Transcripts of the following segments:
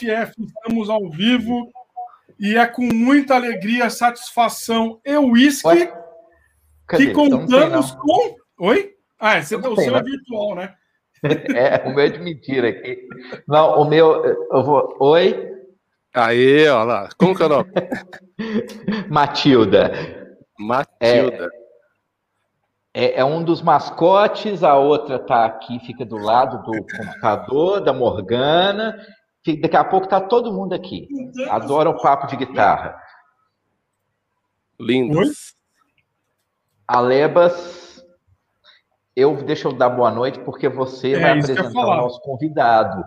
FF, estamos ao vivo e é com muita alegria, satisfação e uísque que contamos com. Oi? Ah, esse, o seu é virtual, né? É, o meu é de mentira aqui. Não, o meu, eu vou. Oi? Aí, ó lá. Como que é o nome? Matilda. Matilda. É, é, é, um dos mascotes, a outra tá aqui, fica do lado do computador, da Morgana. Daqui a pouco tá todo mundo aqui. Adoram papo de guitarra. Lindos. Alebas, eu deixa eu dar boa noite, porque você é, vai apresentar o nosso convidado.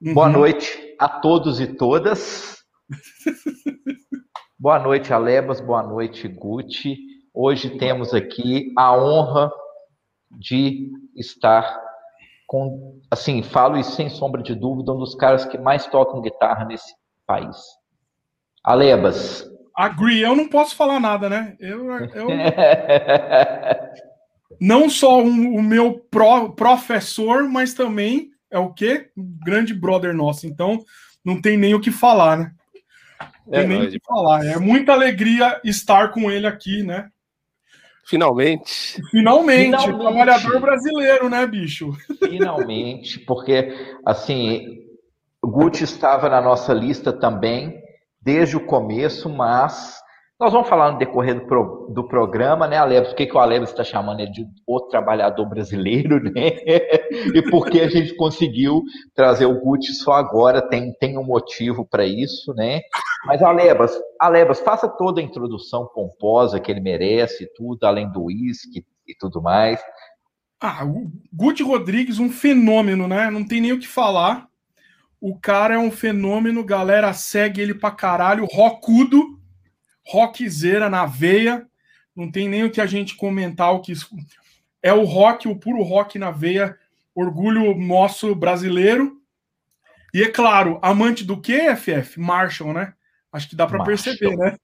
Uhum. Boa noite a todos e todas. boa noite, Alebas. Boa noite, Gucci. Hoje temos aqui a honra de estar com, assim, falo isso sem sombra de dúvida, um dos caras que mais tocam guitarra nesse país. Alebas. Agree, eu não posso falar nada, né? Eu, eu... não só um, o meu pro, professor, mas também é o quê? Um grande brother nosso. Então, não tem nem o que falar, né? Não tem é, nem o que falar. É muita alegria estar com ele aqui, né? Finalmente. Finalmente, Finalmente. trabalhador brasileiro, né, bicho? Finalmente, porque assim, o Gucci estava na nossa lista também desde o começo, mas nós vamos falar no decorrer do, pro, do programa, né, Alebs? Por que, que o Alebs está chamando ele de outro trabalhador brasileiro, né? e por que a gente conseguiu trazer o Gucci só agora? Tem, tem um motivo para isso, né? Mas, Alebas, Alebas, faça toda a introdução pomposa que ele merece, tudo, além do uísque e tudo mais. Ah, o Gucci Rodrigues, um fenômeno, né? Não tem nem o que falar. O cara é um fenômeno, galera segue ele pra caralho, rocudo rockzeira na veia, não tem nem o que a gente comentar, o que é o rock, o puro rock na veia, orgulho nosso brasileiro. E é claro, amante do que, FF? Marshall, né? Acho que dá para perceber, né?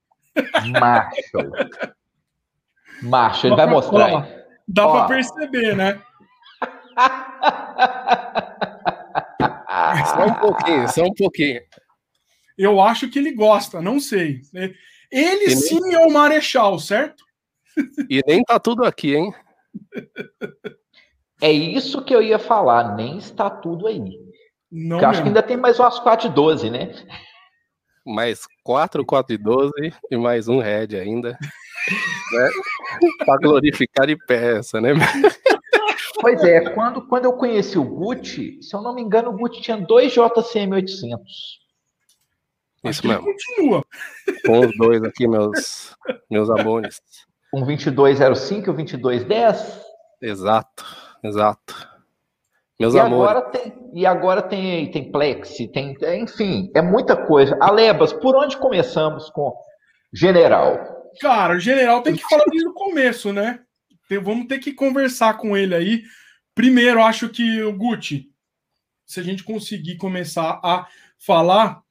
Marshall. Marshall, ele vai mostrar. Ó, dá para perceber, né? só um pouquinho, só um pouquinho. Eu acho que ele gosta, não sei. Ele nem... sim é o Marechal, certo? E nem tá tudo aqui, hein? É isso que eu ia falar, nem está tudo aí. Não eu acho que ainda tem mais umas 4 de 12, né? Mais 4, 4 e 12 e mais um Red ainda. né? Para glorificar de peça, né? Pois é, quando, quando eu conheci o Gucci, se eu não me engano, o Gucci tinha dois JCM 800. Isso mesmo. Continua. Com os dois aqui, meus, meus amores. Um 2205 e um 2210? Exato, exato. Meus e amores. Agora tem, e agora tem, tem Plex, tem, enfim, é muita coisa. Alebas, por onde começamos com General? Cara, o General tem que falar desde o começo, né? Vamos ter que conversar com ele aí. Primeiro, acho que o Gucci, se a gente conseguir começar a falar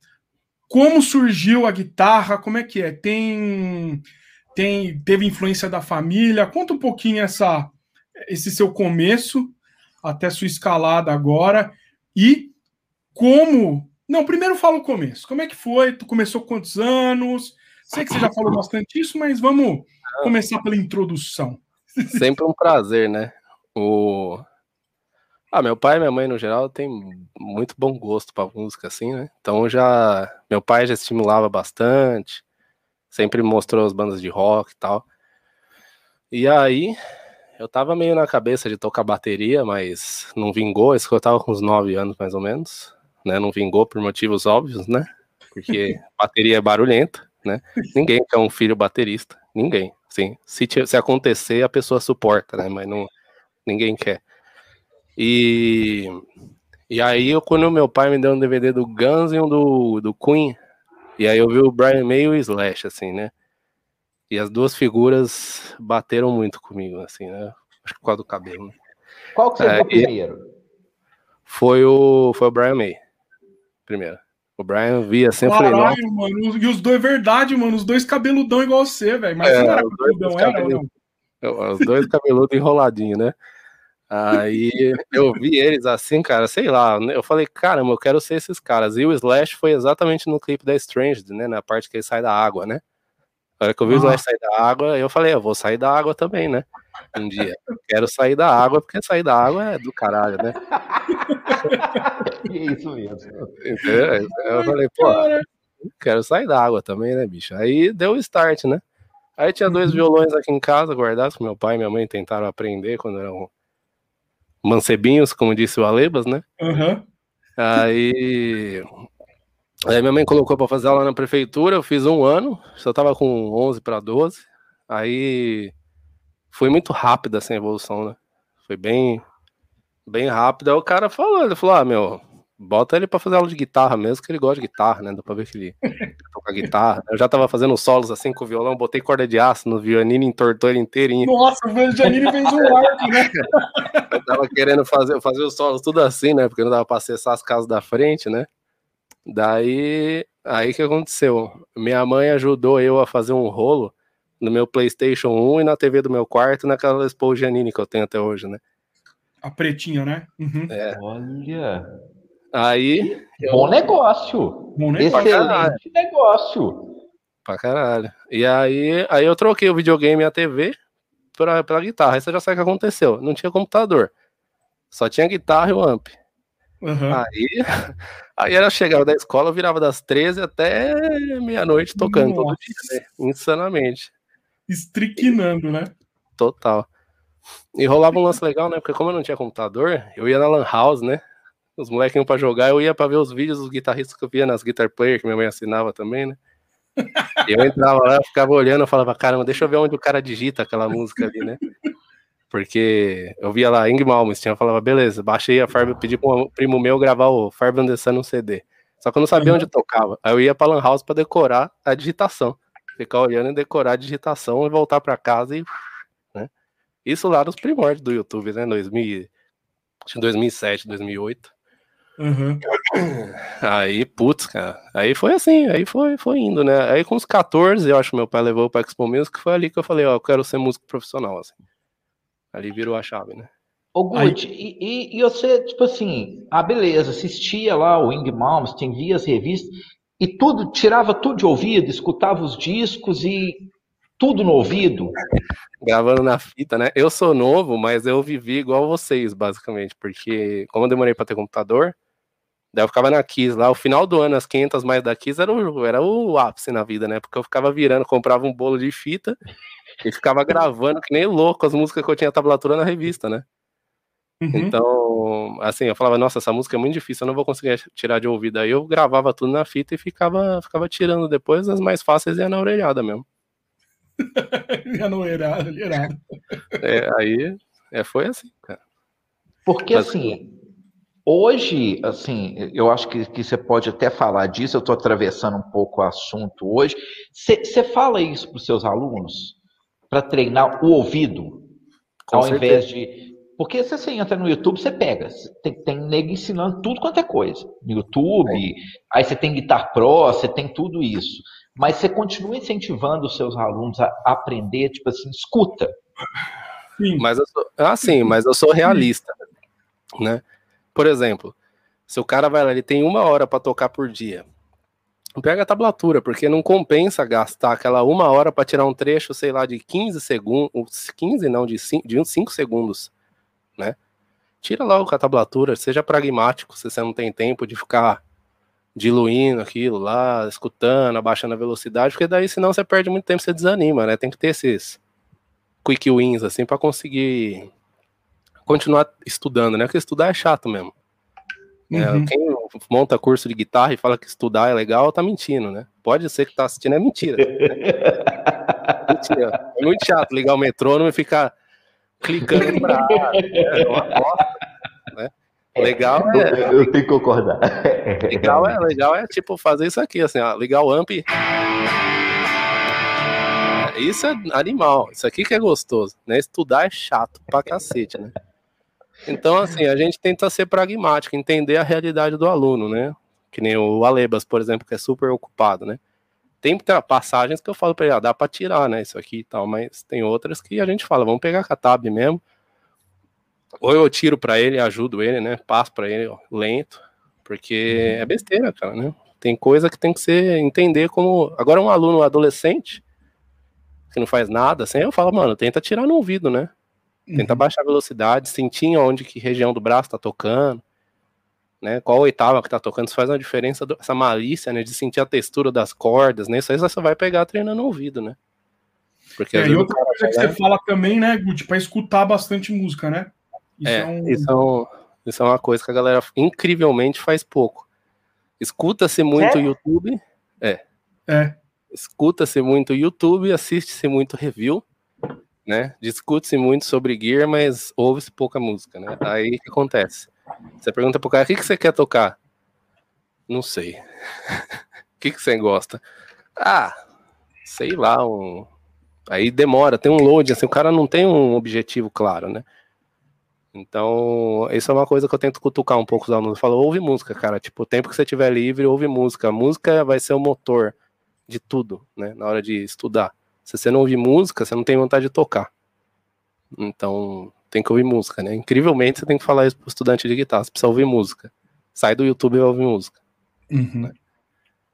como surgiu a guitarra? Como é que é? Tem, tem teve influência da família? Conta um pouquinho essa, esse seu começo até sua escalada agora e como. Não, primeiro fala o começo. Como é que foi? Tu começou com quantos anos? Sei que você já falou bastante isso, mas vamos começar pela introdução. Sempre um prazer, né? O ah, meu pai e minha mãe, no geral, tem muito bom gosto para música, assim, né? Então já. Meu pai já estimulava bastante, sempre mostrou as bandas de rock e tal. E aí, eu tava meio na cabeça de tocar bateria, mas não vingou. Isso que eu tava com uns 9 anos, mais ou menos, né? Não vingou por motivos óbvios, né? Porque bateria é barulhenta, né? Ninguém quer um filho baterista, ninguém. Sim, se, se acontecer, a pessoa suporta, né? Mas não, ninguém quer. E, e aí, eu, quando meu pai me deu um DVD do Guns e um do, do Queen, e aí eu vi o Brian May e o Slash, assim, né? E as duas figuras bateram muito comigo, assim, né? Acho que por causa do cabelo. Né? Qual que você é, primeiro? Foi o, foi o Brian May, primeiro. O Brian via sempre. Caralho, mano. E os dois, é verdade, mano. Os dois cabeludão igual você, velho. Mas é, não era cabeludão, era ou não? Os dois cabeludos enroladinhos, né? Aí eu vi eles assim, cara, sei lá, eu falei, caramba, eu quero ser esses caras. E o Slash foi exatamente no clipe da Strange, né, na parte que ele sai da água, né? Na hora que eu vi ah. o Slash sair da água, eu falei, eu vou sair da água também, né? Um dia. Eu quero sair da água, porque sair da água é do caralho, né? é isso mesmo. Entendeu? Eu falei, pô, quero sair da água também, né, bicho? Aí deu o start, né? Aí tinha dois uhum. violões aqui em casa guardados, que meu pai e minha mãe tentaram aprender quando eram mancebinhos, como disse o Alebas, né? Uhum. Aí, aí minha mãe colocou para fazer aula na prefeitura, eu fiz um ano, só tava com 11 para 12. Aí foi muito rápida essa evolução, né? Foi bem bem rápida. Aí o cara falou, ele falou: "Ah, meu, bota ele para fazer aula de guitarra mesmo, que ele gosta de guitarra, né? Dá pra ver que ele toca guitarra. Eu já tava fazendo solos assim com o violão, botei corda de aço no violino, entortou ele inteirinho. Nossa, o Janine fez um arco, né? eu tava querendo fazer, fazer os solos tudo assim, né? Porque não dava pra acessar as casas da frente, né? Daí, aí que aconteceu? Minha mãe ajudou eu a fazer um rolo no meu PlayStation 1 e na TV do meu quarto, naquela Expo Janine que eu tenho até hoje, né? A pretinha, né? Uhum. É. Olha. Aí. Bom negócio. Bom negócio. Excelente negócio. Pra caralho. E aí, aí eu troquei o videogame e a TV pra, pela guitarra. Aí você já sabe o que aconteceu. Não tinha computador. Só tinha guitarra e o amp. Uhum. Aí, aí era chegava da escola, eu virava das 13 até meia-noite tocando Nossa. todo dia, né? Insanamente. Estriquinando, né? Total. E rolava um lance legal, né? Porque como eu não tinha computador, eu ia na Lan House, né? Os moleques iam pra jogar, eu ia pra ver os vídeos dos guitarristas que eu via nas Guitar Player, que minha mãe assinava também, né? eu entrava lá, eu ficava olhando, eu falava, caramba, deixa eu ver onde o cara digita aquela música ali, né? Porque eu via lá, Ing Malmsteen, eu falava, beleza, baixei a Farb, pedi pro um primo meu gravar o Farb and the Sun no CD. Só que eu não sabia uhum. onde tocava. Aí eu ia pra Lan House pra decorar a digitação. Ficar olhando e decorar a digitação e voltar pra casa e. Né? Isso lá nos primórdios do YouTube, né? 2000, 2007, 2008. Uhum. Aí, putz, cara. Aí foi assim, aí foi, foi indo, né? Aí com os 14, eu acho que meu pai levou pra Expo Music, foi ali que eu falei, ó, eu quero ser músico profissional, assim. Ali virou a chave, né? Ô, Good, aí... e, e, você, tipo assim, ah, beleza, assistia lá o Ing Malmsteen, via as revistas, e tudo, tirava tudo de ouvido, escutava os discos e tudo no ouvido. Gravando na fita, né? Eu sou novo, mas eu vivi igual vocês, basicamente, porque como eu demorei para ter computador, Daí eu ficava na Kiss lá, o final do ano, as 500 mais da Kiss era o, era o ápice na vida, né? Porque eu ficava virando, comprava um bolo de fita e ficava gravando que nem louco as músicas que eu tinha tablatura na revista, né? Uhum. Então, assim, eu falava, nossa, essa música é muito difícil, eu não vou conseguir tirar de ouvido. Aí eu gravava tudo na fita e ficava, ficava tirando depois, as mais fáceis ia na orelhada mesmo. ia na orelhada, orelhada. É, aí é, foi assim, cara. Porque Mas, assim, Hoje, assim, eu acho que, que você pode até falar disso, eu estou atravessando um pouco o assunto hoje. Você fala isso para os seus alunos? Para treinar o ouvido? Com ao certeza. invés de. Porque se você entra no YouTube, você pega. Tem, tem nego ensinando tudo quanto é coisa. No YouTube, é. aí você tem Guitar Pro, você tem tudo isso. Mas você continua incentivando os seus alunos a aprender, tipo assim, escuta. Sim. Mas eu sou, ah, sim, mas eu sou realista, né? Por exemplo, se o cara vai lá, ele tem uma hora para tocar por dia, pega a tablatura, porque não compensa gastar aquela uma hora para tirar um trecho, sei lá, de 15 segundos, 15 não, de 5, de uns 5 segundos, né? Tira logo a tablatura, seja pragmático, se você não tem tempo de ficar diluindo aquilo lá, escutando, abaixando a velocidade, porque daí senão você perde muito tempo, você desanima, né? Tem que ter esses quick wins, assim, para conseguir continuar estudando, né? Porque estudar é chato mesmo. É, uhum. É, quem monta curso de guitarra e fala que estudar é legal, tá mentindo, né? Pode ser que tá assistindo, é mentira. Né? mentira. É muito chato ligar o metrônomo e ficar clicando pra. É uma bosta, né? Legal é. Eu tenho que concordar. Legal é, legal é tipo fazer isso aqui, assim, ó, ligar o amp. Isso é animal. Isso aqui que é gostoso, né? Estudar é chato pra cacete, né? Então, assim, a gente tenta ser pragmático, entender a realidade do aluno, né? Que nem o Alebas, por exemplo, que é super ocupado, né? Tem passagens que eu falo para ele, ah, dá para tirar, né? Isso aqui e tal, mas tem outras que a gente fala, vamos pegar a tab mesmo. ou eu tiro para ele, ajudo ele, né? Passo para ele ó, lento, porque uhum. é besteira, cara, né? Tem coisa que tem que ser entender como. Agora, um aluno adolescente que não faz nada, assim, eu falo, mano, tenta tirar no ouvido, né? Tenta uhum. baixar a velocidade, sentir onde que região do braço tá tocando, né? Qual oitava que tá tocando, isso faz uma diferença, do, essa malícia, né? De sentir a textura das cordas, né? Isso aí você vai pegar treinando no ouvido, né? Porque, é, e outra coisa que você fala também, né, Guti, para escutar bastante música, né? Isso é, é um... Isso, é um, isso é uma coisa que a galera incrivelmente faz pouco. Escuta-se muito é? YouTube. É. É. Escuta-se muito YouTube, assiste-se muito review, né? Discute-se muito sobre gear, mas ouve-se pouca música, né? Aí o que acontece? Você pergunta pro cara, o que, que você quer tocar? Não sei. O que, que você gosta? Ah, sei lá, um, Aí demora, tem um load, assim, o cara não tem um objetivo claro, né? Então, isso é uma coisa que eu tento cutucar um pouco os alunos. Eu falo, ouve música, cara. Tipo, o tempo que você tiver livre, ouve música. A música vai ser o motor de tudo, né? Na hora de estudar. Se você não ouvir música, você não tem vontade de tocar. Então, tem que ouvir música, né? Incrivelmente, você tem que falar isso pro estudante de guitarra. Você precisa ouvir música. Sai do YouTube e vai ouvir música. Uhum.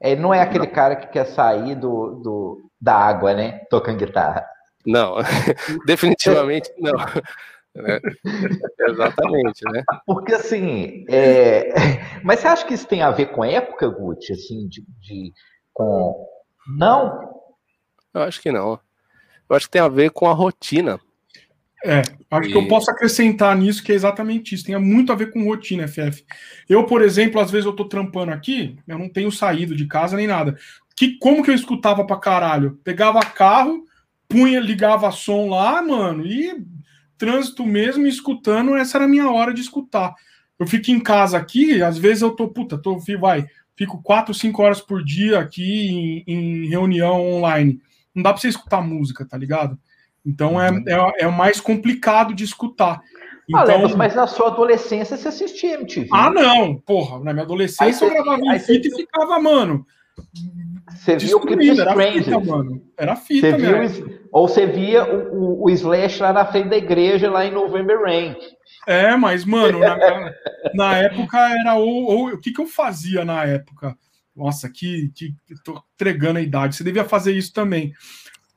Ele não é aquele cara que quer sair do, do, da água, né? Tocando guitarra. Não, definitivamente não. É, exatamente, né? Porque assim, é... mas você acha que isso tem a ver com época, Gucci? Assim, de, de, com. Não? Eu acho que não. Eu acho que tem a ver com a rotina. É, acho e... que eu posso acrescentar nisso que é exatamente isso. Tem muito a ver com rotina, FF. Eu, por exemplo, às vezes eu tô trampando aqui, eu não tenho saído de casa nem nada. Que, como que eu escutava pra caralho? Pegava carro, punha, ligava som lá, mano, e trânsito mesmo, escutando, essa era a minha hora de escutar. Eu fico em casa aqui, às vezes eu tô, puta, tô, vai, fico quatro, cinco horas por dia aqui em, em reunião online. Não dá pra você escutar música, tá ligado? Então é, uhum. é, é mais complicado de escutar. Ah, então... Ah, mas na sua adolescência você assistia MTV. Ah, não, porra. Na minha adolescência eu gravava em fita e ficava, mano. Você viu o clipe era fita, mano. Era fita, mesmo. ou você via o, o, o, Slash lá na frente da igreja, lá em November Rain. É, mas, mano, na, na época era. Ou, ou, o que, que eu fazia na época? Nossa, que, que tô entregando a idade. Você devia fazer isso também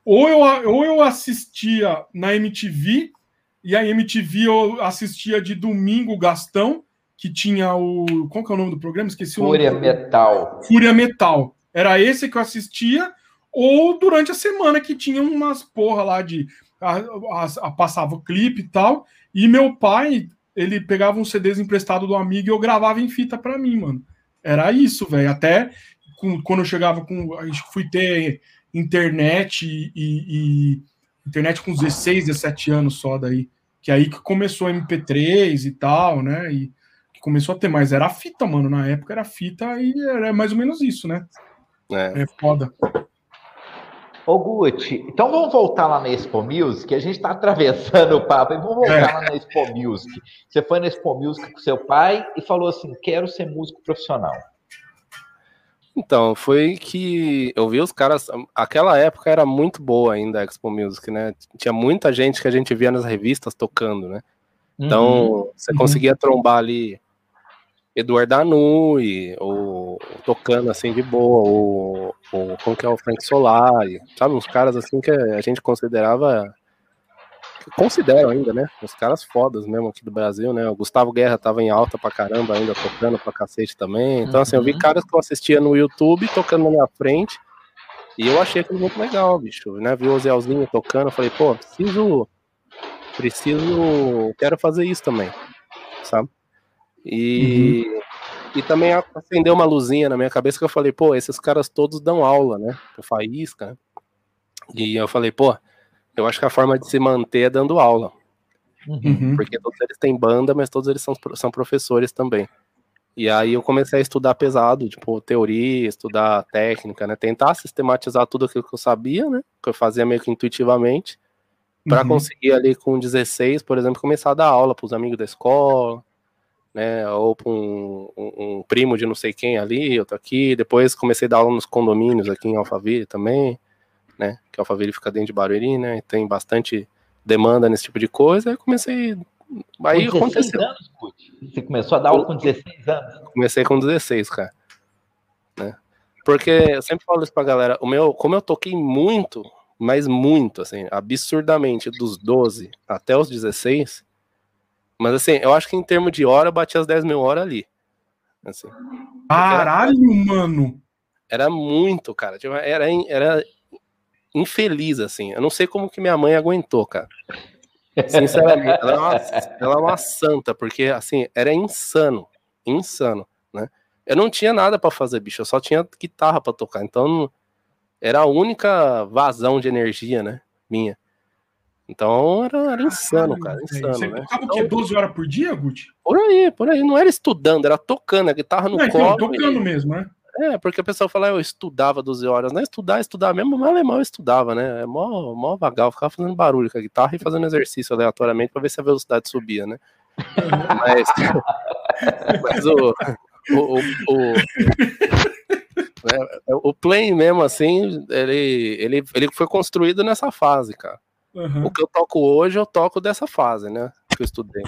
ou eu, ou eu assistia na MTV, e a MTV eu assistia de domingo Gastão, que tinha o. Qual que é o nome do programa? Esqueci Fúria o nome. Metal. Fúria Metal. Era esse que eu assistia, ou durante a semana que tinha umas porra lá de. A, a, a passava o clipe e tal. E meu pai, ele pegava uns CDs emprestados do amigo e eu gravava em fita para mim, mano. Era isso, velho. Até com, quando eu chegava com. A gente fui ter internet e, e, internet com 16, 17 anos só daí. Que é aí que começou MP3 e tal, né? E que começou a ter mais. Era fita, mano. Na época era fita e era mais ou menos isso, né? É, é foda. Ô Gucci, então vamos voltar lá na Expo Music, a gente está atravessando o papo, e vamos voltar é. lá na Expo Music. Você foi na Expo Music com seu pai e falou assim: quero ser músico profissional. Então, foi que eu vi os caras. Aquela época era muito boa ainda a Expo Music, né? Tinha muita gente que a gente via nas revistas tocando, né? Então, uhum. você conseguia trombar ali Eduardo Anui, ou tocando assim de boa, ou, ou como que é o Frank Solari, sabe? Uns caras assim que a gente considerava consideram ainda, né? Os caras fodas mesmo aqui do Brasil, né? O Gustavo Guerra tava em alta pra caramba ainda, tocando pra cacete também. Então, assim, eu vi uhum. caras que eu assistia no YouTube tocando na minha frente. E eu achei aquilo muito legal, bicho, né? Vi o Zelzinho tocando, falei, pô, preciso. Preciso. Quero fazer isso também, sabe? E. Uhum. E também acendeu uma luzinha na minha cabeça que eu falei, pô, esses caras todos dão aula, né? O Faísca, né? E eu falei, pô, eu acho que a forma de se manter é dando aula. Uhum. Porque todos eles têm banda, mas todos eles são, são professores também. E aí eu comecei a estudar pesado, tipo, teoria, estudar técnica, né? Tentar sistematizar tudo aquilo que eu sabia, né? Que eu fazia meio que intuitivamente, para uhum. conseguir ali com 16, por exemplo, começar a dar aula para os amigos da escola, né? Ou para um, um, um, primo de não sei quem ali, outro aqui. Depois comecei a dar aula nos condomínios aqui em Alphaville também né? Que Alphaville fica dentro de Barueri, né? Tem bastante demanda nesse tipo de coisa. Aí comecei Aí com 16 aconteceu. anos, Você começou a dar aula com 16 anos? Comecei com 16, cara. Né? Porque eu sempre falo isso pra galera, o meu, como eu toquei muito, mas muito, assim, absurdamente, dos 12 até os 16, mas assim, eu acho que em termos de hora, eu bati as 10 mil horas ali. Assim. Caralho, era, mano! Era muito, cara. Tipo, era, era infeliz, assim. Eu não sei como que minha mãe aguentou, cara. Sinceramente, ela é, uma, ela é uma santa, porque, assim, era insano. Insano, né? Eu não tinha nada para fazer, bicho. Eu só tinha guitarra para tocar. Então, era a única vazão de energia, né? Minha. Então era, era insano, cara. Insano, Você né? tocava então, o quê? 12 horas por dia, Guti? Por aí, por aí. Não era estudando, era tocando, a guitarra no não, então, colo. Então, tocando e... mesmo, né? É, porque a pessoa fala, eu estudava 12 horas. Não é estudar, estudar mesmo, mas alemão eu estudava, né? É mó, mó vagal, ficava fazendo barulho com a guitarra e fazendo exercício aleatoriamente para ver se a velocidade subia, né? mas, mas o, o, o, o, né, o Play mesmo, assim, ele, ele, ele foi construído nessa fase, cara. Uhum. O que eu toco hoje, eu toco dessa fase, né? Que eu estudei.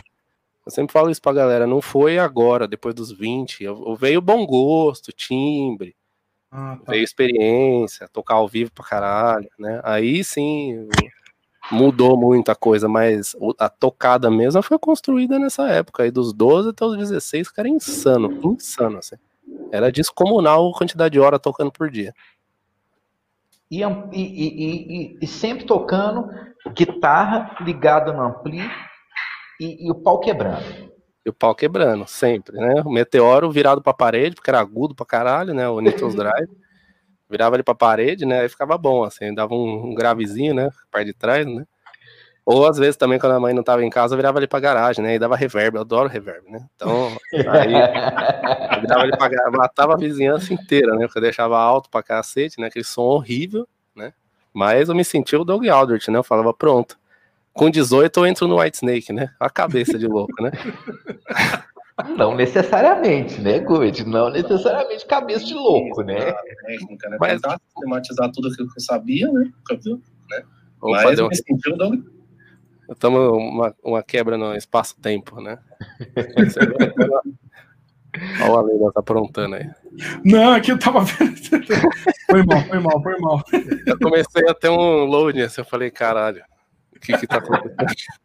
Eu sempre falo isso pra galera, não foi agora, depois dos 20. Eu, veio bom gosto, timbre, ah, tá. veio experiência, tocar ao vivo pra caralho, né? Aí sim mudou muita coisa, mas a tocada mesmo foi construída nessa época, aí dos 12 até os 16, cara, insano, insano, assim. Era descomunal a quantidade de hora tocando por dia. E, e, e, sempre tocando guitarra ligada no ampli e, o pau quebrando. E o pau quebrando, sempre, né? O meteoro virado pra parede, porque era agudo pra caralho, né? O Nitrous Drive. Virava ele pra parede, né? Aí ficava bom, assim, dava um, um gravezinho, né? Parte de trás, né? Ou às vezes também, quando a mãe não tava em casa, eu virava ali pra garagem, né? E dava reverb, eu adoro reverb, né? Então, aí eu virava ali pra garagem, matava a vizinhança inteira, né? Porque eu deixava alto pra cacete, né? Aquele som horrível, né? Mas eu me sentia o Doug Aldrich, né? Eu falava, pronto. Com 18 eu entro no White Snake, né? A cabeça de louco, né? Não necessariamente, né, Good? Não necessariamente cabeça de louco, né? Técnica, né? Mas... Tentar sistematizar tudo aquilo que eu sabia, né? né? Mas eu me senti o Doug Estamos uma, uma quebra no espaço-tempo, né? Olha o Ale tá aprontando aí. Não, aqui eu tava vendo. Foi mal, foi mal, foi mal. Eu comecei a ter um loading assim, eu falei, caralho, o que que tá acontecendo?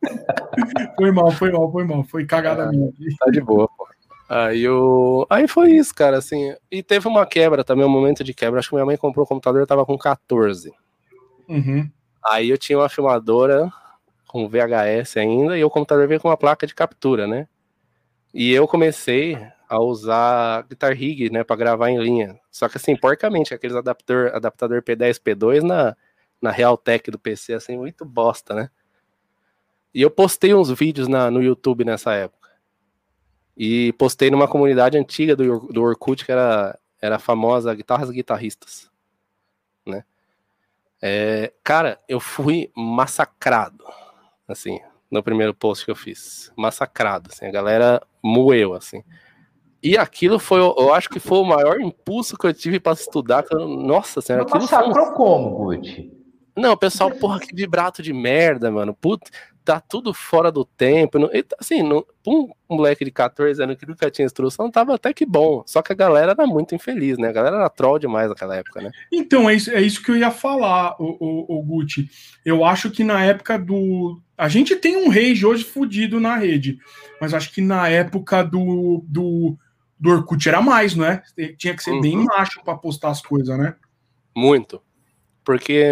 Foi mal, foi mal, foi mal. Foi cagada ah, minha. Tá de boa, pô. Aí eu. Aí foi isso, cara, assim. E teve uma quebra também, um momento de quebra. Acho que minha mãe comprou o computador, eu tava com 14. Uhum. Aí eu tinha uma filmadora com VHS ainda, e o computador veio com uma placa de captura, né? E eu comecei a usar Guitar Rig, né, para gravar em linha. Só que assim, porcamente, aqueles adaptador, adaptador P10, P2 na, na Realtek do PC, assim, muito bosta, né? E eu postei uns vídeos na, no YouTube nessa época. E postei numa comunidade antiga do, do Orkut, que era, era a famosa Guitarras Guitarristas, né? É, cara, eu fui massacrado assim, no primeiro post que eu fiz. Massacrado, assim, a galera moeu, assim. E aquilo foi, eu acho que foi o maior impulso que eu tive para estudar. Eu, nossa senhora, aquilo massacrou foi... como, Gucci? Não, pessoal, porra, que vibrato de merda, mano. Puta, tá tudo fora do tempo. Não, assim, não, um moleque de 14 anos que nunca tinha instrução, tava até que bom. Só que a galera era muito infeliz, né? A galera era troll demais naquela época, né? Então, é isso, é isso que eu ia falar, o, o, o Gucci. Eu acho que na época do. A gente tem um rage hoje fudido na rede, mas acho que na época do, do, do Orkut era mais, não é? Tinha que ser uhum. bem macho para postar as coisas, né? Muito. Porque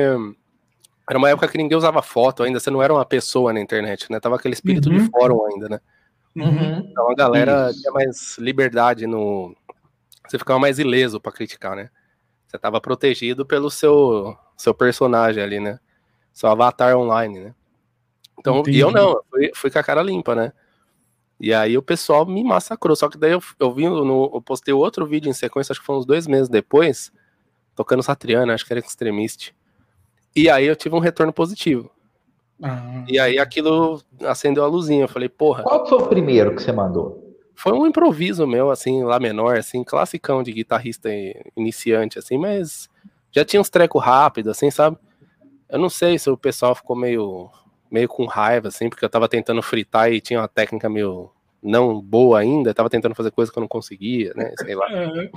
era uma época que ninguém usava foto ainda, você não era uma pessoa na internet, né? Tava aquele espírito uhum. de fórum ainda, né? Uhum. Então a galera Isso. tinha mais liberdade no. Você ficava mais ileso para criticar, né? Você tava protegido pelo seu, seu personagem ali, né? Seu avatar online, né? Então, Entendi. e eu não, eu fui, fui com a cara limpa, né? E aí o pessoal me massacrou. Só que daí eu, eu vi no. Eu postei outro vídeo em sequência, acho que foi uns dois meses depois, tocando Satriana, acho que era extremista. E aí eu tive um retorno positivo. Ah. E aí aquilo acendeu a luzinha. Eu falei, porra. Qual foi o primeiro que você mandou? Foi um improviso meu, assim, lá menor, assim, classicão de guitarrista iniciante, assim, mas já tinha uns trecos rápidos, assim, sabe? Eu não sei se o pessoal ficou meio meio com raiva, assim, porque eu tava tentando fritar e tinha uma técnica meio não boa ainda, tava tentando fazer coisa que eu não conseguia, né? Sei lá. É. Né?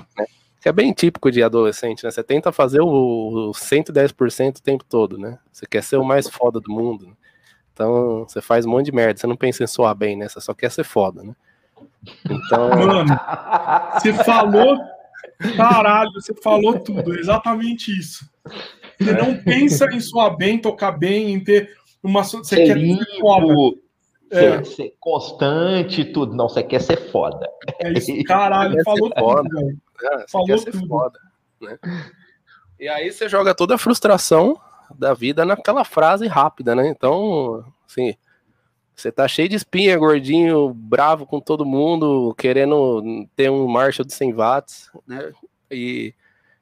Que é bem típico de adolescente, né? Você tenta fazer o 110% o tempo todo, né? Você quer ser o mais foda do mundo. Né? Então, você faz um monte de merda. Você não pensa em soar bem, né? Você só quer ser foda, né? Então. Mano, você falou. Caralho, você falou tudo. Exatamente isso. Você não pensa em soar bem, tocar bem, em ter uma. Você ser quer limpo, ser foda. É. Ser, constante tudo. Não, você quer ser foda. É isso, caralho, falou tudo, velho. É, falou quer ser tudo. foda. Né? E aí você joga toda a frustração da vida naquela frase rápida, né? Então, assim, você tá cheio de espinha, gordinho, bravo com todo mundo, querendo ter um Marshall de 100 watts, né? E,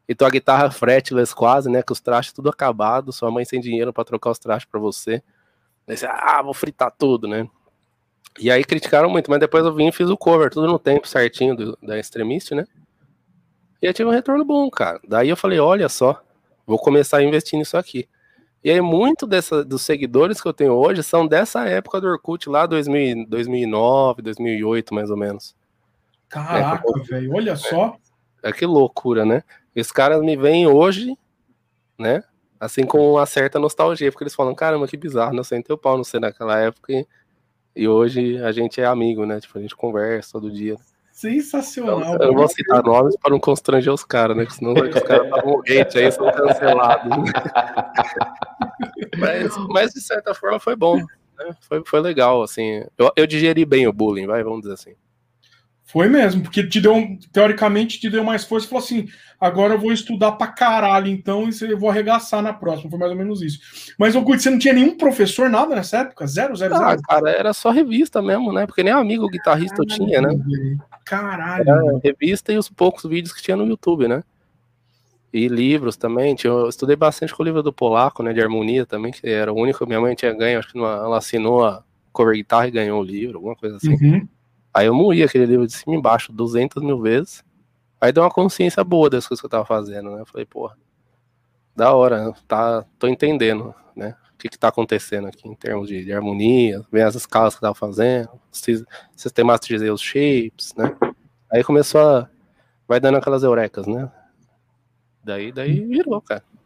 e tua guitarra fretless quase, né? Com os trastes tudo acabado, sua mãe sem dinheiro para trocar os trastes para você. Aí você, ah, vou fritar tudo, né? E aí criticaram muito, mas depois eu vim e fiz o cover, tudo no tempo certinho do, da Extremist, né? E aí tive um retorno bom, cara. Daí eu falei, olha só, vou começar a investir nisso aqui. E aí, muito dessa, dos seguidores que eu tenho hoje são dessa época do Orkut, lá 2000, 2009, 2008, mais ou menos. Caraca, é, velho, olha só. É, é que loucura, né? Os caras me veem hoje, né? Assim com uma certa nostalgia, porque eles falam, caramba, que bizarro, não sentei o pau no ser naquela época e, e, hoje a gente é amigo, né? Tipo, a gente conversa todo dia. Sensacional. Eu, eu vou citar nomes para não constranger os caras, né? Porque senão os caras estavam hate aí, são cancelados. mas, mas, de certa forma foi bom. Né? Foi, foi legal, assim. Eu, eu digeri bem o bullying, vai, vamos dizer assim. Foi mesmo, porque te deu, teoricamente, te deu mais força e falou assim: agora eu vou estudar pra caralho, então e eu vou arregaçar na próxima. Foi mais ou menos isso. Mas, ô Guti, você não tinha nenhum professor, nada nessa época? Zero, zero, ah, zero? cara, era só revista mesmo, né? Porque nem amigo guitarrista caralho, eu tinha, né? Caralho. Era revista e os poucos vídeos que tinha no YouTube, né? E livros também. Eu estudei bastante com o livro do Polaco, né? De harmonia também, que era o único que minha mãe tinha ganho. Acho que ela assinou a cover guitarra e ganhou o livro, alguma coisa assim. Uhum. Aí eu moí aquele livro de cima e embaixo 200 mil vezes. Aí deu uma consciência boa das coisas que eu tava fazendo, né? Eu falei, porra, da hora, tá, tô entendendo, né? O que que tá acontecendo aqui em termos de, de harmonia, ver as escalas que eu tava fazendo, sistematizei os shapes, né? Aí começou a. Vai dando aquelas eurecas, né? Daí, daí virou, cara, né?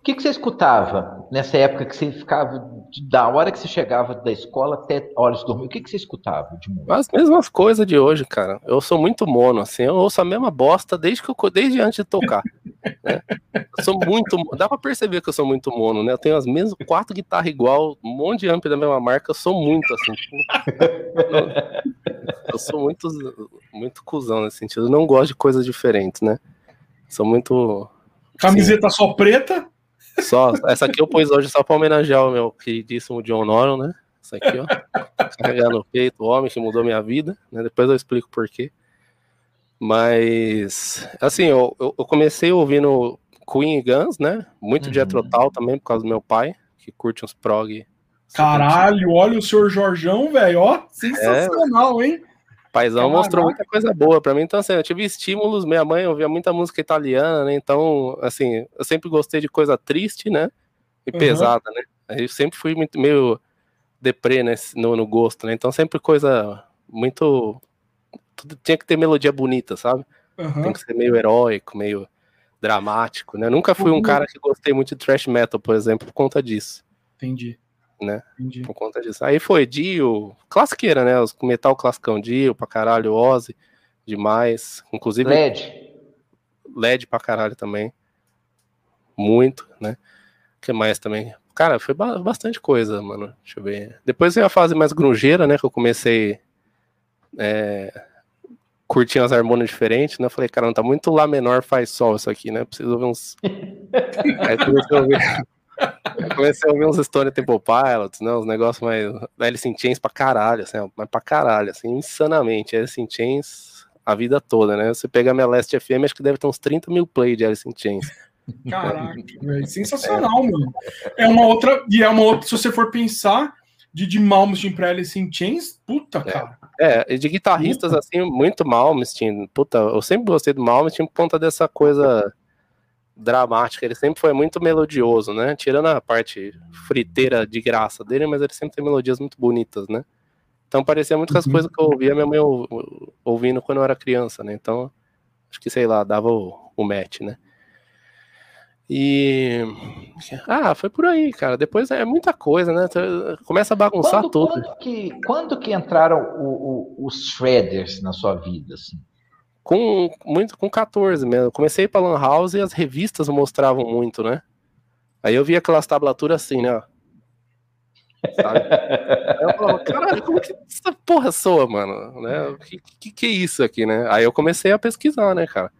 O que, que você escutava nessa época que você ficava, da hora que você chegava da escola até horas de dormir? O que, que você escutava de música? As mesmas coisas de hoje, cara. Eu sou muito mono, assim. Eu ouço a mesma bosta desde, que eu, desde antes de tocar. né? Eu sou muito. Dá pra perceber que eu sou muito mono, né? Eu tenho as mesmas quatro guitarras igual, um monte de amp da mesma marca. Eu sou muito, assim. Tipo, eu, eu sou muito, muito cuzão nesse sentido. Eu não gosto de coisas diferentes, né? Sou muito. Camiseta assim, só preta? Só, essa aqui eu pus hoje só para homenagear o meu queridíssimo John Norton, né? Essa aqui, ó. Carregar no peito, o homem que mudou minha vida, né? Depois eu explico por quê. Mas, assim, eu, eu comecei ouvindo Queen e Guns, né? Muito uhum. Jethro Tull também, por causa do meu pai, que curte uns prog. Caralho, olha o senhor Jorjão, velho, ó, sensacional, é. hein? Paizão mostrou muita coisa boa para mim, então assim, eu tive estímulos, minha mãe ouvia muita música italiana, né? Então, assim, eu sempre gostei de coisa triste, né? E uhum. pesada, né? Eu sempre fui muito meio deprê, né, no, no gosto, né? Então sempre coisa muito tudo tinha que ter melodia bonita, sabe? Uhum. Tem que ser meio heróico, meio dramático, né? Eu nunca fui um uhum. cara que gostei muito de thrash metal, por exemplo, por conta disso. Entendi né? Entendi. Por conta disso. Aí foi Dio, classiqueira, né? Os metal classicão, Dio pra caralho, Ozzy, demais. Inclusive. LED. LED pra caralho também. Muito, né? O que mais também? Cara, foi bastante coisa, mano. Deixa eu ver. Depois veio a fase mais grungeira, né? Que eu comecei. É, curtindo as harmonias diferentes, né? Eu falei, cara, não tá muito Lá menor faz sol isso aqui, né? Preciso ver uns. Aí comecei a ouvir. Eu comecei a ouvir uns Stone Temple Pilots, né? Uns negócios mais. Alice in Chains pra caralho, assim, mas pra caralho, assim, insanamente. Alice in Chains a vida toda, né? Você pega a minha Last FM, acho que deve ter uns 30 mil play de Alice in Chains. Caraca, é sensacional, é. mano. É uma outra. E é uma outra, se você for pensar, de, de Malmsteen pra Alice in Chains, puta, é. cara. É, de guitarristas, puta. assim, muito Malmsteen. Puta, eu sempre gostei do Malmsteen por conta dessa coisa dramática, ele sempre foi muito melodioso, né? Tirando a parte friteira de graça dele, mas ele sempre tem melodias muito bonitas, né? Então parecia muito com as uhum. coisas que eu ouvia minha mãe ouvindo quando eu era criança, né? Então, acho que, sei lá, dava o, o match, né? E. Ah, foi por aí, cara. Depois é muita coisa, né? Começa a bagunçar quando, tudo. Quando que, quando que entraram o, o, os shredders na sua vida, assim? Com, muito, com 14 mesmo. Comecei para Lan House e as revistas mostravam muito, né? Aí eu via aquelas tablaturas assim, né? Sabe? Aí eu falava, caralho, como que essa porra soa, mano? Né? Que, que, que é isso aqui, né? Aí eu comecei a pesquisar, né, cara?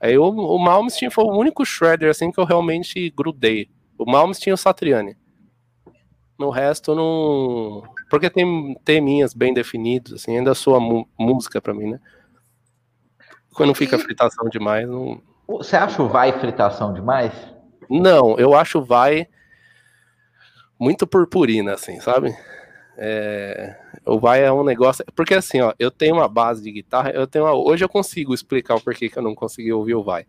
Aí o, o Malmsteen foi o único Shredder assim que eu realmente grudei. O Malmsteen e o Satriani. No resto, não. Porque tem teminhas bem definidos, assim, ainda soa música para mim, né? Quando fica fritação demais, não. Você acha o vai fritação demais? Não, eu acho o vai muito purpurina, assim, sabe? É, o vai é um negócio. Porque assim, ó, eu tenho uma base de guitarra, eu tenho uma, hoje eu consigo explicar o porquê que eu não consegui ouvir o vai.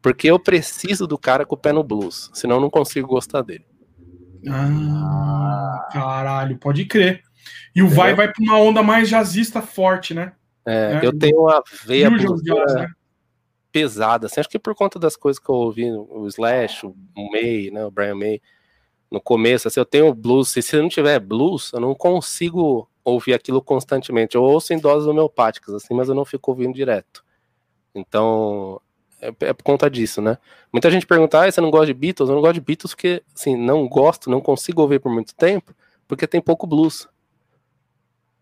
Porque eu preciso do cara com o pé no blues, senão eu não consigo gostar dele. Ah, caralho, pode crer. E o vai vai para uma onda mais jazzista forte, né? É, é, eu tenho uma veia jazz, né? pesada, assim, acho que por conta das coisas que eu ouvi, o Slash, o May, né, o Brian May, no começo, assim, eu tenho blues, se, se não tiver blues, eu não consigo ouvir aquilo constantemente, eu ouço em doses homeopáticas, assim, mas eu não fico ouvindo direto, então, é, é por conta disso, né, muita gente pergunta, ah, você não gosta de Beatles? Eu não gosto de Beatles porque, assim, não gosto, não consigo ouvir por muito tempo, porque tem pouco blues,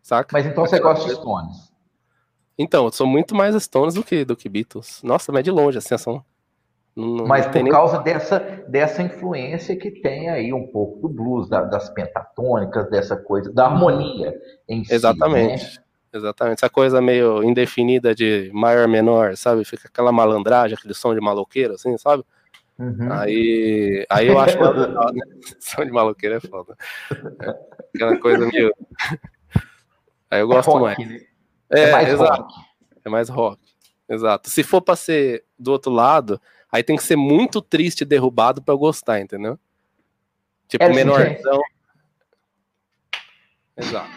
saca? Mas então você gosta de Stones? Então, eu sou muito mais Stones do que, do que Beatles. Nossa, mas de longe, assim, são. Não, mas por nem... causa dessa, dessa influência que tem aí um pouco do blues, da, das pentatônicas, dessa coisa, da harmonia em si. Exatamente. Né? Exatamente. Essa coisa meio indefinida de maior menor, sabe? Fica aquela malandragem, aquele som de maloqueiro, assim, sabe? Uhum. Aí, aí eu acho legal, né? Som de maloqueiro é foda. É, aquela coisa meio. Aí eu gosto é rock, mais. Né? É, é mais exato. rock. É mais rock. Exato. Se for pra ser do outro lado, aí tem que ser muito triste e derrubado pra eu gostar, entendeu? Tipo, é, menorzão. Exato.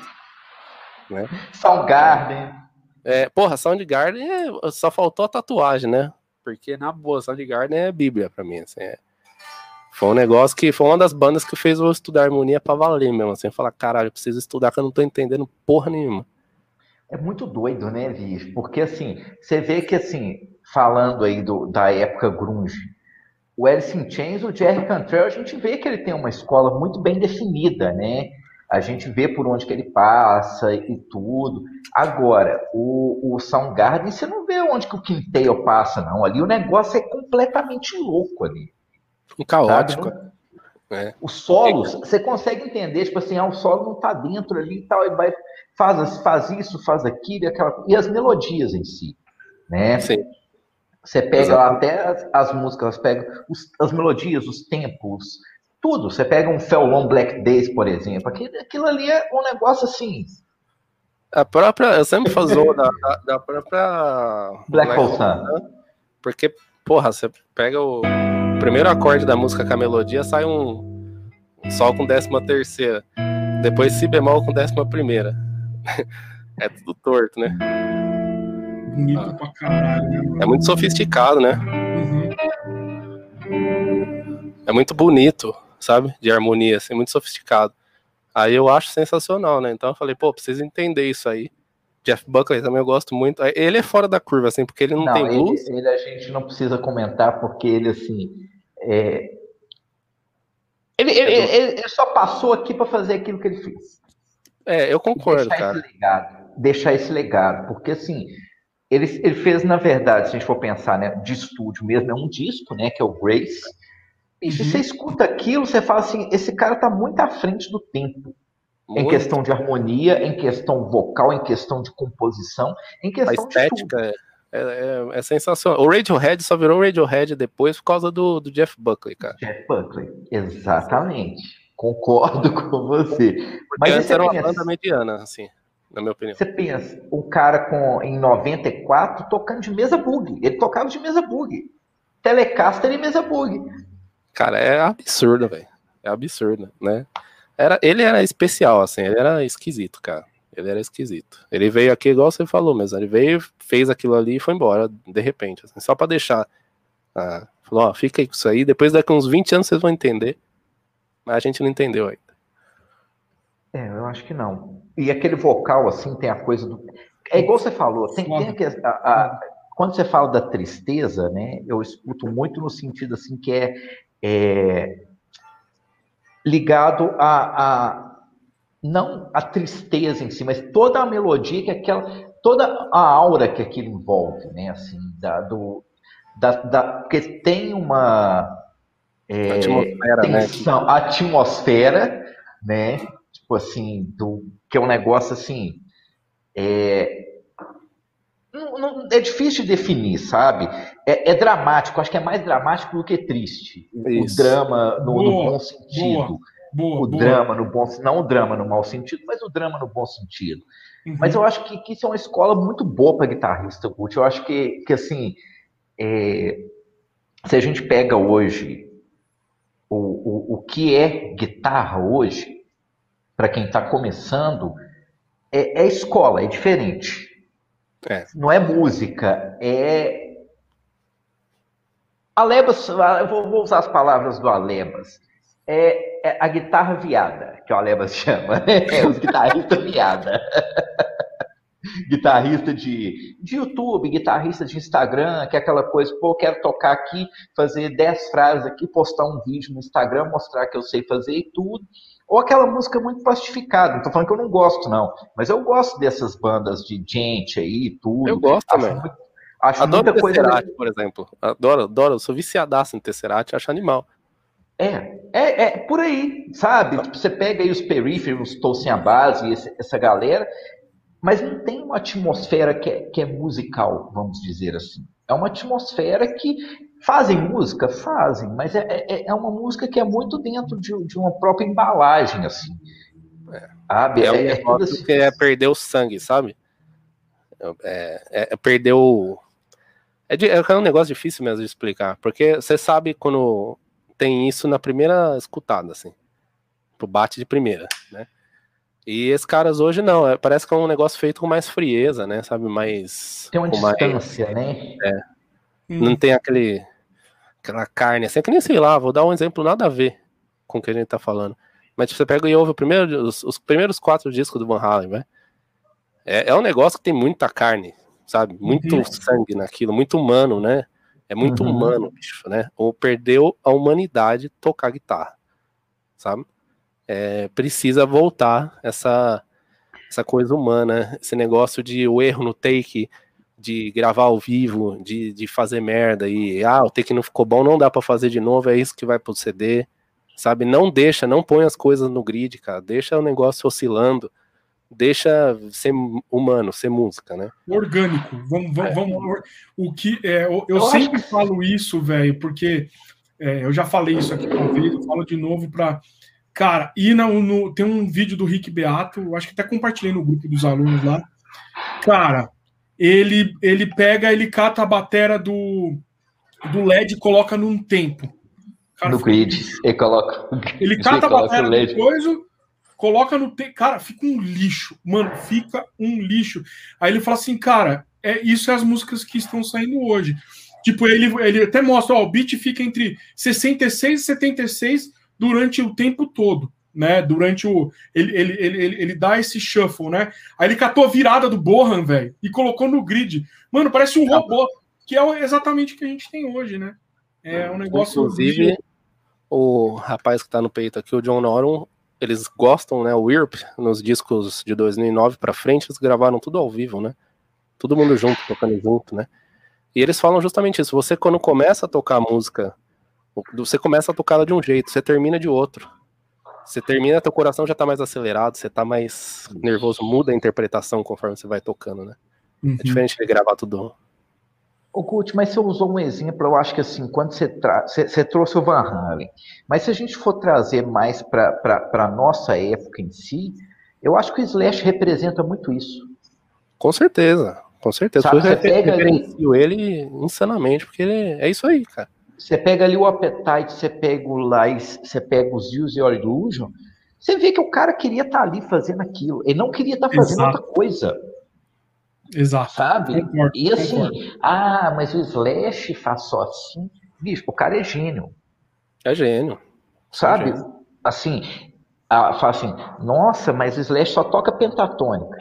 Né? Soundgarden. É, porra, Soundgarden é, só faltou a tatuagem, né? Porque, na boa, Soundgarden é bíblia pra mim, assim, é. Foi um negócio que foi uma das bandas que fez eu estudar harmonia pra valer mesmo, assim, falar, caralho, eu preciso estudar que eu não tô entendendo porra nenhuma. É muito doido, né, Viz? Porque, assim, você vê que, assim, falando aí do, da época grunge, o Alice in Chains, o Jerry Cantrell, a gente vê que ele tem uma escola muito bem definida, né? A gente vê por onde que ele passa e tudo. Agora, o, o Soundgarden, você não vê onde que o Quinteio passa, não. Ali o negócio é completamente louco ali. Um caótico. É. Os solos, você consegue entender, tipo assim, ah, o solo não tá dentro ali e tal, e vai faz, faz isso, faz aquilo, e, aquela, e as melodias em si, né? Sim. Você pega lá até as, as músicas, pega os, as melodias, os tempos, tudo. Você pega um Felon Black Days, por exemplo, aquilo, aquilo ali é um negócio assim. A própria, eu sempre faço da, da, da, própria Black, Black Hole Sun. Né? Porque, porra, você pega o primeiro acorde da música com a melodia, sai um, um sol com décima terceira, depois si bemol com décima primeira. é tudo torto, né? Bonito ah. pra caralho, né? É muito sofisticado, né? Uhum. É muito bonito, sabe? De harmonia, assim, muito sofisticado. Aí eu acho sensacional, né? Então eu falei, pô, preciso entender isso aí. Jeff Buckley também eu gosto muito. Ele é fora da curva, assim, porque ele não, não tem luz. Ele, ele, a gente não precisa comentar, porque ele, assim. É... Ele, ele, ele, só passou aqui para fazer aquilo que ele fez. É, eu concordo, deixar cara. Esse legado, deixar esse legado, porque assim, ele, ele fez, na verdade, se a gente for pensar, né, de estúdio mesmo, é um disco, né, que é o Grace. E se uhum. você escuta aquilo, você fala assim, esse cara tá muito à frente do tempo. Muito. Em questão de harmonia, em questão vocal, em questão de composição, em questão a estética de é, é, é, sensacional. O Radiohead só virou Radiohead depois por causa do, do Jeff Buckley, cara. Jeff Buckley, exatamente. Concordo com você. Porque Mas antes era uma pensa, banda mediana, assim, na minha opinião. Você pensa, o cara com, em 94 tocando de mesa bug. Ele tocava de mesa bug. Telecaster e mesa bug. Cara, é absurdo, velho. É absurdo, né? Era, ele era especial, assim, ele era esquisito, cara. Ele era esquisito. Ele veio aqui, igual você falou mesmo, ele veio, fez aquilo ali e foi embora, de repente, assim, só para deixar. Ah, falou, ó, fica aí com isso aí, depois daqui uns 20 anos vocês vão entender. Mas a gente não entendeu ainda. É, eu acho que não. E aquele vocal, assim, tem a coisa do. É igual você falou, tem, tem a, a, a, quando você fala da tristeza, né, eu escuto muito no sentido assim que é, é ligado a, a, não a tristeza em si, mas toda a melodia que aquela, toda a aura que aquilo envolve, né, assim, da, do, da, da porque tem uma é, atmosfera, né, tensão, né? atmosfera, né, tipo assim, do que é um negócio assim, é, não, não, é difícil de definir, sabe? É, é, dramático, acho que é mais dramático do que triste. O, o drama no, boa, no, bom sentido. Boa, o boa. drama no bom não o drama no mau sentido, mas o drama no bom sentido. Uhum. Mas eu acho que, que, isso é uma escola muito boa para guitarrista, Gucci. Eu acho que, que assim, é, se a gente pega hoje o, o, o que é guitarra hoje, para quem está começando, é, é escola, é diferente. É. Não é música, é. Alebas, eu vou, usar as palavras do Alebas. É, é a guitarra viada, que o Alebas chama. É os guitarristas viada. guitarrista de, de YouTube, guitarrista de Instagram, que é aquela coisa, pô, quero tocar aqui, fazer 10 frases aqui, postar um vídeo no Instagram, mostrar que eu sei fazer e tudo. Ou aquela música muito plastificada. Não tô falando que eu não gosto, não. Mas eu gosto dessas bandas de gente aí, tudo. Eu gosto acho também. Muito, acho adoro muita coisa. Tesseract, por exemplo. Adoro, adoro. Eu sou viciadaço em Tesseract, acho animal. É, é, é por aí, sabe? Tipo, você pega aí os peripheros, Tolcien a base, essa galera, mas não tem uma atmosfera que é, que é musical, vamos dizer assim. É uma atmosfera que Fazem música? Fazem, mas é, é, é uma música que é muito dentro de, de uma própria embalagem, assim. É, sabe? é, um é, é assim. que é perder o sangue, sabe? É, é, é perder o. É, de, é um negócio difícil mesmo de explicar, porque você sabe quando tem isso na primeira escutada, assim. Pro bate de primeira, né? E esses caras hoje não, é, parece que é um negócio feito com mais frieza, né? Sabe, mais. Tem uma distância, mais, né? É. Hum. Não tem aquele aquela carne, assim, é que nem sei lá, vou dar um exemplo nada a ver com o que a gente tá falando. Mas tipo, você pega e ouve o primeiro, os, os, primeiros quatro discos do Van Halen, né? É, é um negócio que tem muita carne, sabe? Muito uhum. sangue naquilo, muito humano, né? É muito uhum. humano, bicho, né? Ou perdeu a humanidade tocar guitarra, sabe? É, precisa voltar essa, essa coisa humana, esse negócio de o erro no take, de gravar ao vivo, de, de fazer merda e ah, o take não ficou bom, não dá para fazer de novo, é isso que vai pro CD, sabe? Não deixa, não põe as coisas no grid, cara, deixa o negócio oscilando, deixa ser humano, ser música, né? Orgânico, vamos, vamos, é. vamos o que é, eu, eu sempre que... falo isso, velho, porque é, eu já falei isso aqui uma vez, eu falo de novo para cara, ir no, no, tem um vídeo do Rick Beato, acho que até compartilhei no grupo dos alunos lá, cara ele, ele pega, ele cata a batera do, do LED e coloca num tempo. Cara, no grid, ele coloca. Ele cata a batera do coisa, coloca no tempo. Cara, fica um lixo. Mano, fica um lixo. Aí ele fala assim, cara, é, isso é as músicas que estão saindo hoje. Tipo, ele, ele até mostra, ó, o beat fica entre 66 e 76 durante o tempo todo né? Durante o. Ele, ele, ele, ele, dá esse shuffle, né? Aí ele catou a virada do Bohan, velho, e colocou no grid. Mano, parece um robô, que é exatamente o que a gente tem hoje, né? É um negócio. Inclusive, o rapaz que tá no peito aqui, o John Norum, eles gostam, né? O Wirp, nos discos de 2009 para frente, eles gravaram tudo ao vivo, né? Todo mundo junto, tocando junto, né? E eles falam justamente isso. Você, quando começa a tocar a música, você começa a tocar ela de um jeito, você termina de outro. Você termina, teu coração já tá mais acelerado, você tá mais nervoso, muda a interpretação conforme você vai tocando, né? É uhum. É diferente de gravar tudo. Ô, Kurt, mas você usou um exemplo, eu acho que assim, quando você, tra... você, você trouxe o Van Halen, mas se a gente for trazer mais para a nossa época em si, eu acho que o Slash representa muito isso. Com certeza, Com certeza. Sabe, você pega ali... ele insanamente, porque ele é isso aí, cara. Você pega ali o Appetite, você pega o Lies, você pega os Use Your Illusion, você vê que o cara queria estar tá ali fazendo aquilo. Ele não queria estar tá fazendo Exato. outra coisa. Exato. Sabe? Concordo, e assim, concordo. ah, mas o Slash faz só assim. Bicho, o cara é gênio. É gênio. Sabe? É gênio. Assim, ah, fala assim, nossa, mas o Slash só toca pentatônica.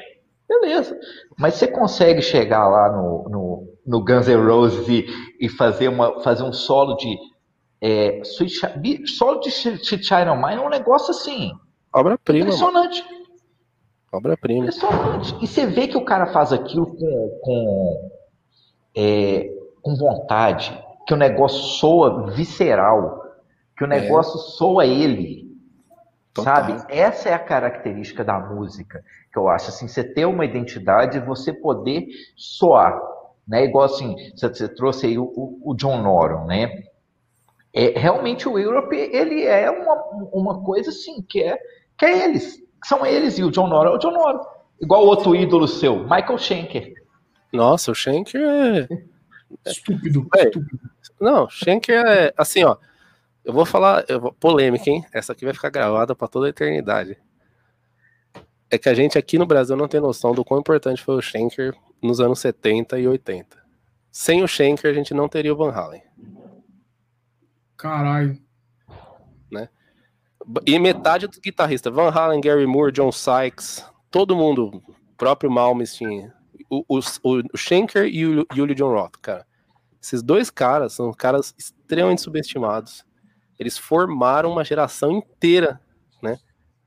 Beleza. Mas você consegue chegar lá no, no, no Guns N' Roses e, e fazer, uma, fazer um solo de. É, Sweet, solo de Sweet Child Mine é um negócio assim. Obra-prima. Impressionante. Obra-prima. E você vê que o cara faz aquilo com, com, é, com vontade, que o negócio soa visceral, que o é. negócio é. soa ele. Total. Sabe? Essa é a característica da música, que eu acho. Assim, você ter uma identidade e você poder soar. Né? Igual assim, você, trouxe aí o, o, John Norum, né? É, realmente o Europe, ele é uma, uma coisa assim, que é, que é eles. São eles e o John Norum é o John Norum. Igual outro ídolo seu, Michael Schenker. Nossa, o Schenker é... Estúpido, é. estúpido. Não, Schenker é assim, ó. Eu vou falar, eu vou, polêmica, hein? Essa aqui vai ficar gravada para toda a eternidade. É que a gente aqui no Brasil não tem noção do quão importante foi o Schenker nos anos 70 e 80. Sem o Schenker, a gente não teria o Van Halen. Caralho. E metade dos guitarristas, Van Halen, Gary Moore, John Sykes, todo mundo, próprio Malmsteen, o, o, o Schenker e o Julio John Roth, cara. Esses dois caras são caras extremamente subestimados eles formaram uma geração inteira, né?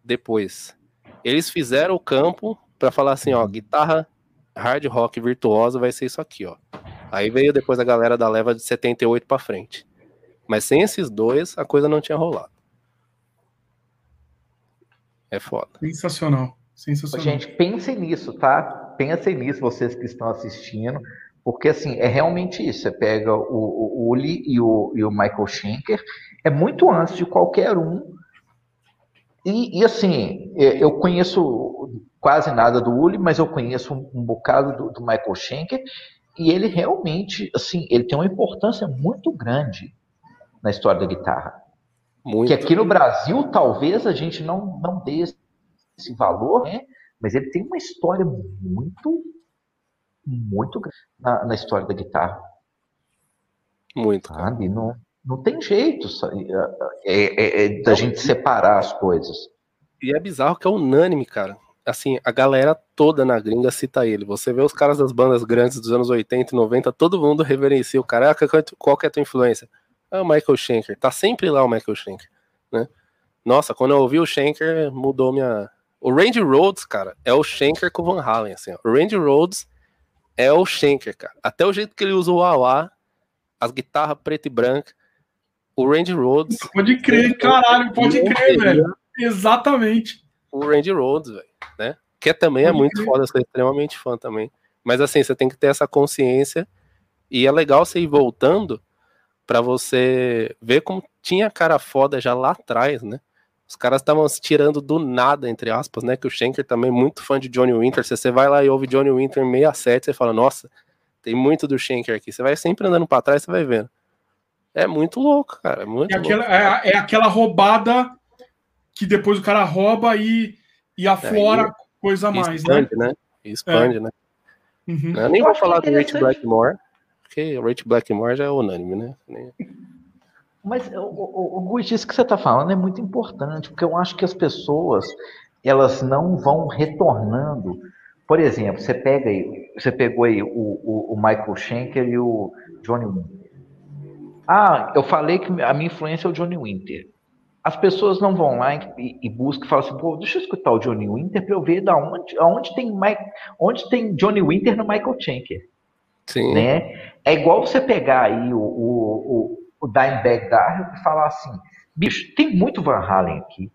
Depois. Eles fizeram o campo para falar assim, ó, guitarra hard rock virtuosa vai ser isso aqui, ó. Aí veio depois a galera da leva de 78 para frente. Mas sem esses dois, a coisa não tinha rolado. É foda. Sensacional. Sensacional. Gente, pensem nisso, tá? Pensem nisso, vocês que estão assistindo. Porque, assim, é realmente isso. Você pega o, o Uli e o, e o Michael Schenker, é muito antes de qualquer um. E, e, assim, é, eu conheço quase nada do Uli, mas eu conheço um, um bocado do, do, Michael Schenker, e ele realmente, assim, ele tem uma importância muito grande na história da guitarra. Muito. Que aqui no Brasil, talvez a gente não, não dê esse valor, né? mas ele tem uma história muito, muito grande na, na história da guitarra. Muito. Sabe? Não, não tem jeito é, é, é, da gente separar as coisas. E é bizarro que é unânime, cara. Assim, a galera toda na gringa cita ele. Você vê os caras das bandas grandes dos anos 80 e 90, todo mundo reverencia o cara. Ah, qual que é a tua influência? Ah, o Michael Schenker. Tá sempre lá o Michael Schenker, né? Nossa, quando eu ouvi o Schenker, mudou minha... O Randy Rhodes, cara, é o Schenker com o Van Halen, assim, ó. O Randy Rhodes é o Schenker, cara. Até o jeito que ele usa o wah as guitarras preta e branca, o Randy Rhodes. Pode crer, caralho, pode crer, velho. Exatamente. O Randy Rhodes, velho, né? Que também é pode é muito crer. foda, sou extremamente fã também. Mas assim, você tem que ter essa consciência e é legal você ir voltando para você ver como tinha cara foda já lá atrás, né? Os caras estavam se tirando do nada, entre aspas, né? Que o Schenker também é muito fã de Johnny Winter. Se você vai lá e ouve Johnny Winter 67, você fala, nossa, tem muito do Schenker aqui. Você vai sempre andando para trás, você vai vendo. É muito louco, cara. É, muito é, aquela, é, é, aquela roubada que depois o cara rouba e, e aflora é, e, coisa a mais, expande, né? né? expande, é. né? Uhum. Eu nem vou falar do Rich Blackmore, porque o Rich Blackmore já é unânime, né? Mas o, o, isso que você está falando é muito importante, porque eu acho que as pessoas elas não vão retornando. Por exemplo, você pega aí, você pegou aí o, o, o Michael Schenker e o Johnny Winter. Ah, eu falei que a minha influência é o Johnny Winter. As pessoas não vão lá e, e buscam e falam assim, pô, deixa eu escutar o Johnny Winter para eu ver da onde, onde, tem Mike, onde tem Johnny Winter no Michael Schenker. Sim. Né? É igual você pegar aí o, o, o, o Dimebag Darrell e falar assim, bicho, tem muito Van Halen aqui.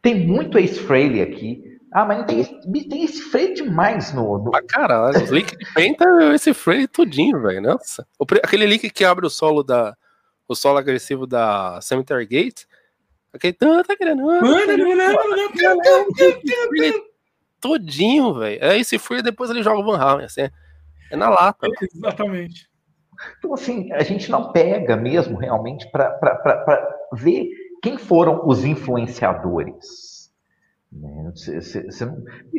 Tem muito Ace Frehley aqui. Ah, mas tem, esse, tem esse freio demais no. no... Ah, caralho, os link penta esse freio tudinho, velho. Nossa. O, aquele link que abre o solo da. O solo agressivo da Cemetery Gate. Aquele. Tá querendo. todinho, velho. Aí se for, depois ele joga o Van Halen, assim, é na lata. Exatamente. Então, assim, a gente não pega mesmo realmente para ver quem foram os influenciadores. Né? Você, você,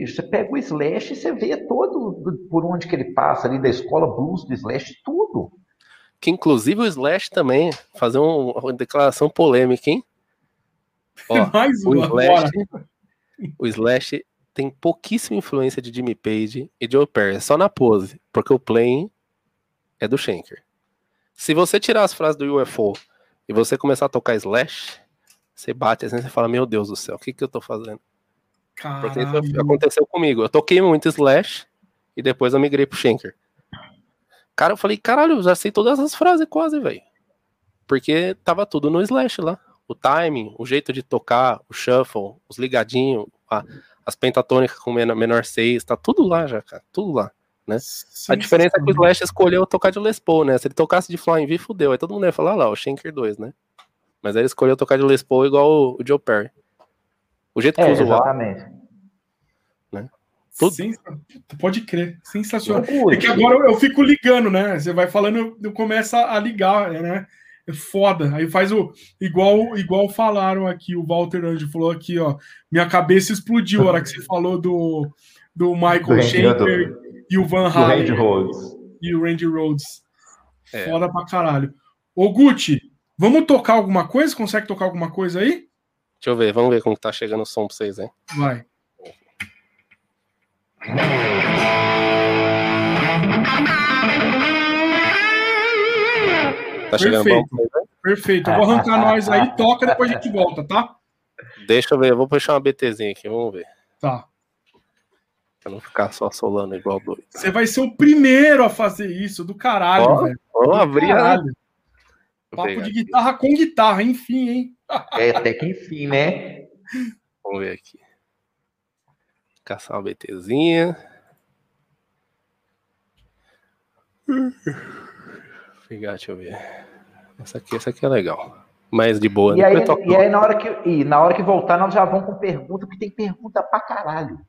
você, pega o Slash e você vê todo por onde que ele passa ali da escola blues do Slash, tudo. Que inclusive o Slash também, fazer um, uma declaração polêmica, hein? Ó, Mais o Slash, o Slash tem pouquíssima influência de Jimmy Page e Joe Perry, só na pose, porque o playing é do Schenker. Se você tirar as frases do UFO e você começar a tocar Slash, você bate assim, você fala, meu Deus do céu, o que que eu tô fazendo? Caralho. Porque isso aconteceu comigo. Eu toquei muito Slash e depois eu migrei pro Schenker. Cara, eu falei, caralho, eu já sei todas as frases quase, velho. Porque tava tudo no Slash lá. O timing, o jeito de tocar, o shuffle, os ligadinhos, a, as pentatônicas com menor, menor 6, tá tudo lá já, cara. Tudo lá. Né? Sim, a diferença sim. é que o Slash escolheu tocar de Les Paul, né? Se ele tocasse de Flying V, fudeu. Aí todo mundo ia falar lá, o Schenker 2, né? Mas aí ele escolheu tocar de Les Paul igual o, o Joe Perry. O jeito que é, usa o Exatamente. Tudo. Pode crer, sensacional. É que agora eu, fico ligando, né? Você vai falando, eu começo a ligar, né? É foda. Aí faz o igual igual falaram aqui, o Walter Anjo falou aqui, ó. Minha cabeça explodiu a hora que você falou do, do Michael Shaper e o Van Halen. E o Randy Rhodes. É. Foda pra caralho. Ô, Gucci, vamos tocar alguma coisa? Consegue tocar alguma coisa aí? Deixa eu ver, vamos ver como tá chegando o som pra vocês, hein? Vai. Tá chegando Perfeito. bom? Perfeito. Eu vou arrancar nós aí, toca, depois a gente volta, tá? Deixa eu ver, eu vou puxar uma BTzinha aqui, vamos ver. Tá. Pra não ficar só solando igual doido. Você vai ser o primeiro a fazer isso, do caralho, oh, velho. Vamos abrir caralho. Papo de guitarra com guitarra, enfim, hein? É, até que enfim, né? Vamos ver aqui. Caçar uma BTzinha. Pegar, deixa eu ver. Essa aqui, essa aqui é legal. Mais de boa. E, aí, e aí, na hora que, e na hora que voltar, nós já vamos com pergunta, porque tem pergunta pra caralho.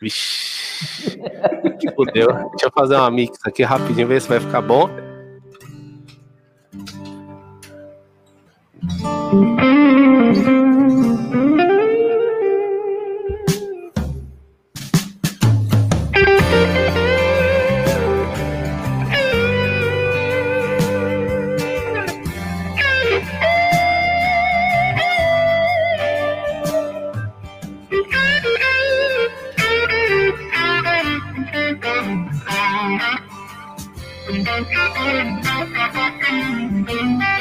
Vixe. que fodeu. Deixa eu fazer uma mix aqui rapidinho, ver se vai ficar bom. Thank I'm gonna go get some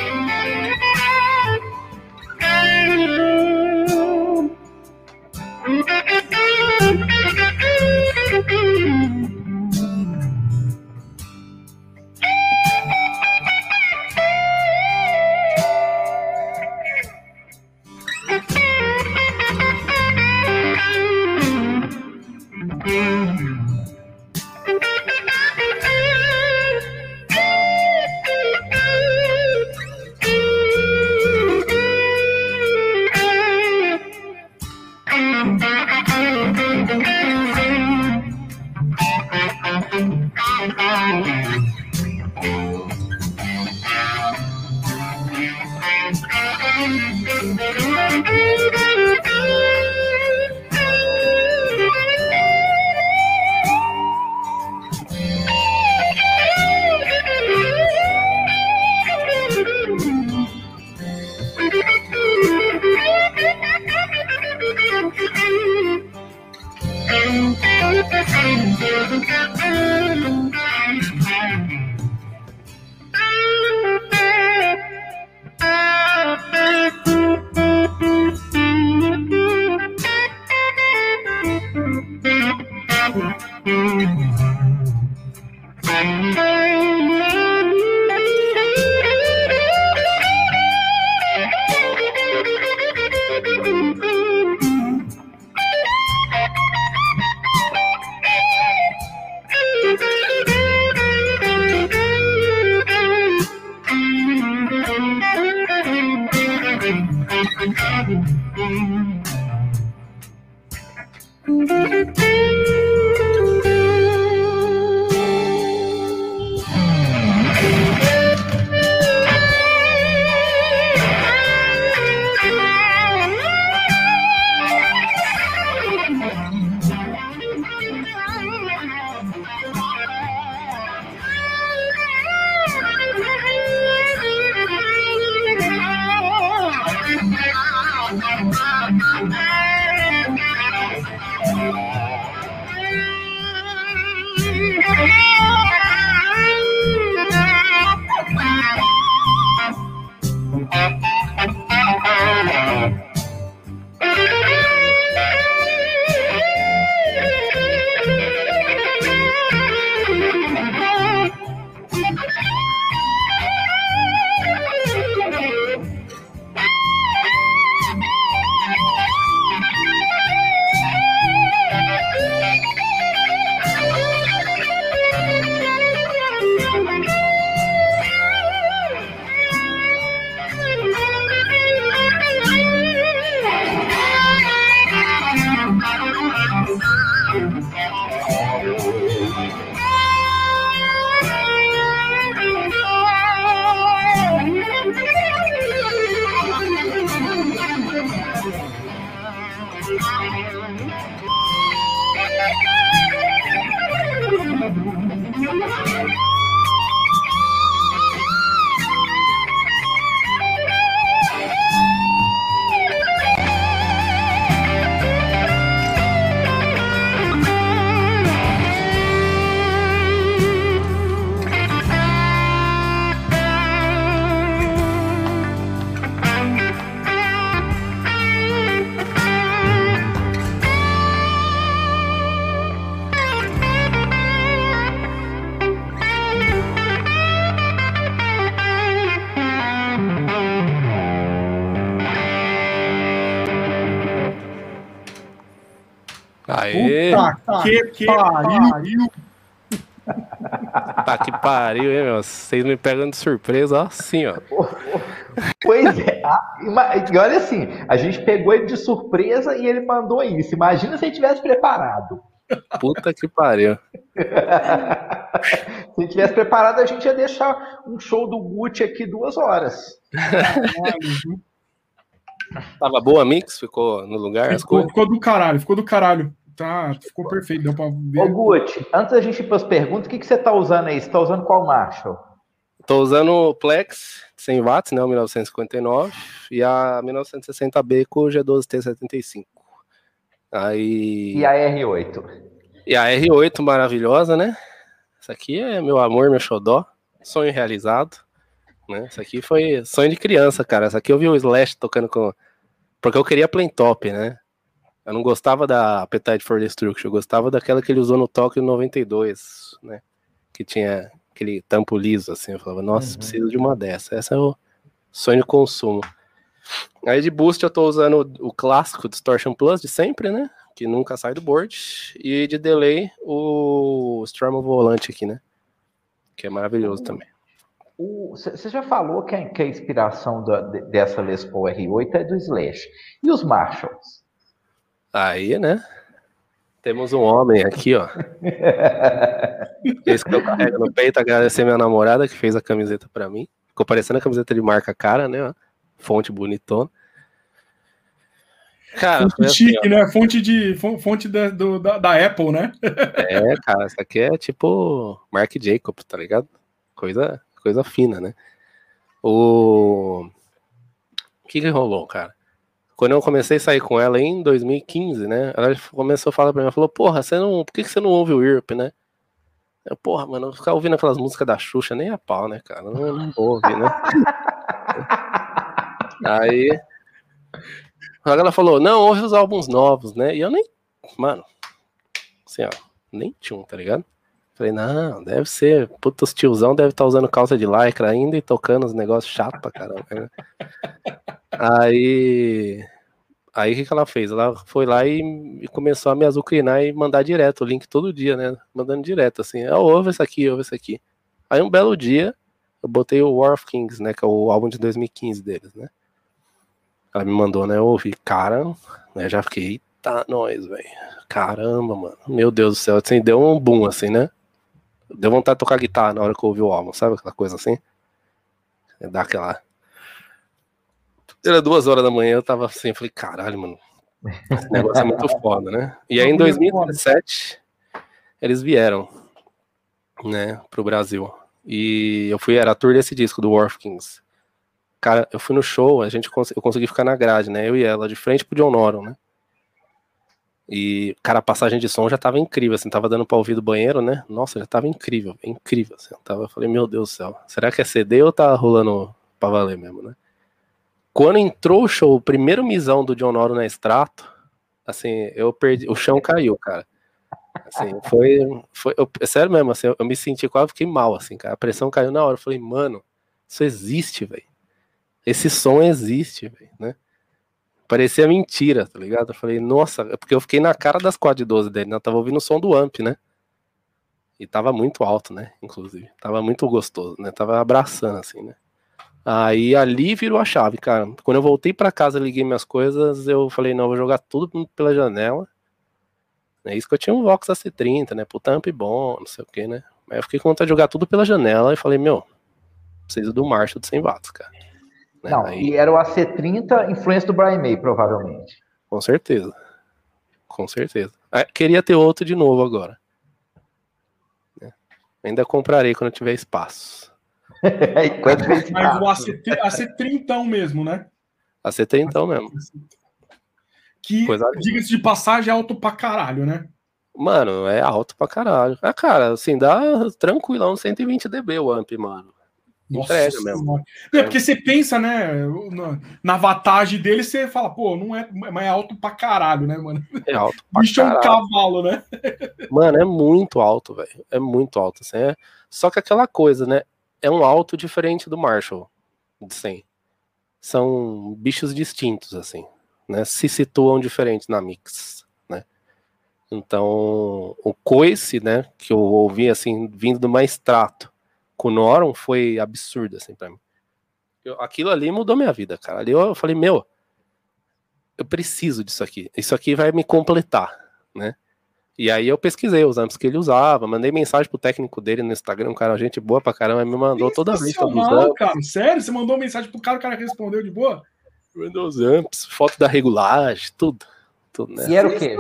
que, que pariu! Tá que pariu, hein, meu? Vocês me pegando de surpresa, ó, assim, ó. Pois é. Ah, E olha assim, a gente pegou ele de surpresa e ele mandou isso. Imagina se ele tivesse preparado. Puta que pariu. Se ele tivesse preparado, a gente ia deixar um show do Gucci aqui duas horas. Tava boa a mix? Ficou no lugar Ficou, ficou do caralho, ficou do caralho. Tá, ficou perfeito, deu pra Ô ver. Gucci, antes da gente ir para as perguntas, o que, que você tá usando aí? Você tá usando qual Marshall? Tô usando o Plex 100 watts, né, o 1959, e a 1960B com o G12T75. Aí... E a R8? E a R8 maravilhosa, né? Essa aqui é meu amor, meu xodó. Sonho realizado. Né? Essa aqui foi sonho de criança, cara. Essa aqui eu vi o Slash tocando com. Porque eu queria plain top, né? Eu não gostava da Appetite for Destruction, eu gostava daquela que ele usou no Tóquio 92, né? Que tinha aquele tampo liso, assim. Eu falava, nossa, Uhum. preciso de uma dessa. Essa é o sonho de consumo. Aí de boost eu tô usando o clássico Distortion Plus de sempre, né? Que nunca sai do board. E de delay o Storm Volante aqui, né? Que é maravilhoso também. O- Você já falou que a, que a inspiração da- de- dessa Les Paul R8 é do Slash. E os Marshalls? Aí, né? Temos um homem aqui, ó. Esse que eu carrego no peito, agradecer minha namorada que fez a camiseta pra mim. Ficou parecendo a camiseta de marca cara, né? ó. Fonte bonitona. Cara, Fonte assim, ó. chique, né? Fonte, de, fon- fonte da, do- da, da Apple, né? É, cara, essa aqui é tipo Mark Jacob, tá ligado? Coisa, coisa fina, né? O... o que que rolou, cara? Quando eu comecei a sair com ela em 2015, né? Ela começou a falar pra mim, ela falou, porra, você não, por que, que você não ouve o IRP, né? Eu, porra, mano, ficar ouvindo aquelas músicas da Xuxa, nem a pau, né, cara? Não, não vou ouvir, né? Aí... Aí ela falou, não, ouve os álbuns novos, né? E eu nem, mano, assim, ó, nem tinha um, tá ligado? Falei, não, deve ser, puta, os tiozão deve estar usando calça de lycra ainda e tocando os negócios chatos pra caramba. Aí, aí o que, que ela fez? Ela foi lá e, e começou a me azucrinar e mandar direto o link todo dia, né? Mandando direto, assim, ah, ouve esse aqui, ouve esse aqui. Aí um belo dia, eu botei o War of Kings, né, que é o álbum de 2015 deles, né? Ela me mandou, né, eu ouvi, cara, né, já fiquei, eita, nós, velho. Caramba, mano. Meu Deus do céu, assim, deu um boom, assim, né? Deu vontade de tocar guitarra na hora que eu ouvi o álbum, sabe aquela coisa assim? Dá aquela. Era duas horas da manhã, eu tava assim, eu falei, caralho, mano. Esse negócio é muito foda, né? E aí em 2017, eles vieram, né, pro Brasil. E eu fui, era a tour desse disco, do War Kings. Cara, eu fui no show, a gente eu consegui ficar na grade, né? Eu e ela, de frente pro John Noron, né? E, cara, a passagem de som já tava incrível, assim, tava dando pra ouvir do banheiro, né? Nossa, já tava incrível, incrível, assim. Eu, tava, eu falei, meu Deus do céu, será que é CD ou tá rolando pra valer mesmo, né? Quando entrou o show, o primeiro misão do John Noro na extrato, assim, eu perdi, o chão caiu, cara. Assim, foi, foi eu, é sério mesmo, assim, eu, eu me senti quase, fiquei mal, assim, cara. A pressão caiu na hora, eu falei, mano, isso existe, velho. Esse som existe, velho, né? Parecia mentira, tá ligado? Eu falei, nossa, é porque eu fiquei na cara das quad de 12 dele, né? Eu tava ouvindo o som do amp, né? E tava muito alto, né? Inclusive. Tava muito gostoso, né? Tava abraçando, assim, né? Aí ali virou a chave, cara. Quando eu voltei para casa, liguei minhas coisas, eu falei, não, vou jogar tudo pela janela. É isso que eu tinha um Vox AC30, né? Puta amp bom, não sei o que, né? Aí eu fiquei com vontade de jogar tudo pela janela e falei, meu, preciso do Marshall de 100 watts, cara. Né? Não, Aí, e era o AC30, influência do Brian May, provavelmente. Com certeza. Com certeza. Ah, queria ter outro de novo agora. né? Ainda comprarei quando tiver espaço. Quando fez Mas o espaço. AC, AC30 mesmo, né? A C30 então mesmo. Que, diga-se de passagem, é alto pra caralho, né? Mano, é alto pra caralho. Ah, cara, assim, dá tranquilão 120 dB o amp, mano. Entrega mesmo. Senhora. É porque você pensa, né, na, na vantagem dele, você fala, pô, não é, mas é alto pra caralho, né, mano? É alto pra bicho é um cavalo, né? Mano, é muito alto, velho. É muito alto. Assim, é... Só que aquela coisa, né? É um alto diferente do Marshall de 100. São bichos distintos, assim. Né? Se situam diferentes na mix, né? Então, o coice, né, que eu ouvi, assim, vindo do extrato com o Noron foi absurdo, assim, pra mim. Eu, aquilo ali mudou minha vida, cara. Ali eu falei, meu, eu preciso disso aqui. Isso aqui vai me completar, né? E aí eu pesquisei os amps que ele usava, mandei mensagem pro técnico dele no Instagram, um cara, gente boa pra caramba, me mandou toda vez cara, sério? Você mandou mensagem pro cara, o cara respondeu de boa? Mandou os amps, foto da regulagem, tudo. tudo né? E era o quê?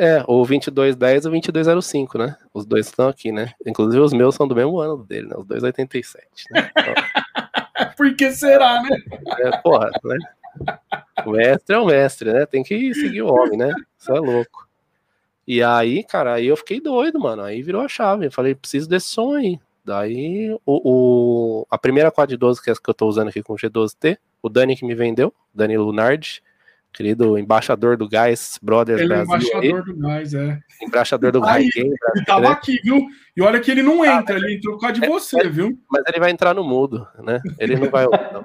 É, o 2210 e o 2205, né? Os dois estão aqui, né? Inclusive os meus são do mesmo ano dele, né? Os 287, né? Então... Por que será, né? É, porra, né? O mestre é o mestre, né? Tem que seguir o homem, né? Isso é louco. E aí, cara, aí eu fiquei doido, mano. Aí virou a chave. Eu falei, preciso desse som aí. Daí, o, o, a primeira quad 12 que, é que eu tô usando aqui com o G12T, o Dani que me vendeu, Dani Lunardi, querido embaixador do Gás Brothers ele é Brasil. embaixador aí. do Gás, é. Embaixador do Gás. Ele tava né? aqui, viu? E olha que ele não entra, ele entrou por causa de você, é, viu? Mas ele vai entrar no mudo, né? Ele não vai. não.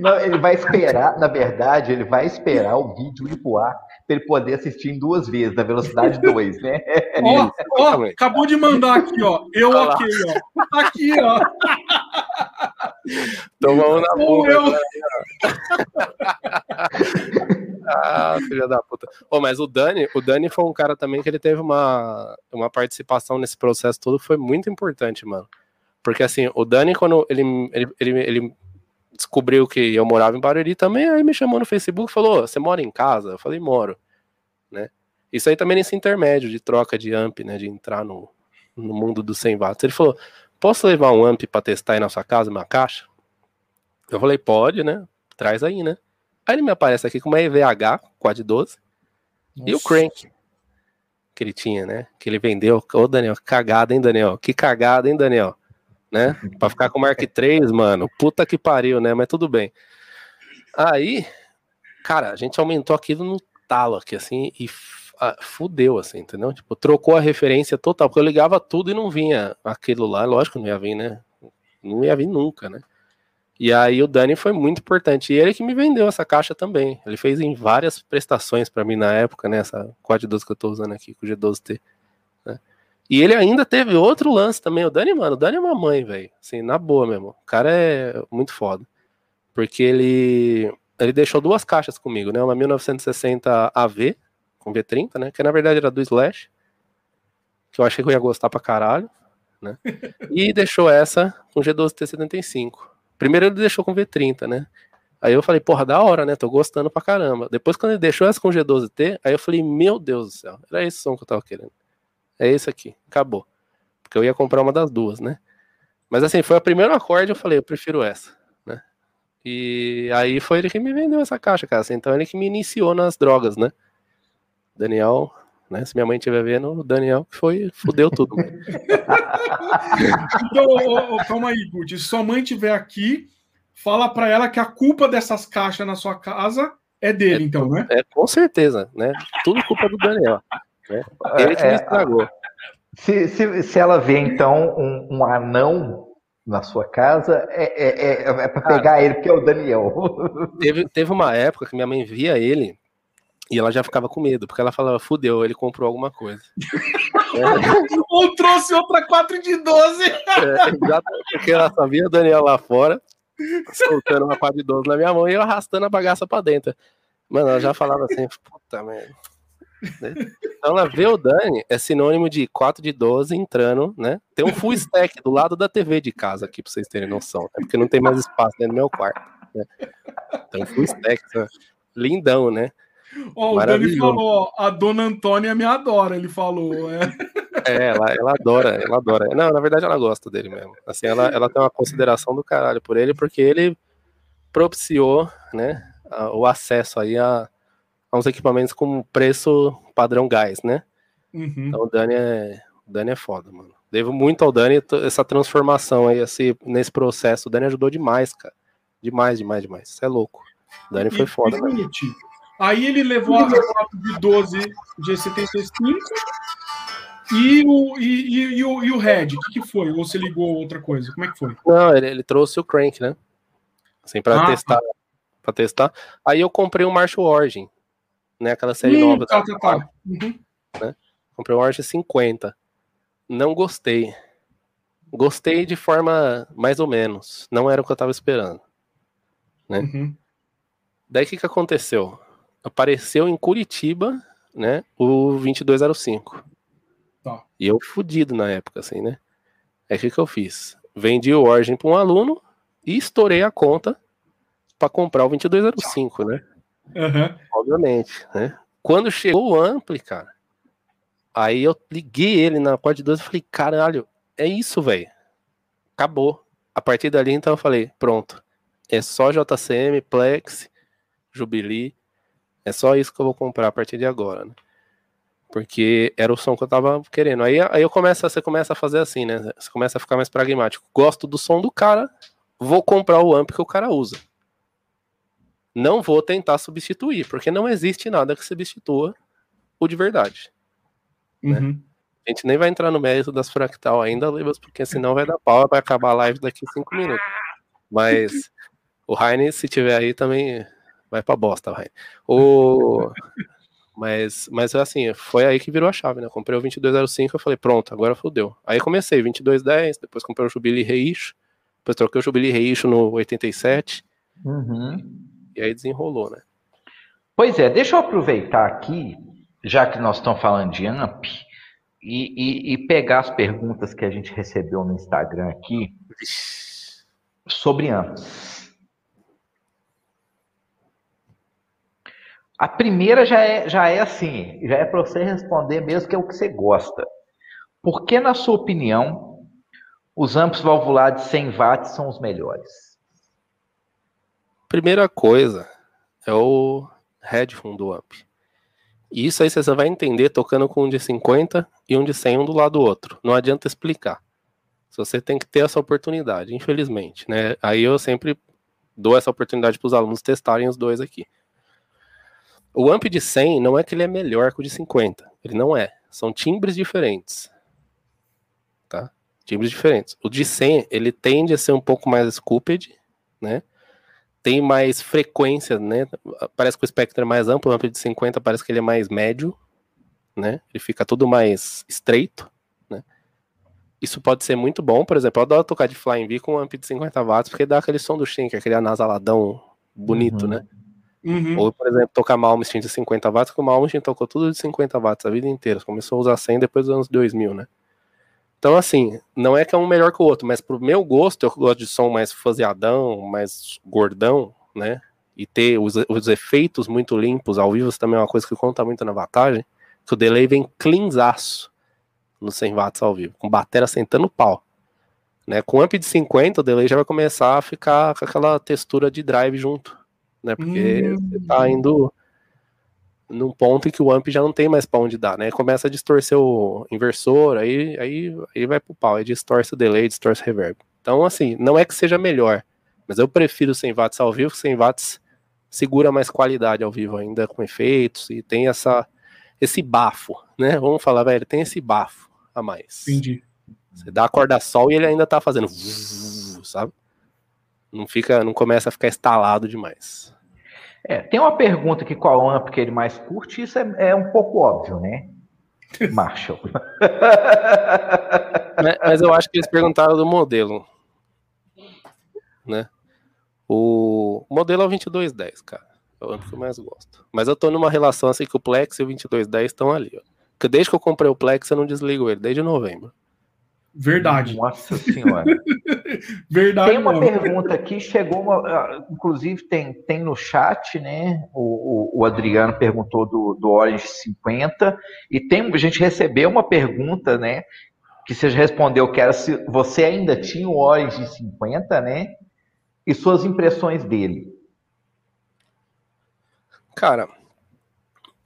não, ele vai esperar, na verdade, ele vai esperar o vídeo ir pro ar para ele poder assistir em duas vezes, na velocidade 2, né? Ó, ó, acabou de mandar aqui, ó. Eu ok, ó. Tá aqui, ó. Tomamos na boca. Eu... ah, filha da puta. Oh, mas o Dani, o Dani foi um cara também que ele teve uma, uma participação nesse processo todo, foi muito importante, mano. Porque assim, o Dani, quando ele, ele, ele, ele descobriu que eu morava em Barueri também, aí me chamou no Facebook e falou: Você mora em casa? Eu falei: Moro. Né? Isso aí também nesse intermédio de troca de amp, né? De entrar no, no mundo dos 100 watts. Ele falou: Posso levar um amp para testar aí na sua casa, uma caixa? Eu falei: Pode, né? Traz aí, né? Aí ele me aparece aqui com uma EVH Quad 12 Nossa. e o Crank que ele tinha, né? Que ele vendeu. Ô, Daniel, cagada, hein, Daniel? Que cagada, hein, Daniel? Né? Pra ficar com o Mark 3, mano, puta que pariu, né? Mas tudo bem. Aí, cara, a gente aumentou aquilo no talo aqui, assim, e fudeu, assim, entendeu? Tipo, trocou a referência total, porque eu ligava tudo e não vinha aquilo lá, lógico que não ia vir, né? Não ia vir nunca, né? E aí o Dani foi muito importante. E ele que me vendeu essa caixa também. Ele fez em várias prestações para mim na época, né? Essa Quad 12 que eu tô usando aqui, com o G12T. E ele ainda teve outro lance também. O Dani, mano, o Dani é uma mãe, velho. Assim, na boa mesmo. O cara é muito foda. Porque ele ele deixou duas caixas comigo, né? Uma 1960 AV com V30, né? Que na verdade era do Slash. Que eu achei que eu ia gostar pra caralho, né? E deixou essa com G12T75. Primeiro ele deixou com V30, né? Aí eu falei, porra, da hora, né? Tô gostando pra caramba. Depois, quando ele deixou essa com G12T, aí eu falei, meu Deus do céu, era esse som que eu tava querendo é esse aqui, acabou. Porque eu ia comprar uma das duas, né? Mas assim, foi o primeiro acorde, eu falei, eu prefiro essa, né? E aí foi ele que me vendeu essa caixa, cara. Assim, então ele que me iniciou nas drogas, né? Daniel, né? Se minha mãe estiver vendo, o Daniel que foi, fudeu tudo. então, oh, oh, calma aí, Guti. Se sua mãe estiver aqui, fala para ela que a culpa dessas caixas na sua casa é dele, é, então, né? É, com certeza, né? Tudo culpa do Daniel. Né? Ele que é, me estragou. Se, se, se ela vê, então, um, um anão na sua casa, é, é, é, é para pegar ah, ele, porque é o Daniel. Teve, teve uma época que minha mãe via ele e ela já ficava com medo, porque ela falava, fudeu, ele comprou alguma coisa. Ou trouxe outra 4 de 12. É, porque ela só via o Daniel lá fora, soltando uma 4 de 12 na minha mão e eu arrastando a bagaça pra dentro. Mano, ela já falava assim, puta merda. Né? Então ela vê o Dani é sinônimo de 4 de 12 entrando, né? Tem um full stack do lado da TV de casa aqui, pra vocês terem noção, né? porque não tem mais espaço dentro do meu quarto. Né? Então, full stack, né? lindão, né? Oh, o Dani falou, a dona Antônia me adora, ele falou. É, é ela, ela adora, ela adora. Não, na verdade ela gosta dele mesmo. Assim, ela, ela tem uma consideração do caralho por ele, porque ele propiciou, né, o acesso aí a a uns equipamentos com preço padrão gás, né? Uhum. Então o Dani é, o Dani é foda, mano. Devo muito ao Dani essa transformação aí, esse, nesse processo. O Dani ajudou demais, cara. Demais, demais, demais. Isso é louco. O Dani foi foda. Aí ele levou a 4 de 12 G75 e o, e, e, o, e o Red, o que, que foi? Ou você ligou outra coisa? Como é que foi? Não, ele, ele trouxe o Crank, né? Assim, pra ah, testar. Tá. Pra testar. Aí eu comprei o Marshall Origin, né? Aquela série hum, nova. Tá, tá, tá. Uhum. Né? Comprei um Orange 50. Não gostei. Gostei de forma mais ou menos. Não era o que eu tava esperando. Né? Uhum. Daí o que, que aconteceu? Apareceu em Curitiba, né? O 2205. Tá. E eu fudido na época, assim, né? Aí o que, que eu fiz? Vendi o Origin para um aluno e estourei a conta para comprar o 2205, né? Uhum. Obviamente, né? Quando chegou o Ampli, cara, aí eu liguei ele na de 12 e falei, caralho, é isso, velho. Acabou. A partir dali, então, eu falei, pronto. É só JCM, Plex, Jubilee. É só isso que eu vou comprar a partir de agora, né? Porque era o som que eu tava querendo. Aí, aí eu começo, você começa a fazer assim, né? Você começa a ficar mais pragmático. Gosto do som do cara, vou comprar o amp que o cara usa não vou tentar substituir, porque não existe nada que substitua o de verdade. Né? Uhum. A gente nem vai entrar no mérito das fractal ainda, Lebas, porque senão vai dar pau, vai acabar a live daqui cinco minutos. Mas o Heine, se tiver aí, também vai pra bosta, Heine. O... Mas, mas assim, foi aí que virou a chave, né? Eu comprei o 2205, eu falei, pronto, agora fodeu. Aí comecei, 2210, depois comprei o Jubilee Reissue, depois troquei o Jubilee Reissue no 87. Uhum. E aí desenrolou, né? Pois é, deixa eu aproveitar aqui, já que nós estamos falando de AMP, e, e, e pegar as perguntas que a gente recebeu no Instagram aqui sobre AMPs. A primeira já é, já é assim, já é para você responder mesmo que é o que você gosta. Por que, na sua opinião, os amps valvulados 100 watts são os melhores? Primeira coisa é o headphone do amp. Isso aí você vai entender tocando com um de 50 e um de 100 um do lado do outro. Não adianta explicar. Você tem que ter essa oportunidade, infelizmente, né? Aí eu sempre dou essa oportunidade para os alunos testarem os dois aqui. O amp de 100 não é que ele é melhor que o de 50. Ele não é. São timbres diferentes. Tá? Timbres diferentes. O de 100, ele tende a ser um pouco mais scooped, né? Tem mais frequência, né? Parece que o espectro é mais amplo, o amplo de 50 parece que ele é mais médio, né? Ele fica tudo mais estreito, né? Isso pode ser muito bom, por exemplo, eu adoro tocar de Flying V com um amp de 50 watts, porque dá aquele som do Shin, que é aquele anasaladão bonito, uhum. né? Uhum. Ou, por exemplo, tocar Malmsteen de 50 watts, que o Malmsteen tocou tudo de 50 watts a vida inteira, começou a usar 100 depois dos anos 2000, né? Então, assim, não é que é um melhor que o outro, mas pro meu gosto, eu gosto de som mais faseadão, mais gordão, né? E ter os, os efeitos muito limpos ao vivo também é uma coisa que conta muito na vantagem, que o delay vem cleansaço no 100 watts ao vivo, com bateria sentando pau. Né? Com amp de 50, o delay já vai começar a ficar com aquela textura de drive junto, né? Porque hum. você tá indo num ponto em que o amp já não tem mais para onde dar, né? Começa a distorcer o inversor, aí, aí, aí vai pro pau, aí distorce o delay, distorce o reverb. Então, assim, não é que seja melhor, mas eu prefiro 100 watts ao vivo, 100 watts segura mais qualidade ao vivo ainda, com efeitos, e tem essa, esse bafo, né? Vamos falar, velho, tem esse bafo a mais. Entendi. Você dá a corda sol e ele ainda tá fazendo, sabe? Não fica, não começa a ficar estalado demais. É, tem uma pergunta aqui qual amp que ele mais curte, isso é, é um pouco óbvio, né? Marshall. mas, mas, eu acho que eles perguntaram do modelo. Né? O modelo é o 2210, cara. É o amp que eu mais gosto. Mas eu tô numa relação assim que o Plex e o 2210 estão ali. Ó. Porque desde que eu comprei o Plex, eu não desligo ele, desde novembro. Verdade. Nossa senhora. Verdade. Tem uma mesmo. pergunta aqui, chegou uma, ah, inclusive tem, tem no chat, né? O, o, o, Adriano perguntou do, do Orange 50 e tem a gente recebeu uma pergunta, né? Que você respondeu que era se você ainda tinha o Orange 50, né? E suas impressões dele. Cara,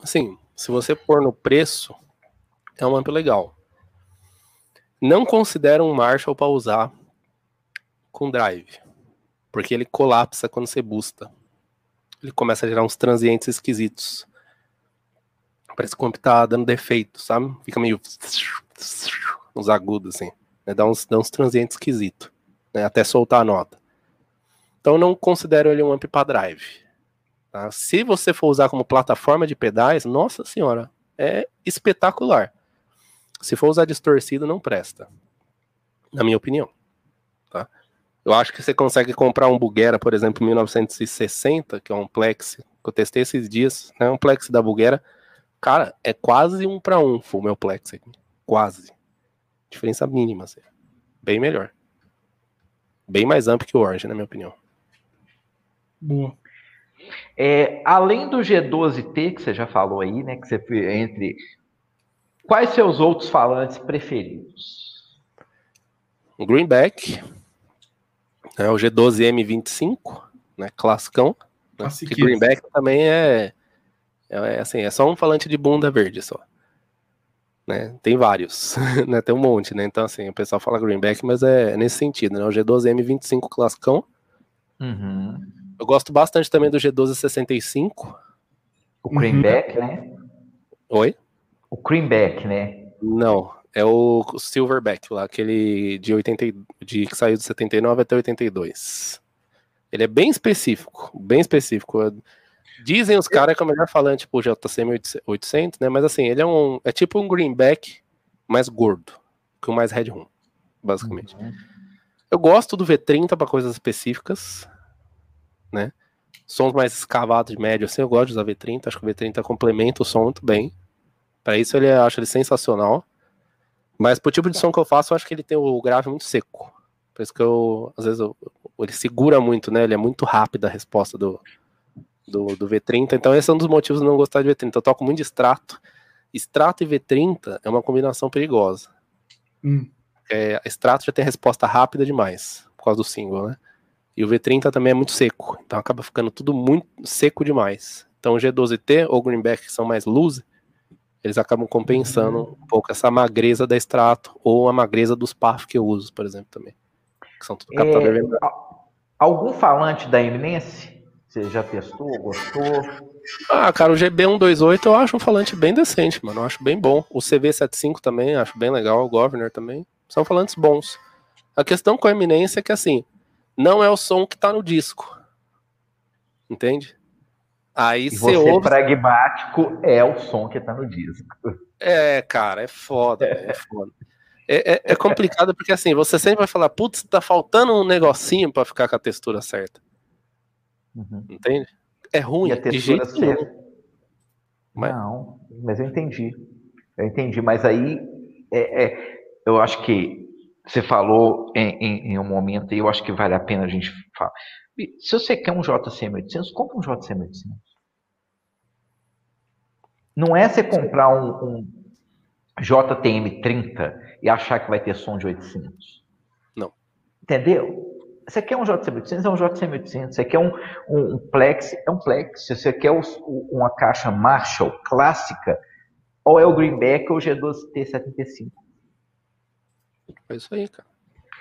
assim, se você pôr no preço, é um amp legal. Não considera um Marshall para usar com drive, porque ele colapsa quando você busta. Ele começa a gerar uns transientes esquisitos. Parece que o comp tá dando defeito, sabe? Fica meio uns agudos assim, né? dá uns dá uns transientes esquisitos, né? Até soltar a nota. Então não considero ele um amp para drive, Tá? Se você for usar como plataforma de pedais, nossa senhora, é espetacular. Se for usar distorcido, não presta. Na minha opinião. Tá? Eu acho que você consegue comprar um Bugera, por exemplo, 1960, que é um Plex, que eu testei esses dias, né? Um Plex da Bugera. Cara, é quase um para um o meu Plex aqui. Quase. Diferença mínima, assim. Bem melhor. Bem mais amplo que o Orange, na minha opinião. Boa. É, além do G12T, que você já falou aí, né? Que você entre. Quais seus outros falantes preferidos? O Greenback, é o G12M25, né? Classicão. Né, que Greenback também é, é, é, assim, é só um falante de bunda verde só. Né? Tem vários, né? Tem um monte, né? Então, assim, o pessoal fala Greenback, mas é nesse sentido, né? O G12M25 classicão. Uhum. Eu gosto bastante também do G1265. O Greenback, uhum. né? Oi? O Greenback, né? Não, é o Silverback lá, aquele de 80, de que saiu de 79 até 82. Ele é bem específico, bem específico. Dizem os caras que é o melhor falante, tipo o JCM 800, né? Mas assim, ele é um é tipo um greenback mais gordo, que o mais Red Room, basicamente. Uhum. Eu gosto do V30 para coisas específicas, né? Sons mais escavados de médio, assim, eu gosto de usar V30, acho que o V30 complementa o som muito bem. Para isso ele acho ele sensacional. Mas pro tipo de som que eu faço, eu acho que ele tem o grave muito seco. Por isso que eu, às vezes, eu, ele segura muito, né? Ele é muito rápido a resposta do, do, do V30. Então, esse é um dos motivos de não gostar de V30. Eu toco muito de extrato. Extrato e V30 é uma combinação perigosa. Hum. É, extrato já tem resposta rápida demais, por causa do single, né? E o V30 também é muito seco. Então acaba ficando tudo muito seco demais. Então o G12T ou Greenback, que são mais loose, eles acabam compensando uhum. um pouco essa magreza da extrato ou a magreza dos PAF que eu uso, por exemplo, também. Que são tudo captador é, Algum falante da Eminence? Você já testou, gostou? Ah, cara, o GB128 eu acho um falante bem decente, mano. Eu acho bem bom. O CV75 também, acho bem legal. O Governor também. São falantes bons. A questão com a Eminência é que, assim, não é o som que tá no disco. Entende? Aí você ouve... pragmático é o som que tá no disco. É, cara, é foda, é, é foda. É, é, é, complicado porque assim, você sempre vai falar, putz, tá faltando um negocinho para ficar com a textura certa. Uhum. Entende? É ruim, e a textura certa. Mas... Não, mas eu entendi. Eu entendi, mas aí é, é eu acho que você falou em, em, em, um momento e eu acho que vale a pena a gente falar. Se você quer um JCM 800, compra um JCM 800. Não é você comprar um, um JTM 30 e achar que vai ter som de 800. Não. Entendeu? Você quer um JCM 800, é um JCM 800. Você quer um, um, um Plex, é um Plex. Você quer o, uma caixa Marshall clássica, ou é o Greenback ou o G12T75. É isso aí, cara.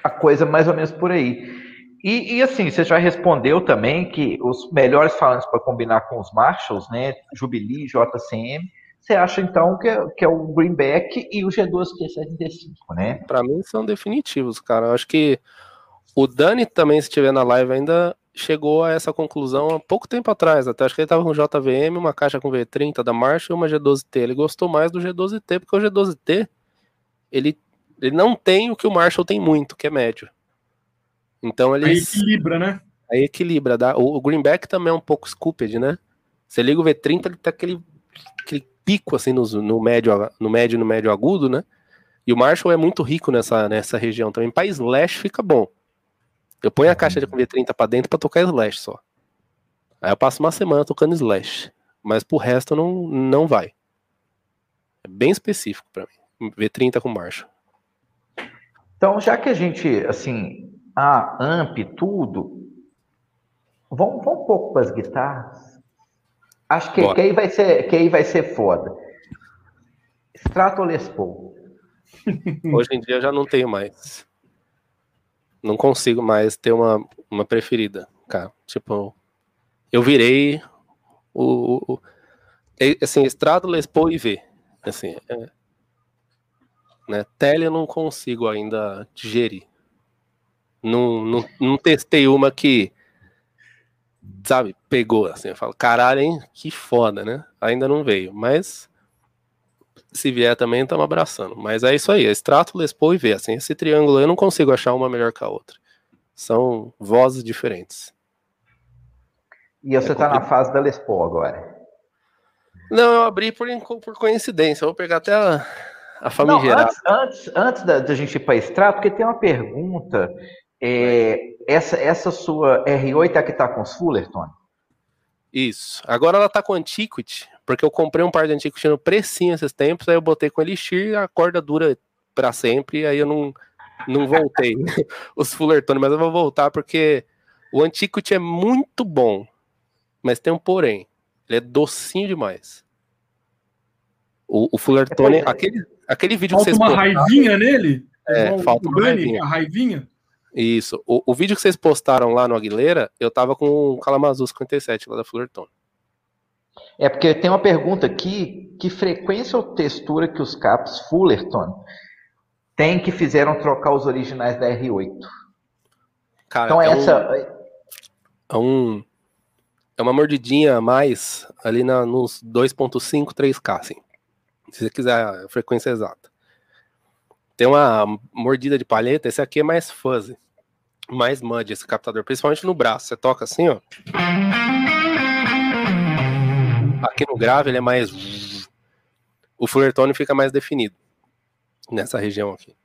A coisa mais ou menos por aí. E, e, assim, você já respondeu também que os melhores falantes para combinar com os Marshalls, né? Jubilee, JCM, você acha então que é, que é o Greenback e o G2Q75, né? Para mim são definitivos, cara. Eu acho que o Dani também, se estiver na live ainda, chegou a essa conclusão há pouco tempo atrás. Até acho que ele estava com JVM, uma caixa com V30 da Marshall e uma G12T. Ele gostou mais do G12T, porque o G12T ele, ele não tem o que o Marshall tem muito, que é médio. Então ele. Aí equilibra, né? Aí equilibra. Dá. O, o Greenback também é um pouco scooped, né? Você liga o V30, ele tem aquele, aquele pico assim no, no, médio, no médio no médio agudo, né? E o Marshall é muito rico nessa, nessa região também. Para slash fica bom. Eu ponho a caixa de V30 para dentro para tocar slash só. Aí eu passo uma semana tocando slash. Mas pro resto não, não vai. É bem específico para mim. V30 com Marshall. Então, já que a gente, assim, a amp, tudo. Vamos, vamos um pouco para as guitarras. Acho que, que, aí vai ser, que aí vai ser foda. Strato Les Paul. Hoje em dia já não tenho mais. Não consigo mais ter uma, uma preferida, cara. Tipo, eu virei o, o, o assim, Strato Les Paul e V. Assim, é, né? Tele eu não consigo ainda digerir. Não, não, não testei uma que sabe, pegou, assim, eu falo, caralho, hein, que foda, né? Ainda não veio, mas se vier também, estamos abraçando. Mas é isso aí, é extrato, Les Paul e V, assim, esse triângulo eu não consigo achar uma melhor que a outra. São vozes diferentes. E você está é na fase da Les Paul agora? Não, eu abri por, por coincidência, eu vou pegar até a, a famigerada. Não, antes, antes, antes da, da gente ir para extrato, porque tem uma pergunta é, essa, essa sua R8 é a que está com os Fullerton? Isso. Agora ela está com Antiquity, porque eu comprei um par de Antiquity no precinho esses tempos, aí eu botei com Elixir, a corda dura para sempre, aí eu não, não voltei os Fullerton, mas eu vou voltar porque o Antiquity é muito bom, mas tem um porém. Ele é docinho demais. O, o Fullerton, é, aquele, aquele vídeo falta que vocês uma raivinha nele? É, falta uma raivinha. A raivinha? Isso. O, o, vídeo que vocês postaram lá no Aguilera, eu tava com o Kalamazoo 57 lá da Fullerton. É porque tem uma pergunta aqui: que frequência ou textura que os caps Fullerton tem que fizeram trocar os originais da R8? Cara, então é essa. Um, é um. É uma mordidinha a mais ali na, nos 2.5, 3K, assim. Se você quiser a frequência exata. Tem uma mordida de palheta, esse aqui é mais fuzzy mais mud esse captador, principalmente no braço. Você toca assim, ó. Aqui no grave ele é mais. O Fullertone fica mais definido nessa região aqui.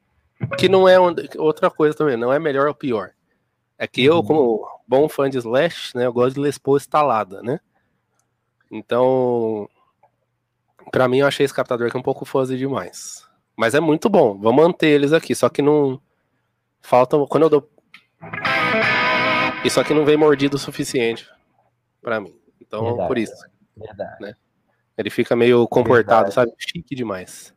Que não é outra coisa também, não é melhor ou pior. É que eu, como bom fã de Slash, né, eu gosto de Les instalada, né? Então, para mim eu achei esse captador aqui um pouco fuzzy demais. Mas é muito bom, vou manter eles aqui, só que não falta quando eu dou isso aqui não vem mordido o suficiente para mim. Então, Verdade. por isso. Verdade. Né? Ele fica meio comportado, Verdade. sabe? Chique demais.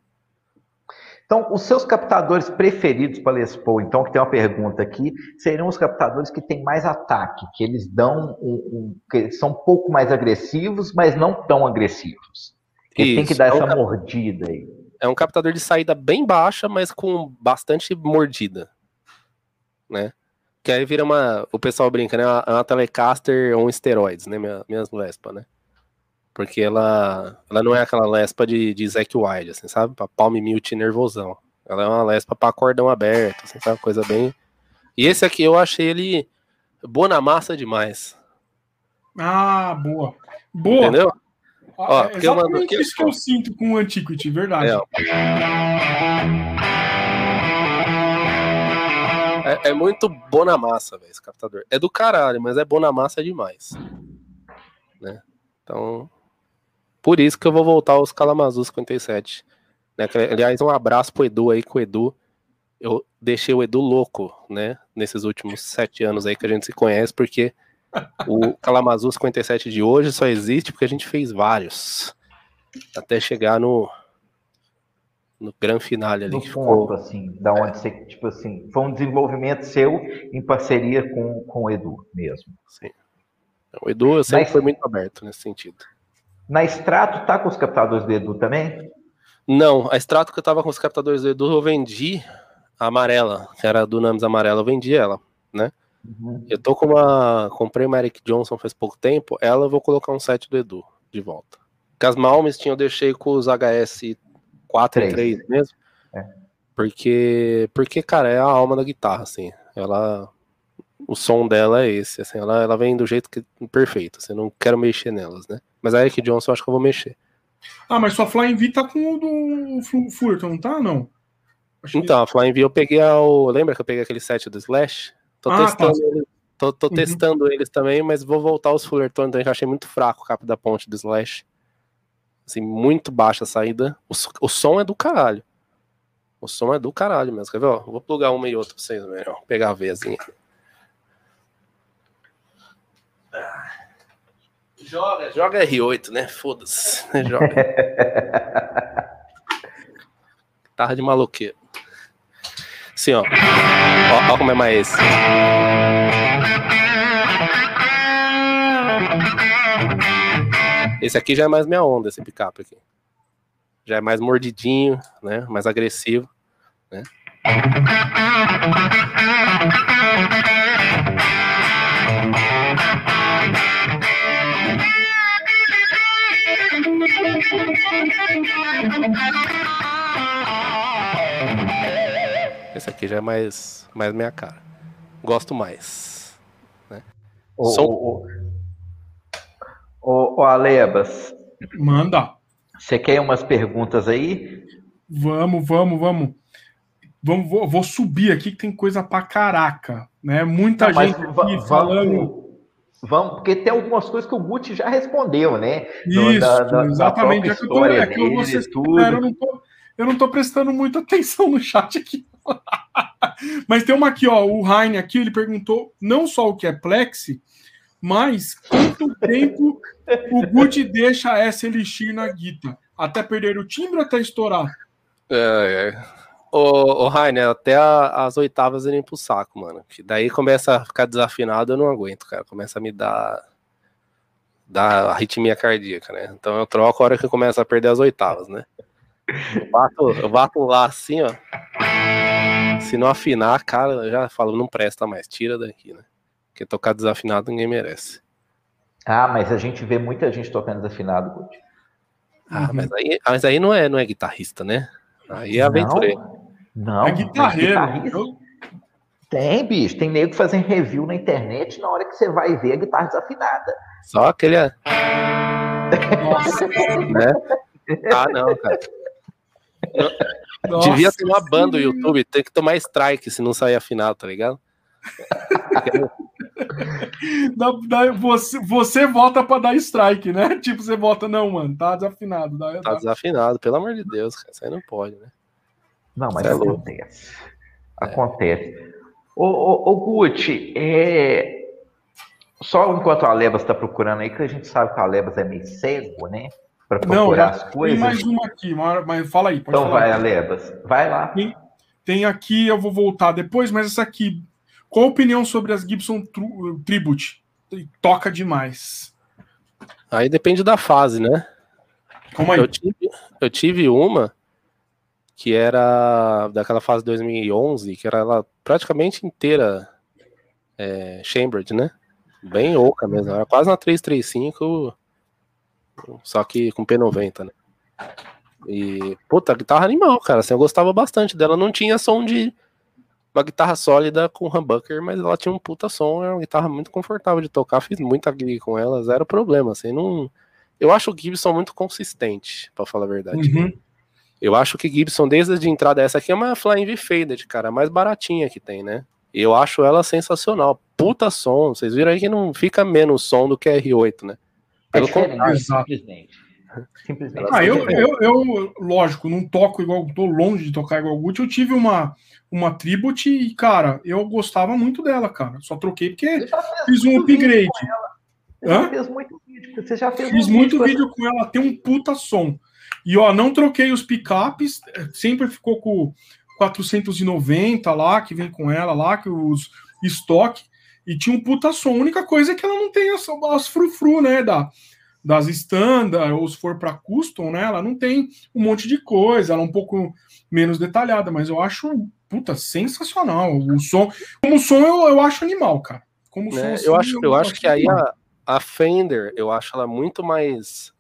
Então, os seus captadores preferidos para Les Paul, então, que tem uma pergunta aqui, seriam os captadores que têm mais ataque, que eles dão um, um que são um pouco mais agressivos, mas não tão agressivos. Que tem que dar é essa mordida aí. É um captador de saída bem baixa, mas com bastante mordida, né? Que aí vira uma. O pessoal brinca, né? Uma, uma Telecaster ou um esteroides, né? Minha, minhas Lespa, né? Porque ela, ela não é aquela Lespa de, de Zack Wilde, assim, sabe? Pra palm mute nervosão. Ela é uma Lespa pra cordão aberto, assim, sabe? Coisa bem. E esse aqui eu achei ele boa na massa demais. Ah, boa. Boa. Entendeu? Ah, Ó, é exatamente isso que eu sinto com o Antiquity, verdade. É. É, é muito bom na massa, velho, esse captador. É do caralho, mas é bom na massa demais. Né? Então, por isso que eu vou voltar aos Kalamazoo 57. Né? Aliás, um abraço pro Edu aí, com o Edu. Eu deixei o Edu louco, né? Nesses últimos sete anos aí que a gente se conhece, porque o Kalamazoo 57 de hoje só existe porque a gente fez vários. Até chegar no, no grande finale ali. No ponto, assim, da onde você, tipo assim, foi um desenvolvimento seu em parceria com, com o Edu mesmo. Sim. O Edu sempre Na... foi muito aberto nesse sentido. Na Extrato tá com os captadores do Edu também? Não, a Extrato que eu tava com os captadores do Edu, eu vendi a amarela, que era do Names amarela, eu vendi ela, né? Uhum. Eu tô com uma. Comprei uma Eric Johnson faz pouco tempo, ela eu vou colocar um set do Edu de volta. Porque as Malmes tinha, eu deixei com os HS 4 e 3 mesmo. É. Porque, porque, cara, é a alma da guitarra, assim. Ela. O som dela é esse, assim, ela, ela vem do jeito que perfeito, assim, não quero mexer nelas, né? Mas a Eric Johnson eu acho que eu vou mexer. Ah, mas sua Flying V tá com o do Fullerton, não tá? Não. Acho então, que... a Flying V eu peguei o. Lembra que eu peguei aquele set do Slash? Tô ah, testando, tá. ele, tô, tô uhum. testando eles também, mas vou voltar aos Fullerton, então eu achei muito fraco o capo da ponte do Slash. Assim, muito baixa a saída. O, o som é do caralho. O som é do caralho mesmo. Quer ver? Ó, vou plugar uma e outra pra vocês verem. Ó. Pegar a vezinha. Joga, joga R8, né? Foda-se. Joga. Guitarra de maloqueiro. Assim, ó. ó. Ó como é mais. Esse aqui já é mais minha onda, esse picape aqui. Já é mais mordidinho, né? Mais agressivo, né? Esse aqui já é mais, mais minha cara. Gosto mais. Né? O, Som... o, o, o Alebas. Manda. Você quer umas perguntas aí? Vamos, vamos, vamos. Vamos, vou, vou subir aqui que tem coisa pra caraca, né? Muita Não, gente aqui falando. Vamos, porque tem algumas coisas que o Gucci já respondeu, né? Isso, da, da, exatamente. Da que eu tô, é que vocês, tudo. eu, não tô, eu não tô prestando muita atenção no chat aqui. mas tem uma aqui, ó. O Heine aqui, ele perguntou não só o que é Plexi, mas quanto tempo o Gucci deixa essa elixir na guita? Até perder o timbre até estourar? É, é. Ô, ô Rainer, até a, as oitavas irem pro saco, mano. Que daí começa a ficar desafinado, eu não aguento, cara. Começa a me dar. dar arritmia cardíaca, né? Então eu troco a hora que começa a perder as oitavas, né? Eu bato, eu bato lá assim, ó. Se não afinar, cara, eu já falo, não presta mais, tira daqui, né? Porque tocar desafinado ninguém merece. Ah, mas a gente vê muita gente tocando desafinado, Guti. Ah, mas aí, mas aí não, é, não é guitarrista, né? Aí é aventureiro. Não, é guitarreiro. Tem, bicho. Tem nego fazendo review na internet na hora que você vai ver a guitarra desafinada. Só aquele. Nossa. né? Ah, não, cara. Nossa, Devia ter uma banda no YouTube, tem que tomar strike se não sair afinado, tá ligado? Dá, dá, você, você vota pra dar strike, né? Tipo, você vota, não, mano, tá desafinado. Dá, tá dá. desafinado, pelo amor de Deus, cara, isso aí não pode, né? Não, mas é acontece. É. Acontece. Ô, ô, ô Gucci, é... só enquanto a Lebas está procurando aí, que a gente sabe que a Lebas é meio cego, né? Para procurar Não, as coisas. Tem mais uma aqui, mas fala aí. então falar. vai, Alebas. Vai lá. Tem, tem, aqui, eu vou voltar depois, mas essa aqui. Qual a opinião sobre as Gibson Tribute? Toca demais. Aí depende da fase, né? Como aí? Eu tive, eu tive uma que era daquela fase 2011, que era ela praticamente inteira é, chambered, né? Bem oca mesmo, era quase uma 335, só que com P90, né? E, puta, guitarra animal, cara, assim, eu gostava bastante dela, não tinha som de uma guitarra sólida com humbucker, mas ela tinha um puta som, era uma guitarra muito confortável de tocar, fiz muita gig com ela, zero problema, assim, não... Eu acho o Gibson muito consistente, para falar a verdade. Uhum. Eu acho que Gibson, desde a entrada, essa aqui é uma Flying V Faded, cara, a mais baratinha que tem, né? Eu acho ela sensacional. Puta som. Vocês viram aí que não fica menos som do que a R8, né? Pelo é contrário. Simplesmente. Simplesmente. Ah, eu, eu, eu, lógico, não toco igual, tô longe de tocar igual o Gucci. Eu tive uma, uma Tribute e, cara, eu gostava muito dela, cara. Só troquei porque fiz um upgrade. Você já fez muito vídeo. Você já fez Fiz muito vídeo com ela, tem um puta som. E ó, não troquei os picapes, sempre ficou com 490 lá, que vem com ela lá, que os estoque, e tinha um puta som. A única coisa é que ela não tem as, as frufru, né, da, das standard, ou se for para custom, né, ela não tem um monte de coisa, ela é um pouco menos detalhada, mas eu acho, puta, sensacional. O som, como som eu, eu acho animal, cara. Como som, assim, eu acho, eu, eu acho que aí a, a Fender, eu acho ela muito mais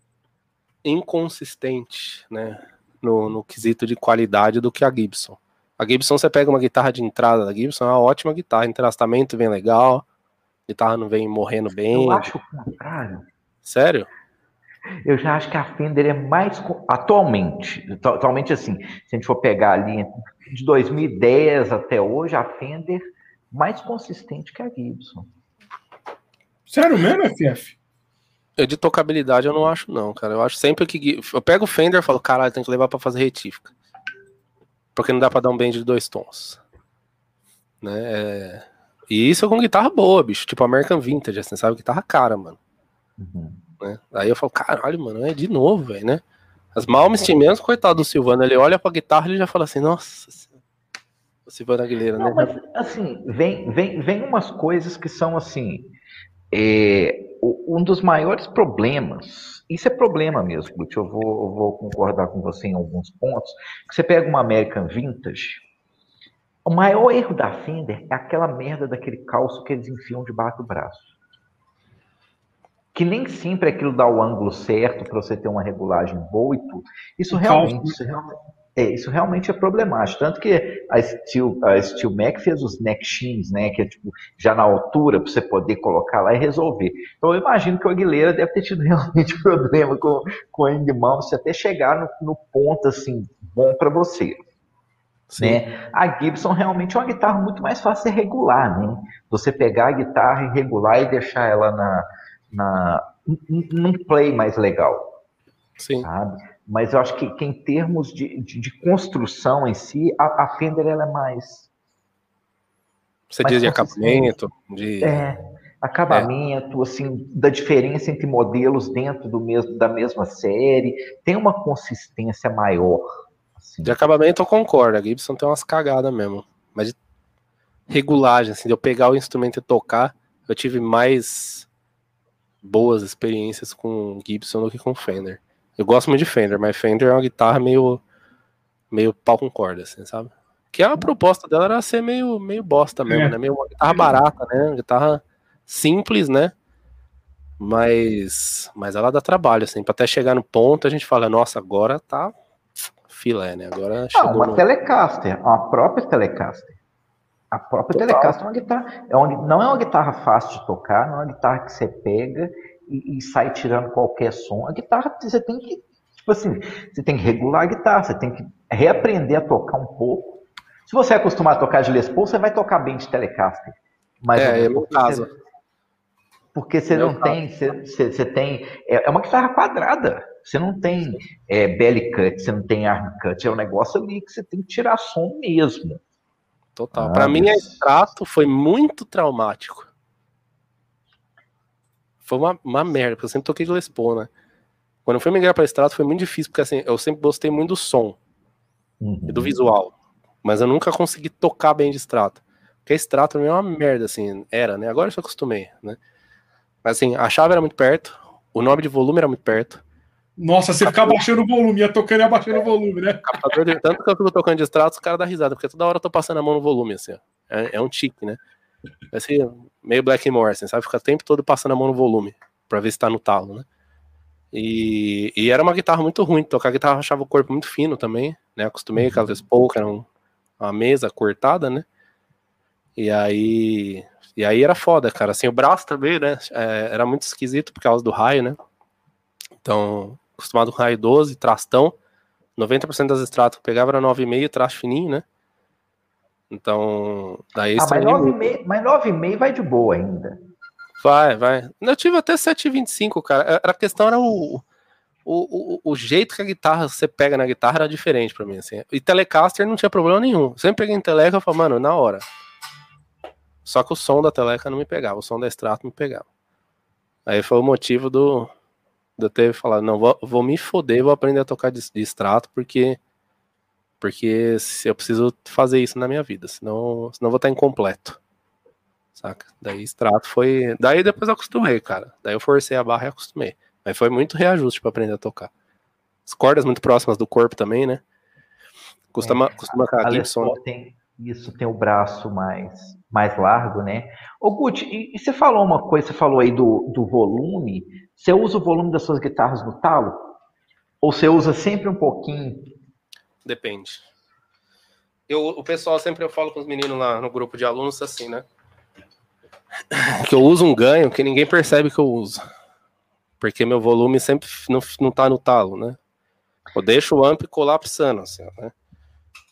inconsistente, né? No, no quesito de qualidade do que a Gibson. A Gibson, você pega uma guitarra de entrada da Gibson, é uma ótima guitarra, entrastamento vem legal, guitarra não vem morrendo bem. Eu acho o contrário. Sério? Eu já acho que a Fender é mais. Atualmente, atualmente assim, se a gente for pegar ali de 2010 até hoje, a Fender mais consistente que a Gibson. Sério mesmo, FF? de tocabilidade eu não acho, não, cara. Eu acho sempre que. Eu pego o Fender e falo, caralho, tem que levar para fazer retífica. Porque não dá para dar um bend de dois tons. Né? É... E isso é com guitarra boa, bicho. Tipo American Vintage, assim, sabe? Guitarra cara, mano. Uhum. Né? Aí eu falo, caralho, mano, é de novo, velho, né? As Malmsteen mesmo, coitado do Silvano, ele olha pra guitarra e já fala assim, nossa, o Silvano Aguilera, né? Não, mas, assim, vem, vem, vem umas coisas que são assim. É, um dos maiores problemas, isso é problema mesmo, Lute, eu vou, eu vou concordar com você em alguns pontos, que você pega uma American Vintage, o maior erro da Fender é aquela merda daquele calço que eles enfiam debaixo do braço. Que nem sempre aquilo dá o ângulo certo para você ter uma regulagem boa e tudo. Isso realmente, isso realmente, É, isso realmente é problemático. Tanto que a Steel, a Steel Mac fez os neck né? Que é tipo, já na altura, para você poder colocar lá e resolver. Então eu imagino que o Aguilera deve ter tido realmente problema com, com a Ingmouth até chegar no, no ponto assim, bom para você. Né? A Gibson realmente é uma guitarra muito mais fácil de regular, né? Você pegar a guitarra e regular e deixar ela na, na num play mais legal. Sim. Sabe? Mas eu acho que, que em termos de, de, de, construção em si, a, a Fender ela é mais. Você mais diz de acabamento? De... É, acabamento, é. assim, da diferença entre modelos dentro do mesmo, da mesma série, tem uma consistência maior. Assim. De acabamento eu concordo, a Gibson tem umas cagadas mesmo. Mas de regulagem, assim, de eu pegar o instrumento e tocar, eu tive mais boas experiências com Gibson do que com Fender. Eu gosto muito de Fender, mas Fender é uma guitarra meio meio pau com corda, assim, sabe? Que a proposta dela era ser meio, meio bosta mesmo, é. né? Meio uma guitarra barata, né? Uma guitarra simples, né? Mas, mas ela dá trabalho, assim, pra até chegar no ponto a gente fala, nossa, agora tá filé, né? Agora chegou. Ah, uma no... Telecaster, uma própria Telecaster. A própria Total. Telecaster é uma guitarra, é uma, não é uma guitarra fácil de tocar, não é uma guitarra que você pega e, e sai tirando qualquer som. A guitarra você tem que, tipo assim, você tem que regular a guitarra, você tem que reaprender a tocar um pouco. Se você é acostumado a tocar de Les Paul, você vai tocar bem de Telecaster. Mas é, é o caso. Você, porque você não tem, você, você, tem, é, é uma guitarra quadrada. Você não tem é, belly cut, você não tem arm cut, é um negócio ali que você tem que tirar som mesmo. Total. Ah, para mim, a extrato foi muito traumático. Foi uma, uma merda, porque eu sempre toquei de Les Paul, né? Quando eu fui migrar para extrato foi muito difícil, porque assim, eu sempre gostei muito do som uhum. e do visual. Mas eu nunca consegui tocar bem de extrato. Porque extrato pra mim é uma merda, assim, era, né? Agora eu já acostumei, né? Mas assim, a chave era muito perto, o nome de volume era muito perto. Nossa, você ficar baixando o volume, ia tocando e abaixando o volume, né? Captador de, tanto que eu fico tocando de extrato, os caras dão risada, porque toda hora eu tô passando a mão no volume, assim, ó. É, é um tique, né? Assim, meio Blackmore, assim, sabe? Fica o tempo todo passando a mão no volume, pra ver se tá no talo, né? E, e era uma guitarra muito ruim, tocar guitarra achava o corpo muito fino também, né? Acostumei com aquelas poucas, era um, uma mesa cortada, né? E aí e aí era foda, cara. Assim, o braço também, né? É, era muito esquisito por causa do raio, né? Então, acostumado com raio 12, trastão. 90% das estratas que eu pegava era 9,5, traste fininho, né? Então, daí ah, mas 9,5, mas 9,5 vai de boa ainda. Vai, vai. Eu tive até 7,25, cara. A questão era o, o, o, o, jeito que a guitarra você pega na guitarra era diferente para mim, assim. E Telecaster não tinha problema nenhum. Sempre peguei em Teleca e falei, mano, na hora. Só que o som da Teleca não me pegava, o som da Extrato me pegava. Aí foi o motivo do, de eu ter falado, não, vou, vou me foder, vou aprender a tocar de, de extrato, porque porque se eu preciso fazer isso na minha vida, senão, senão vou estar incompleto. Saca? Daí extrato foi. Daí depois eu acostumei, cara. Daí eu forcei a barra e acostumei. Mas foi muito reajuste para aprender a tocar. As cordas muito próximas do corpo também, né? Costuma, é, costuma a, a Gibson. Tem, isso tem o braço mais mais largo, né? Ô Guti, e, e, você falou uma coisa, você falou aí do, do volume. Você usa o volume das suas guitarras no talo? Ou você usa sempre um pouquinho? Depende. Eu, o pessoal sempre eu falo com os meninos lá no grupo de alunos assim, né? Que eu uso um ganho que ninguém percebe que eu uso. Porque meu volume sempre não, não tá no talo, né? Eu deixo o amp colapsando, assim, né?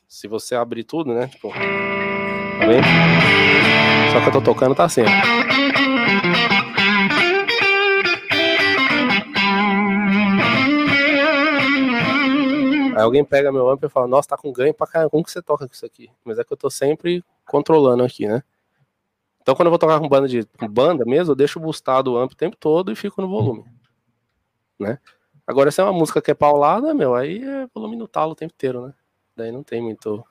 Se você abrir tudo, né? Tipo, Tá vendo? Só que eu tô tocando tá sempre. Aí alguém pega meu amp e fala, nossa, tá com ganho pra caramba, como que você toca com isso aqui? Mas é que eu tô sempre controlando aqui, né? Então quando eu vou tocar com banda de com banda mesmo, eu deixo boostado o amp o tempo todo e fico no volume. Né? Agora se é uma música que é paulada, meu, aí é volume no talo o tempo inteiro, né? Daí não tem muito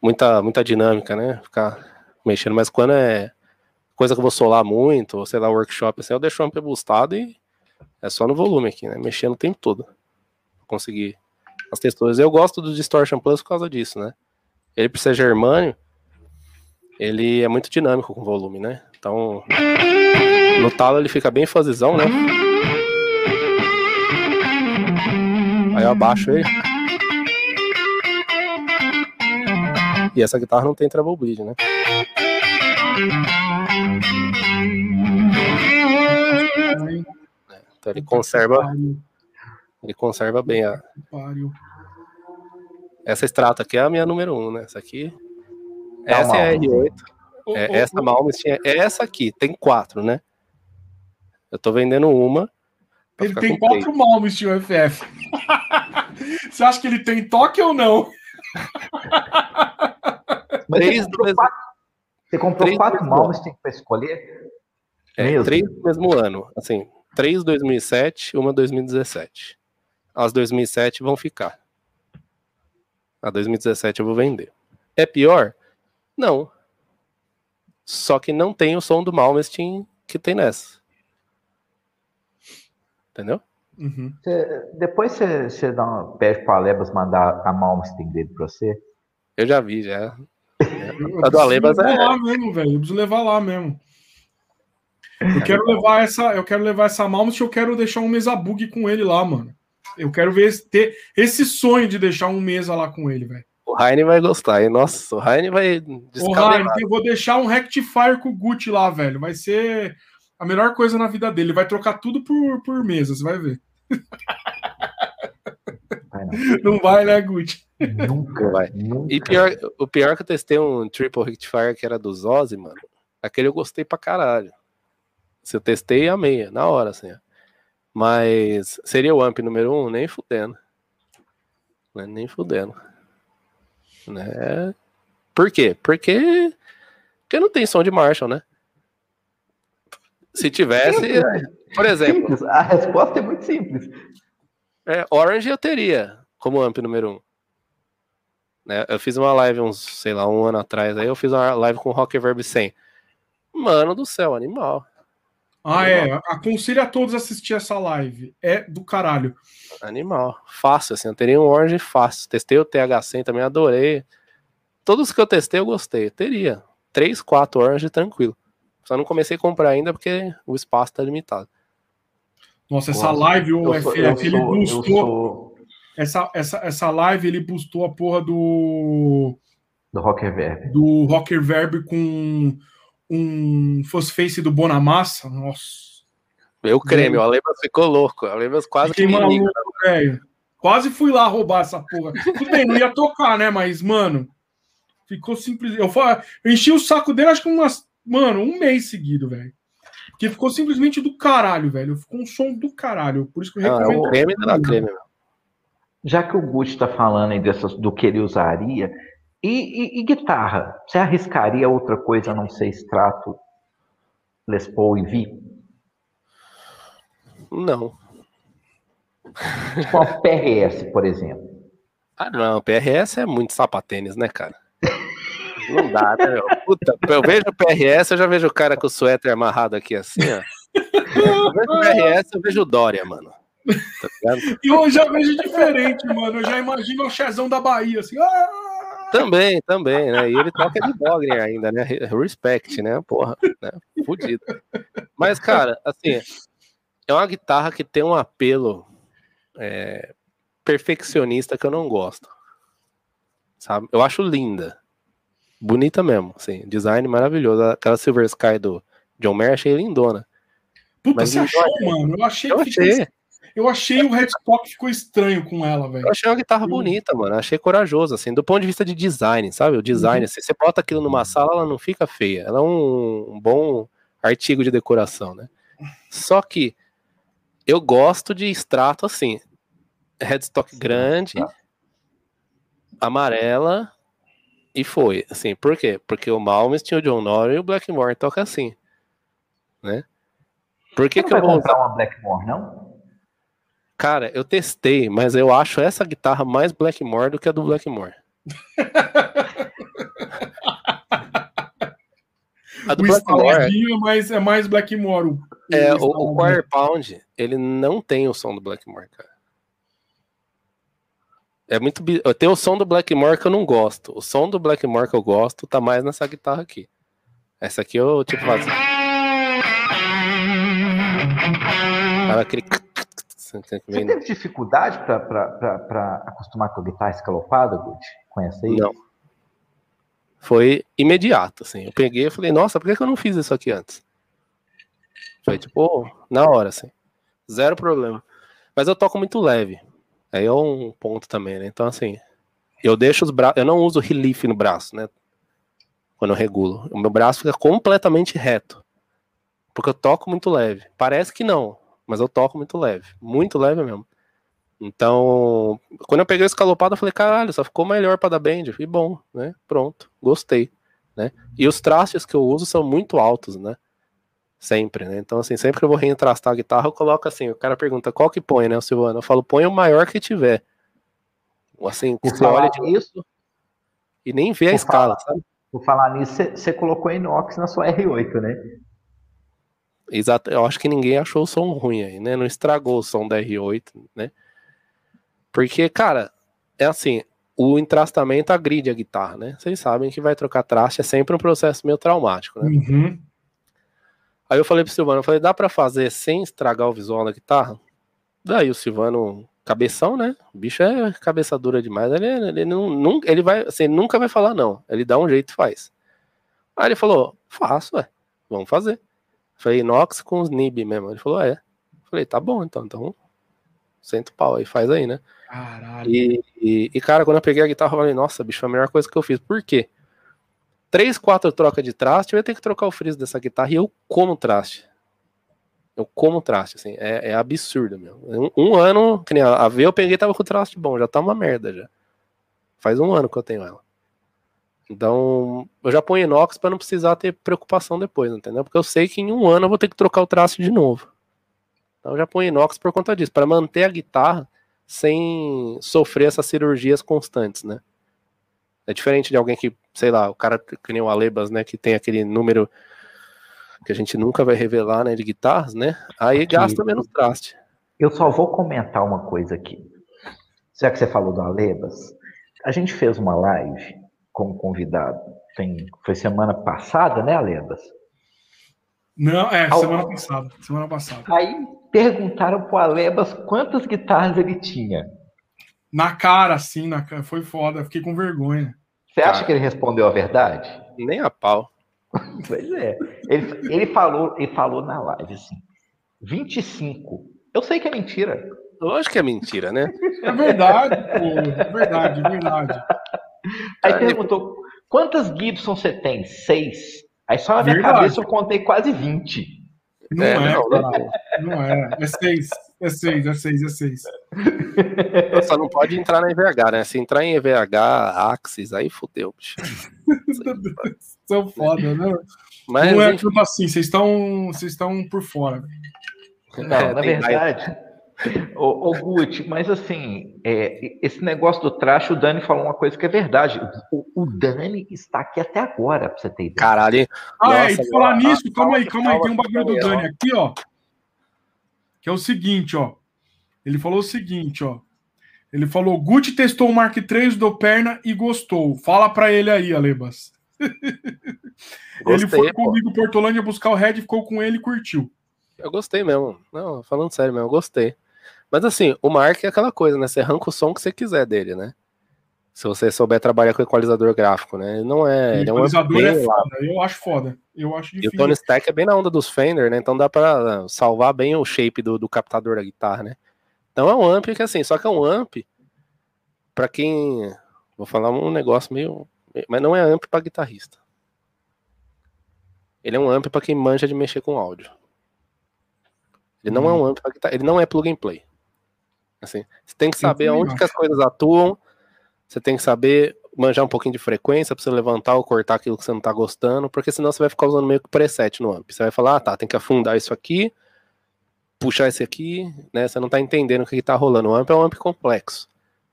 muita, muita dinâmica, né? Ficar mexendo, mas quando é coisa que eu vou solar muito, ou sei lá, workshop, assim, eu deixo o amp boostado e é só no volume aqui, né? Mexendo o tempo todo. conseguir as texturas. Eu gosto do Distortion Plus por causa disso, né? Ele, por ser germânio, ele é muito dinâmico com volume, né? Então, no talo ele fica bem fuzzyzão, né? Aí eu abaixo ele. E essa guitarra não tem treble bleed, né? Então ele conserva. Ele conserva bem a. Essa extrato aqui é a minha número 1, um, né? Essa aqui. Essa é a R8. É, essa Malmsteen é essa aqui, tem quatro, né? Eu tô vendendo uma. Ele tem quatro Malmsteen FF. Você acha que ele tem toque ou não? três do mesmo... Você comprou três quatro Malmsteen para escolher? É, mesmo? três do mesmo ano. Assim, três 2007, uma 2017. As 2007 vão ficar. A 2017 eu vou vender. É pior? Não. Só que não tem o som do Malmsteen que tem nessa. Entendeu? Uhum. Cê, depois você dá uma, pede para Alebas mandar a Malmsteen dele para você. Eu já vi, já. A do Alebas é. lá mesmo, velho. Eu preciso levar lá mesmo. Eu quero levar essa, eu quero levar essa Malmsteen, eu quero deixar um mesa bug com ele lá, mano. Eu quero ver ter esse sonho de deixar um mesa lá com ele, velho. O Heine vai gostar, hein? Nossa, o Heine vai descalerar. O Heine, eu vou deixar um Rectifier com o Gucci lá, velho. Vai ser a melhor coisa na vida dele. Ele vai trocar tudo por, por mesa, você vai ver. Vai não. não. vai, né, Gucci? Nunca vai. Nunca. E pior, o pior é que eu testei um Triple Rectifier que era do Zozzy, mano. Aquele eu gostei pra caralho. Se eu testei, amei, na hora, assim. Mas seria o AMP número um? Nem fudendo. Né? Nem fudendo. Né? Por quê? Porque, porque não tem som de Marshall, né? Se tivesse, por exemplo. Simples. A resposta é muito simples. É, Orange eu teria como amp número um. Né? Eu fiz uma live uns, sei lá, um ano atrás, aí eu fiz uma live com Rock Verb 100. Mano do céu, animal. Ah, animal. é. Aconselho a todos assistir essa live. É do caralho. Animal. Fácil, assim. Eu teria um Orange fácil. Testei o TH100 também, adorei. Todos que eu testei, eu gostei. Eu teria. 3, 4 Orange tranquilo. Só não comecei a comprar ainda porque o espaço tá limitado. Nossa, essa Nossa, live, o FF, ele bustou. Essa, essa, essa live, ele bustou a porra do. Do Rocker Verb. Do Rocker Verb com um Fosface do Bonamassa. Nossa. Meu creme, o Alebas ficou louco. O Alebas quase Fiquei que maluco, velho. Quase fui lá roubar essa porra. Tudo bem, não ia tocar, né? Mas, mano, ficou simples. Eu, eu enchi o saco dele, acho que umas. Mano, um mês seguido, velho. Porque ficou simplesmente do caralho, velho. Ficou um som do caralho. Por isso que eu recomendo. Ah, é o creme da creme, Já que o Gucci está falando aí dessas, do que ele usaria, e, e, e, guitarra? Você arriscaria outra coisa a não ser extrato Les Paul e Vi? Não. Tipo uma PRS, por exemplo. Ah, não. PRS é muito sapatênis, né, cara? Não dá, né? Puta, eu vejo o PRS, eu já vejo o cara com o suéter amarrado aqui assim, ó. Eu vejo o PRS, eu vejo o Dória, mano. Tá e eu já vejo diferente, mano. Eu já imagino o Chezão da Bahia, assim. Ah! Também, também, né? E ele toca de Bogner ainda, né? Respect, né? Porra, né? Fudido. Mas, cara, assim, é uma guitarra que tem um apelo é, perfeccionista que eu não gosto. Sabe? Eu acho linda. Bonita mesmo, assim. Design maravilhoso. Aquela Silver Sky do John Mayer, achei lindona. Puta, Mas você achou, mano? Eu achei. Eu achei. Eu achei o Headstock ficou estranho com ela, velho. Eu achei uma guitarra bonita, mano. Achei corajoso, assim, do ponto de vista de design, sabe? O design, uhum. assim, você bota aquilo numa sala, ela não fica feia. Ela é um, um bom artigo de decoração, né? Só que eu gosto de extrato assim. Headstock grande, tá. amarela, e foi. Assim, por quê? Porque o Malmsteen, o John Norrie e o Blackmore toca assim. Né? Por que, Você que eu vou comprar uma Blackmore, não? Cara, eu testei, mas eu acho essa guitarra mais Blackmore do que a do Blackmore. a do o Blackmore é mais, é mais Blackmore. O, é, o, o Quarter Pound, ele não tem o som do Blackmore, cara. É muito. Tem o som do Blackmore que eu não gosto. O som do Blackmore que eu gosto tá mais nessa guitarra aqui. Essa aqui eu, tipo, faço. Ela aquele. Você teve dificuldade para acostumar com a guitarra escalopada, Gucci? Conhece aí? Não. foi imediato, assim. Eu peguei e falei, nossa, por que, eu não fiz isso aqui antes? Foi tipo, na hora, assim. Zero problema. Mas eu toco muito leve. Aí é um ponto também, né? Então, assim, eu deixo os braços. Eu não uso relief no braço, né? Quando eu regulo. O meu braço fica completamente reto. Porque eu toco muito leve. Parece que não, mas eu toco muito leve. Muito leve mesmo. Então, quando eu peguei o escalopado, eu falei, caralho, só ficou melhor para dar bend. E bom, né? Pronto, gostei. Né? E os trastes que eu uso são muito altos, né? Sempre, né? Então, assim, sempre que eu vou reentrastar a guitarra, eu coloco assim, o cara pergunta qual que põe, né, o Silvano? Eu falo, põe o maior que tiver. Assim, você olha isso e nem vê a escala, falar, sabe? Por falar nisso, você colocou inox na sua R8, né? Exato, eu acho que ninguém achou o som ruim aí, né? Não estragou o som da R8, né? Porque, cara, é assim, o entrastamento agride a guitarra, né? Vocês sabem que vai trocar traste é sempre um processo meio traumático, né? Uhum. Aí eu falei pro Silvano, eu falei, dá para fazer sem estragar o visual da guitarra? Daí o Silvano, cabeção, né? O bicho é cabeça dura demais. Ele, ele, não, ele vai, assim, nunca vai falar não. Ele dá um jeito e faz. Aí ele falou, faço, ué, vamos fazer. Falei, inox com os nib mesmo. Ele falou, é. Eu falei, tá bom, então, então, senta o pau aí, faz aí, né? Caralho. E, e, e, cara, quando eu peguei a guitarra, eu falei, nossa, bicho, foi a melhor coisa que eu fiz. Por quê? Três, quatro trocas de traste, eu ia ter que trocar o friso dessa guitarra e eu como traste. Eu como traste, assim, é, é absurdo, meu. Um, um, ano, que nem a V eu peguei tava com o traste bom, já tá uma merda já. Faz um ano que eu tenho ela. Então, eu já ponho inox para não precisar ter preocupação depois, entendeu? Porque eu sei que em um ano eu vou ter que trocar o traste de novo. Então, eu já ponho inox por conta disso, para manter a guitarra sem sofrer essas cirurgias constantes, né? É diferente de alguém que, sei lá, o cara que nem o Alebas, né, que tem aquele número que a gente nunca vai revelar, né, de guitarras, né? Aí aqui, gasta menos traste. Eu só vou comentar uma coisa aqui. Já que você falou do Alebas, a gente fez uma live como convidado, tem, foi semana passada, né, Alebas? Não, é, Ao... semana passada, semana passada. Aí perguntaram pro Alebas quantas guitarras ele tinha. Na cara, assim, na cara, foi foda, fiquei com vergonha. Você acha cara. que ele respondeu a verdade? Nem a pau. pois é. Ele, ele, falou, ele falou na live assim: 25. Eu sei que é mentira. Lógico que é mentira, né? É verdade, pô. É verdade, é verdade. Aí perguntou: quantas Gibson você tem? Seis. Aí só na minha verdade. cabeça eu contei quase 20. Não é, é não, não, não é. É seis. É seis, é seis, é seis. Só não pode entrar na EVH, né? Se entrar em EVH, Axis, aí fodeu, bicho. São foda, né? Mas, não é tudo assim, vocês estão, vocês estão por fora. Não, é, na verdade, ô, ô Gucci, mas assim, é, esse negócio do traje, o Dani falou uma coisa que é verdade. O, o Dani está aqui até agora, pra você ter ideia. Caralho. Ah, Nossa, é, e falar nisso, calma aí, calma aí, tem um bagulho do Dani aqui, ó. Que é o seguinte, ó. Ele falou o seguinte, ó. Ele falou: Gucci testou o Mark III do perna e gostou. Fala para ele aí, Alebas. Gostei, ele foi comigo pô. Portolândia buscar o Red, ficou com ele e curtiu. Eu gostei mesmo. Não, falando sério mesmo, eu gostei. Mas assim, o Mark é aquela coisa, né? Você arranca o som que você quiser dele, né? Se você souber trabalhar com equalizador gráfico, né? Ele não é. O ele equalizador é, um é foda, eu acho foda. Eu acho difícil. E o Tony Stack é bem na onda dos Fender, né? Então dá pra salvar bem o shape do, do captador da guitarra, né? Então é um amp que assim, só que é um amp para quem. Vou falar um negócio meio. Mas não é amp para guitarrista. Ele é um amp para quem manja de mexer com áudio. Ele não é um hum. amp para guitarra, ele não é plug and play. Assim, você tem que saber onde que as coisas atuam, você tem que saber manjar um pouquinho de frequência para você levantar ou cortar aquilo que você não está gostando, porque senão você vai ficar usando meio que preset no amp. Você vai falar, ah, tá, tem que afundar isso aqui, puxar esse aqui, né? Você não está entendendo o que está rolando. O amp é um amp complexo.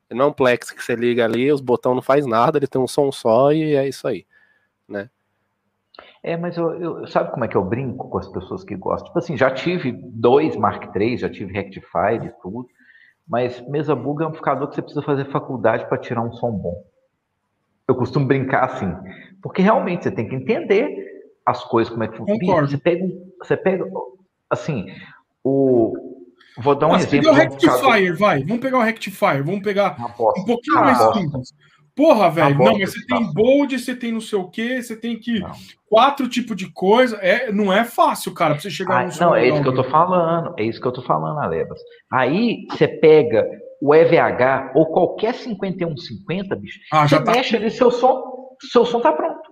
Ele não é um plex que você liga ali, os botões não faz nada, ele tem um som só e é isso aí, né? É, mas eu, eu, sabe como é que eu brinco com as pessoas que gostam? Tipo assim, já tive dois Mark III, já tive Rectified e tudo, mas mesa bug é um amplificador que você precisa fazer faculdade para tirar um som bom. Eu costumo brincar assim, porque realmente você tem que entender as coisas, como é que funciona. Você pega, você pega, assim, o. Vou dar um Mas exemplo. Pegar o Rectifier, vai. Vamos pegar o Rectifier. Vamos pegar um pouquinho mais simples. Porra, velho, não, mas você tem bold, você tem não sei o quê, você tem que. Não. Quatro tipos de coisa. É, não é fácil, cara, pra você chegar ah, no Não, é isso que eu tô falando. É isso que eu tô falando, Alebas. Aí você pega o EVH ou qualquer 5150, bicho, ah, você tá... mexe ali, seu som, seu som tá pronto.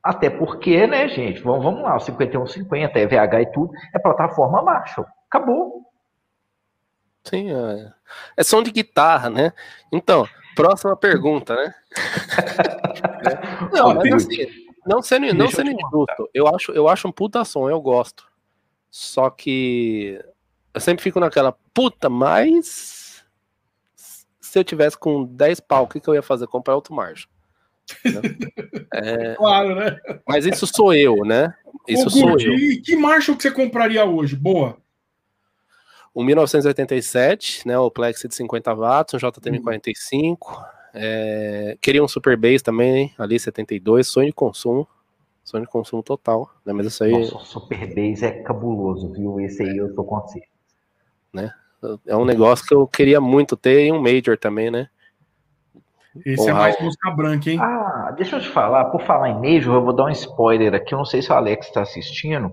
Até porque, né, gente, vamos, vamos lá, o 5150, EVH e tudo, é plataforma Marshall. Acabou. Sim, é, é som de guitarra, né? Então, próxima pergunta, né? não, mas assim, não sendo, não sendo injusto, eu acho, eu acho um puta som, eu gosto. Só que eu sempre fico naquela, puta, mas se eu tivesse com 10 pau, o que, que eu ia fazer? Comprar outro marcha. É, claro, né? Mas isso sou eu, né? Isso Ô, sou eu. E que Marshall que você compraria hoje? Boa. Um 1987, né? O Plex de 50 watts, um JTM45. Uhum. É, queria um Super Bass também, ali 72, sonho de consumo. Sonho de consumo total, né? Mas isso aí. Nossa, o Super Bass é cabuloso, viu? Esse aí eu tô com você. Né? É um negócio que eu queria muito ter e um Major também, né? Esse é mais música branca, hein? Ah, deixa eu te falar, por falar em Major, eu vou dar um spoiler aqui. Eu não sei se o Alex está assistindo,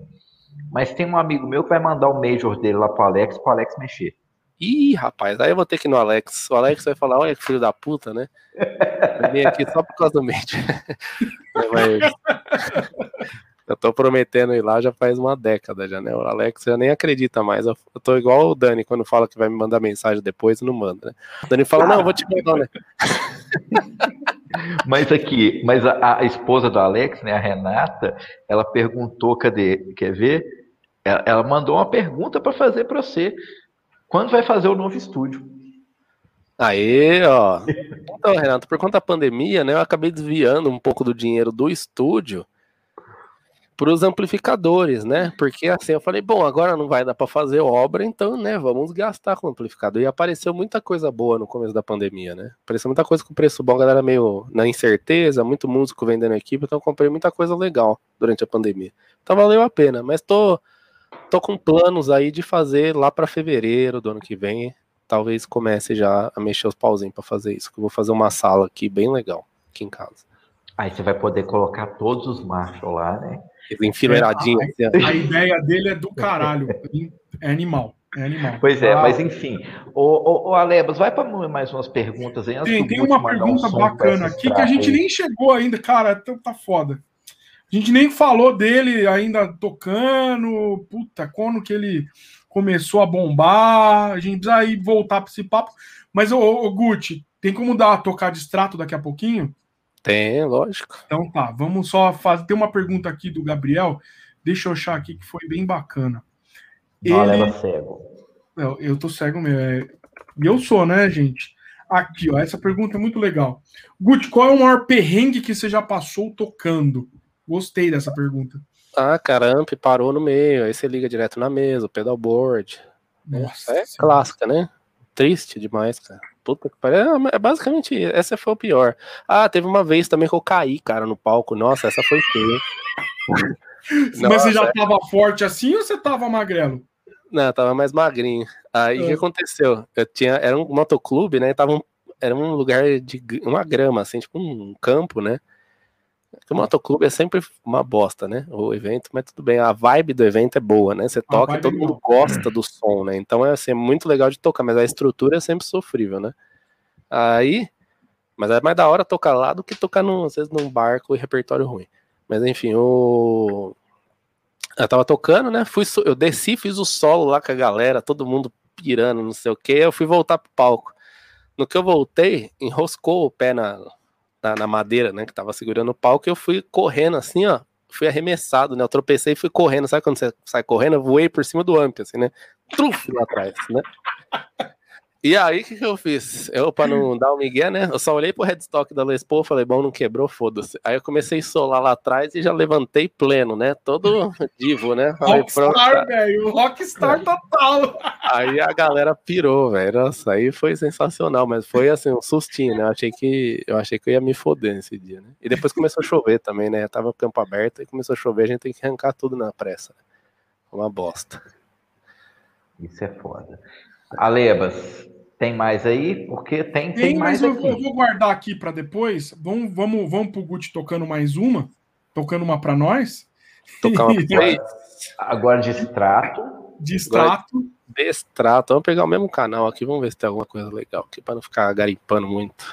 mas tem um amigo meu que vai mandar o Major dele lá pro Alex, pro Alex mexer. Ih, rapaz, aí eu vou ter que ir no Alex. O Alex vai falar, olha que filho da puta, né? Eu vim aqui só por causa do Major. Eu tô prometendo ir lá já faz uma década já, né? O Alex já nem acredita mais. Eu, tô igual o Dani quando fala que vai me mandar mensagem depois e não manda, né? O Dani fala, não, eu vou te mandar, né? Mas aqui, mas a, a, esposa do Alex, né, a Renata, ela perguntou, cadê? Quer ver? Ela, ela mandou uma pergunta para fazer para você. Quando vai fazer o novo estúdio? Aí, ó. Então, Renato, por conta da pandemia, né, eu acabei desviando um pouco do dinheiro do estúdio para os amplificadores, né? Porque assim eu falei, bom, agora não vai dar para fazer obra, então, né, vamos gastar com amplificador. E apareceu muita coisa boa no começo da pandemia, né? Apareceu muita coisa com preço bom, a galera meio na incerteza, muito músico vendendo equipe, então comprei muita coisa legal durante a pandemia. Então valeu a pena, mas tô tô com planos aí de fazer lá para fevereiro do ano que vem, talvez comece já a mexer os pauzinhos para fazer isso, que eu vou fazer uma sala aqui bem legal aqui em casa. Aí você vai poder colocar todos os machos lá, né? Enfileiradinho. É, a, assim, a, ideia dele é do caralho. É animal. É animal. Pois é, ah, mas enfim. O, o, o Alebas, vai para mais umas perguntas aí. Tem, tem uma pergunta um bacana aqui que a gente aí. nem chegou ainda, cara. Então tá foda. A gente nem falou dele ainda tocando. Puta, quando que ele começou a bombar. A gente precisa aí voltar para esse papo. Mas, ô, ô Gucci, tem como dar tocar de extrato daqui a pouquinho? Tem, lógico. Então tá, vamos só fazer. Tem uma pergunta aqui do Gabriel. Deixa eu achar aqui que foi bem bacana. Ele... Ele... cego. Eu, eu tô cego mesmo. É... E eu sou, né, gente? Aqui, ó. Essa pergunta é muito legal. Guti, qual é o maior perrengue que você já passou tocando? Gostei dessa pergunta. Ah, cara, amp parou no meio. Aí você liga direto na mesa, o pedalboard. Nossa, é clássica, né? Triste demais, cara. Puta que pariu. É, é basicamente, essa foi o pior. Ah, teve uma vez também que eu caí, cara, no palco. Nossa, essa foi feia. Mas você já tava forte assim ou você tava magrelo? Não, tava mais magrinho. Aí o que ah. aconteceu? Eu tinha, era um motoclube, né? Tava um, era um lugar de uma grama, assim, tipo um campo, né? O motoclube é sempre uma bosta, né? O evento, mas tudo bem. A vibe do evento é boa, né? Você toca e todo é mundo gosta do som, né? Então é assim, é muito legal de tocar, mas a estrutura é sempre sofrível, né? Aí, mas é mais da hora tocar lá do que tocar num, às vezes num barco e repertório ruim. Mas enfim, o eu tava tocando, né? Fui, eu desci, fiz o solo lá com a galera, todo mundo pirando, não sei o que. Eu fui voltar pro palco. No que eu voltei, enroscou o pé na, na, na, madeira, né, que tava segurando o palco, eu fui correndo assim, ó, fui arremessado, né, eu tropecei e fui correndo, sabe quando você sai correndo? Eu voei por cima do amp, assim, né, truf lá atrás, né. E aí, o que, que eu fiz? Eu, pra não dar o um migué, né? Eu só olhei pro headstock da Les Paul, falei, bom, não quebrou, foda-se. Aí eu comecei a solar lá atrás e já levantei pleno, né? Todo divo, né? rockstar, velho. Rockstar total. Aí a galera pirou, velho. Nossa, aí foi sensacional, mas foi assim, um sustinho, né? Eu achei que eu, achei que eu ia me foder nesse dia, né? E depois começou a chover também, né? Tava o campo aberto e começou a chover, a gente tem que arrancar tudo na pressa. Uma bosta. Isso é foda. Alebas, Tem mais aí? Porque tem, tem, Tem, mais mas eu, aqui. eu vou guardar aqui para depois. Vamos, vamos, vamos pro Gucci tocando mais uma. Tocando uma para nós. Tocar uma Agora de extrato. De extrato. de extrato. Vamos pegar o mesmo canal aqui, vamos ver se tem alguma coisa legal aqui, para não ficar garimpando muito.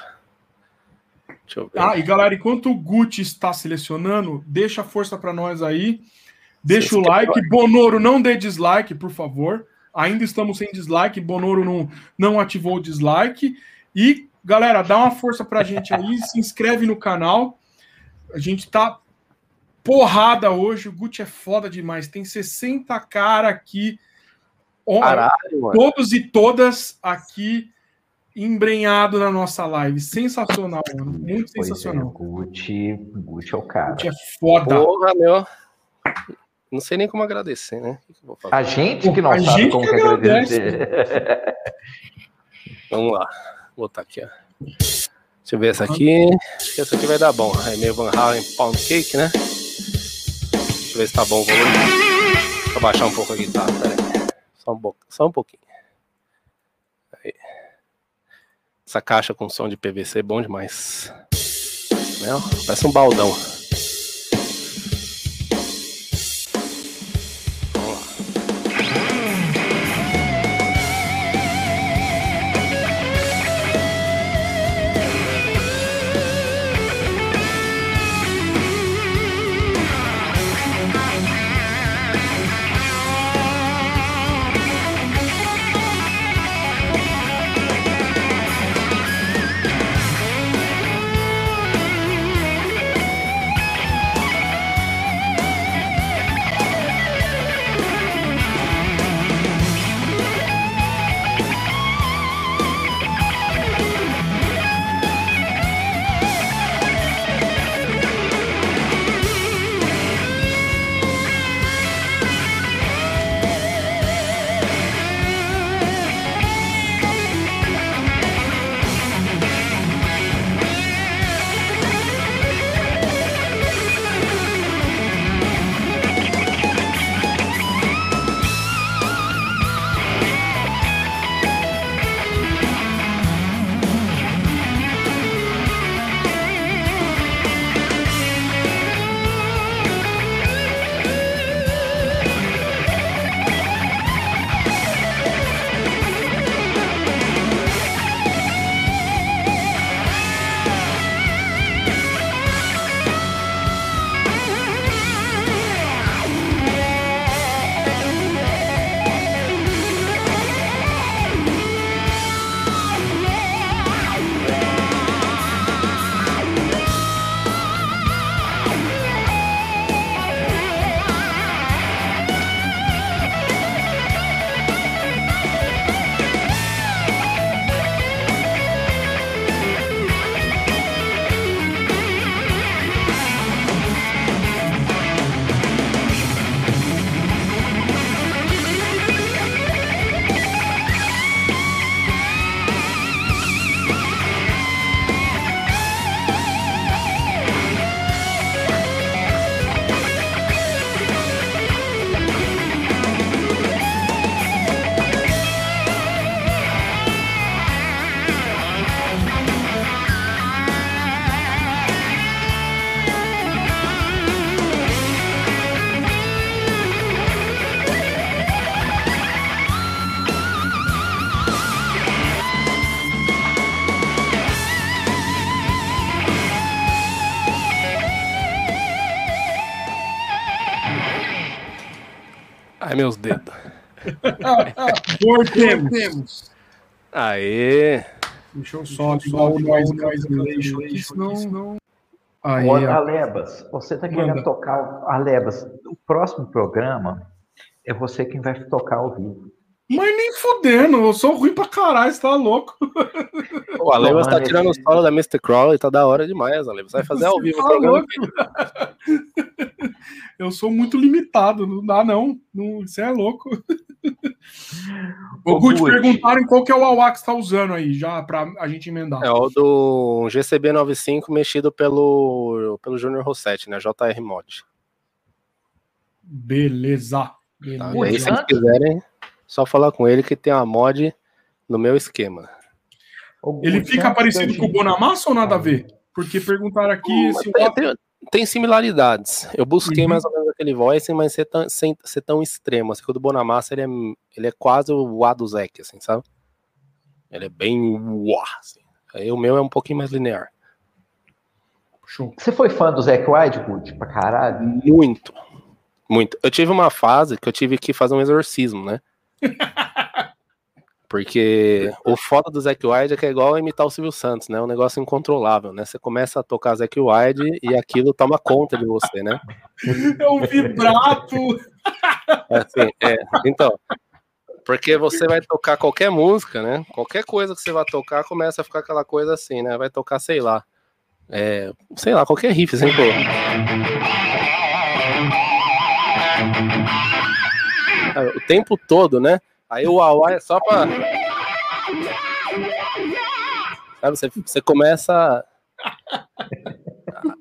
Deixa eu ver. Ah, e galera, enquanto o Gucci está selecionando, deixa a força para nós aí. Deixa Se o like. Bonoro, não dê dislike, por favor. Ainda estamos sem dislike. Bonoro não, não ativou o dislike. E, galera, dá uma força pra gente aí. Se inscreve no canal. A gente tá porrada hoje. O Gucci é foda demais. Tem 60 cara aqui. Caralho, mano. Todos e todas aqui embrenhado na nossa live. Sensacional, mano. Muito Pois é, sensacional. Gucci, Gucci é o cara. Gucci é foda. Porra, meu. Não sei nem como agradecer, né? O que que eu vou fazer? A gente que não A sabe como que que agradece. agradecer. Vamos lá. Vou botar aqui, ó. Deixa eu ver essa aqui. Acho que essa aqui vai dar bom. É meio Van Halen Pound Cake, né? Deixa eu ver se tá bom o volume. Deixa eu baixar um pouco a guitarra, pera aí. Só um, pouco, só um pouquinho. Aí. Essa caixa com som de PVC é bom demais. Né? Parece um baldão. Voltemos. Aê! Deixa eu só ligar o noise cancellation aqui, senão não. Aí, ó. Alebas, você está querendo Manda. tocar. o- Alebas, o próximo programa é você quem vai tocar ao vivo. Mas nem fudendo, eu sou ruim pra caralho, você tá louco? O Alebas tá tirando esse- o solo da Mr. Crowley, tá da hora demais, Alebas. Vai fazer ao Você vivo o tá programa. louco? Eu sou muito limitado, não dá não. não você é louco. Ô, Guti, Guti. perguntaram qual que é o AUA que você tá usando aí, já pra a gente emendar. É o do GCB95 mexido pelo, pelo Junior Rossetti, né? JR Mod. Beleza. Tá? Beleza. E aí, se vocês quiserem, só falar com ele que tem uma mod no meu esquema. Ele fica parecido com o Bonamassa ou nada a ver? Porque perguntaram aqui Hum, se o tem, tem- tem similaridades. Eu busquei Uhum. mais ou menos aquele voice, mas ser tão, sem, ser tão extremo. Assim, que o do Bonamassa, ele é, ele é quase o A do Zeke, assim, sabe? Ele é bem uá, assim. Aí o meu é um pouquinho mais linear. Show. Você foi fã do Zac White, Gucci, pra caralho? Muito. Muito. Eu tive uma fase que eu tive que fazer um exorcismo, né? Porque o foda do Zac Wilde é que é igual imitar o Silvio Santos, né? É um negócio incontrolável, né? Você começa a tocar Zac Wilde e aquilo toma conta de você, né? É um vibrato. Assim, é. Então, porque você vai tocar qualquer música, né? Qualquer coisa que você vai tocar começa a ficar aquela coisa assim, né? Vai tocar, sei lá. É, sei lá, qualquer riff, assim, pô. O tempo todo, né? Aí o Awa é só pra. Sabe, você, você começa.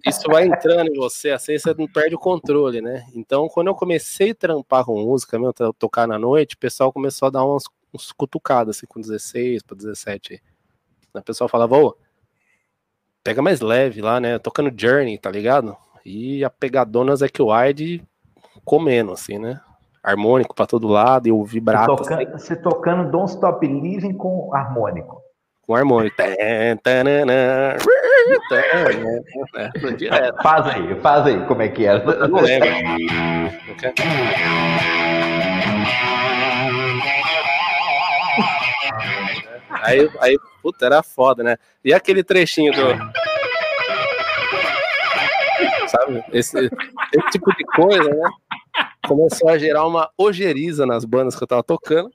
Isso vai entrando em você, assim você não perde o controle, né? Então, quando eu comecei a trampar com música, tra- tocar na noite, o pessoal começou a dar uns, uns cutucadas, assim, com 16 para 17. aí. O pessoal falava, ô, pega mais leve lá, né? Tocando Journey, tá ligado? E a pegadona Zack Wide comendo, assim, né? Harmônico pra todo lado e o vibrato assim, tocando, você tocando Don't Stop Believing com harmônico. com harmônico. Né? Foi direto. Faz aí, faz aí como é que era. Eu não lembro. Aí, aí, puta, era foda, né? E aquele trechinho do. Sabe? Esse, esse tipo de coisa, né? Começou a gerar uma ojeriza nas bandas que eu tava tocando.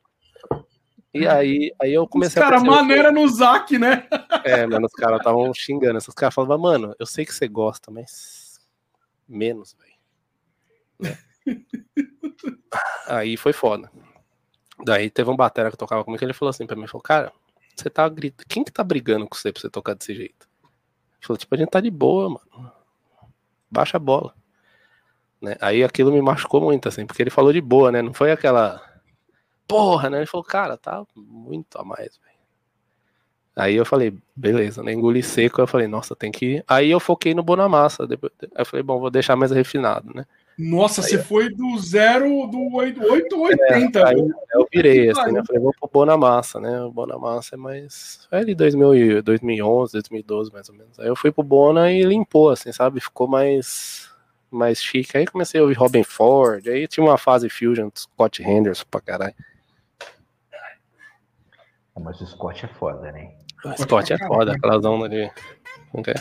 E aí, aí eu Os comecei a caras perceber- maneira no Zac, né? é, mano, os caras estavam xingando. Esses caras falavam, mano, eu sei que você gosta, mas menos, velho. Né? Aí foi foda. Daí teve um batera que tocava comigo que ele falou assim pra mim, falou, cara, você tá gritando, quem que tá brigando com você pra você tocar desse jeito? Ele falou, tipo, a gente tá de boa, mano. Baixa a bola. Né? Aí aquilo me machucou muito, assim, porque ele falou de boa, né? Não foi aquela porra, né? Ele falou, cara, tá muito a mais, velho. Aí eu falei, beleza, né? Engoli seco, eu falei, nossa, tem que ir. Aí eu foquei no Bonamassa. Depois... Aí eu falei, bom, vou deixar mais refinado, né? Nossa, você foi do zero do 880. Aí viu? eu virei, assim, né? Eu falei, vou pro Bonamassa, né? O Bonamassa é mais. É ali 2000, e- 2011, 2012, mais ou menos. Aí eu fui pro Bona e limpou, assim, sabe? Ficou mais. Mais chique. Aí comecei a ouvir Robin Ford. Aí tinha uma fase Fusion, Scott Henderson pra caralho. Mas o Scott é foda, né? O Scott é foda, caralho. aquela zona de. Que é?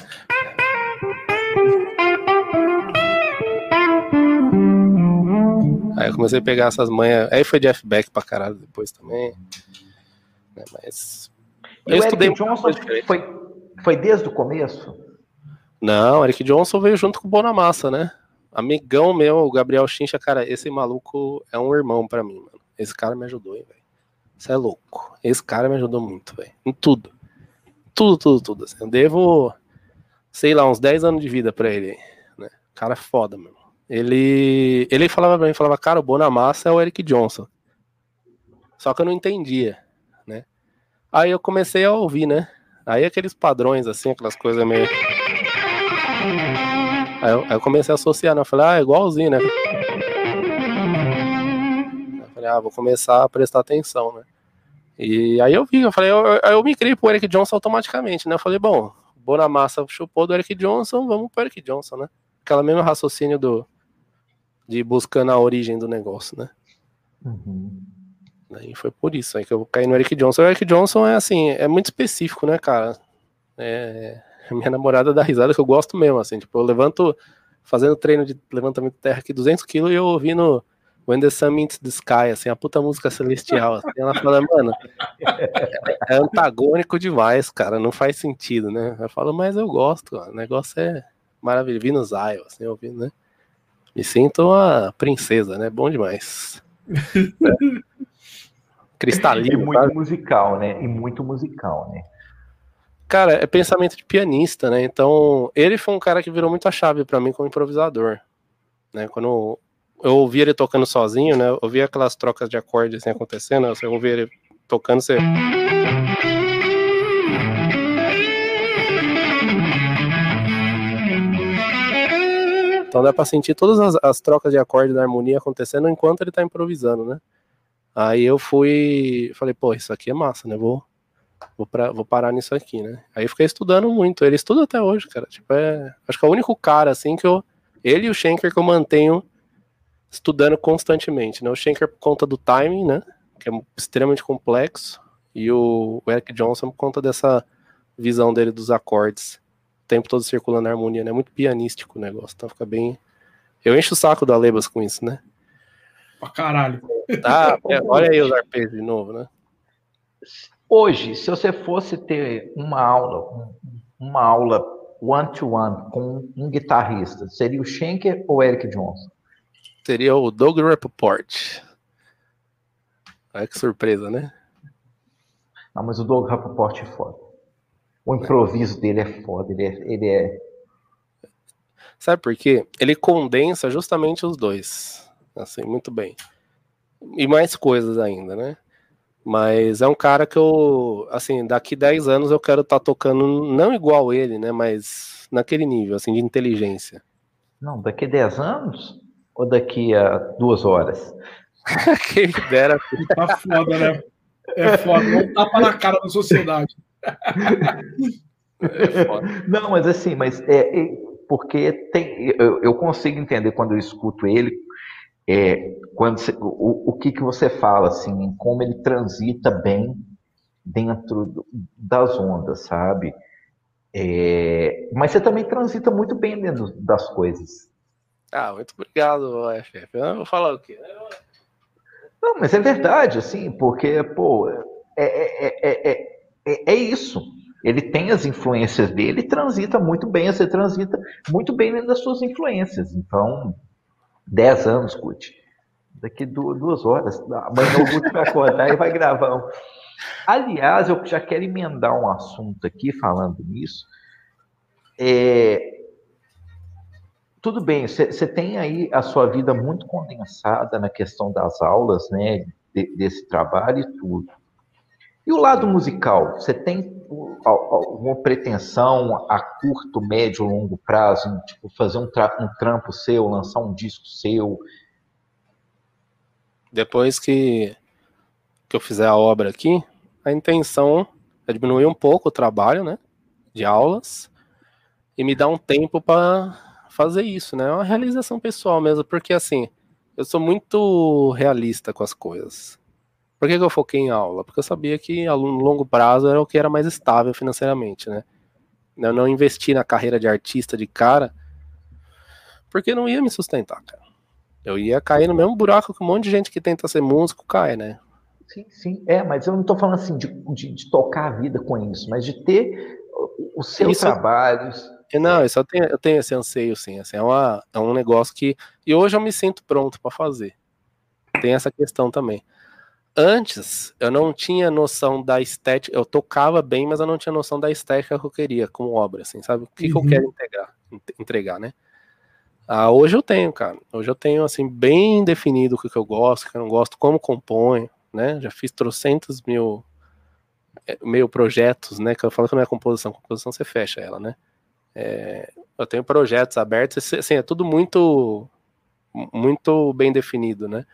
Aí eu comecei a pegar essas manhas. Aí foi Jeff Beck pra caralho depois também. Né, Mas. E Eu o estudei Eric Johnson foi, foi desde o começo? Não, Eric Johnson veio junto com o Bonamassa, né? Amigão meu, o Gabriel Chincha, cara, esse maluco é um irmão pra mim, mano. Esse cara me ajudou, hein, velho. Você é louco. Esse cara me ajudou muito, velho. Em tudo. Tudo, tudo, tudo. Assim. Eu devo, sei lá, uns 10 anos de vida pra ele, né? Cara é foda, meu. Ele, ele falava pra mim, falava, cara, o Bonamassa é o Eric Johnson. Só que eu não entendia, né? Aí eu comecei a ouvir, né? Aí aqueles padrões, assim, aquelas coisas meio. Aí eu, aí eu comecei a associar, né? Eu falei, ah, é igualzinho, né? Eu falei, ah, vou começar a prestar atenção, né? E aí eu vi, eu falei, eu, eu, migrei pro Eric Johnson automaticamente, né? Eu falei, bom, Bonamassa chupou do Eric Johnson, vamos pro Eric Johnson, né? Aquela mesmo raciocínio do de buscando a origem do negócio, né? Uhum. E foi por isso aí que eu caí no Eric Johnson. O Eric Johnson é assim, é muito específico, né, cara? É, minha namorada dá risada que eu gosto mesmo, assim, tipo, eu levanto fazendo treino de levantamento de terra aqui 200 quilos e eu ouvindo When the Sun Meets the Sky, assim, a puta música celestial, assim, ela fala, mano, é antagônico demais, cara, não faz sentido, né? Eu falo, mas eu gosto, ó, o negócio é maravilhoso, vi no Zion, assim, ouvindo, né? Me sinto uma princesa, né? Bom demais. E Cristalino, muito sabe? musical, né? E muito musical, né? cara, é pensamento de pianista, né? Então, ele foi um cara que virou muito a chave para mim como improvisador, né? Quando eu ouvia ele tocando sozinho, né? Eu ouvia aquelas trocas de acordes assim, acontecendo, né? você ouvia ele tocando, você Então dá para sentir todas as, as, trocas de acorde da harmonia acontecendo enquanto ele tá improvisando, né? Aí eu fui, falei, pô, isso aqui é massa, né? Vou vou, pra, vou parar nisso aqui, né? Aí eu fiquei estudando muito. Ele estuda até hoje, cara. Tipo, é, acho que é o único cara, assim, que eu. Ele e o Schenker que eu mantenho estudando constantemente, né? O Schenker por conta do timing, né? Que é extremamente complexo. E o, o Eric Johnson por conta dessa visão dele dos acordes. O tempo todo circulando a harmonia, né? Muito pianístico o negócio. Então fica bem. Eu encho o saco da Lebas com isso, né? Pra caralho. Ah, é, olha aí os arpejos de novo, né? Hoje, se você fosse ter uma aula, uma aula one-to-one -one com um guitarrista, seria o Schenker ou o Eric Johnson? Seria o Doug Rappaport. Olha que surpresa, né? Não, mas o Doug Rappaport é foda. O improviso dele é foda. Ele é, ele é... Sabe por quê? Ele condensa justamente os dois. Assim, muito bem. E mais coisas ainda, né? Mas é um cara que eu, assim, daqui 10 anos eu quero estar tá tocando, não igual ele, né? Mas naquele nível, assim, de inteligência. Não, daqui 10 anos? Ou daqui a duas horas? Quem dera. Tá foda, né? É foda, não tapa na cara da sociedade. É foda. Não, mas assim, mas é, é porque tem, eu, eu, consigo entender quando eu escuto ele, é, quando você, o, o que, que você fala, assim, como ele transita bem dentro das ondas, sabe? É, mas você também transita muito bem dentro das coisas. Ah, muito obrigado, chefe. Eu vou falar o quê? Não, mas é verdade, assim, porque, pô, é, é, é, é, isso. Ele tem as influências dele e transita muito bem, você transita muito bem dentro das suas influências. Então, 10 anos, Guti. Daqui duas horas, amanhã o Guti vai acordar e vai gravar um. Aliás, eu já quero emendar um assunto aqui falando nisso. É, tudo bem, você tem aí a sua vida muito condensada na questão das aulas, né, de, desse trabalho e tudo. E o lado musical, você tem alguma pretensão a curto, médio, longo prazo, tipo, fazer um, um trampo seu, lançar um disco seu? Depois que, que eu fizer a obra aqui, a intenção é diminuir um pouco o trabalho, né, de aulas, e me dar um tempo para fazer isso, né? É uma realização pessoal mesmo, porque assim, eu sou muito realista com as coisas. Por que, que eu foquei em aula? Porque eu sabia que a longo prazo era o que era mais estável financeiramente, né? Eu não investi na carreira de artista de cara, porque não ia me sustentar, cara. Eu ia cair no mesmo buraco que um monte de gente que tenta ser músico cai, né? Sim, sim. É, mas eu não tô falando assim de, de, de tocar a vida com isso, mas de ter os seus isso... trabalhos, não, eu só tenho, eu tenho esse anseio, sim. Assim, é, uma, é um negócio que. E hoje eu me sinto pronto para fazer. Tem essa questão também. Antes, eu não tinha noção da estética. Eu tocava bem, mas eu não tinha noção da estética que eu queria como obra, assim, sabe? O que, uhum. que eu quero entregar, entregar, né? Ah, hoje eu tenho, cara. Hoje eu tenho, assim, bem definido o que, que eu gosto, o que eu não gosto, como componho, né? Já fiz trocentos mil eh, meio projetos, né? Que eu falo que não é composição, composição você fecha ela, né? É, eu tenho projetos abertos, assim, é tudo muito muito bem definido, né?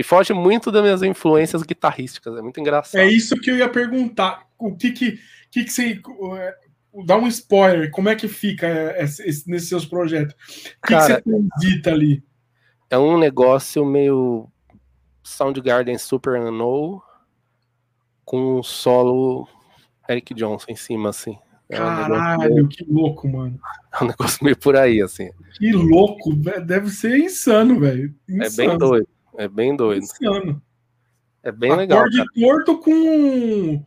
E foge muito das minhas influências guitarrísticas, é muito engraçado. É isso que eu ia perguntar. O que que, que, que você. É, dá um spoiler, como é que fica é, nesses seus projetos? O que, Cara, que você transita ali? É um negócio meio Soundgarden Super Unknown com um solo Eric Johnson em cima, assim. É Caralho, meio... que louco, mano. É um negócio meio por aí, assim. Que louco, deve ser insano, velho. É bem doido. É bem doido. Insano. É bem Acorde legal. Acorde torto com,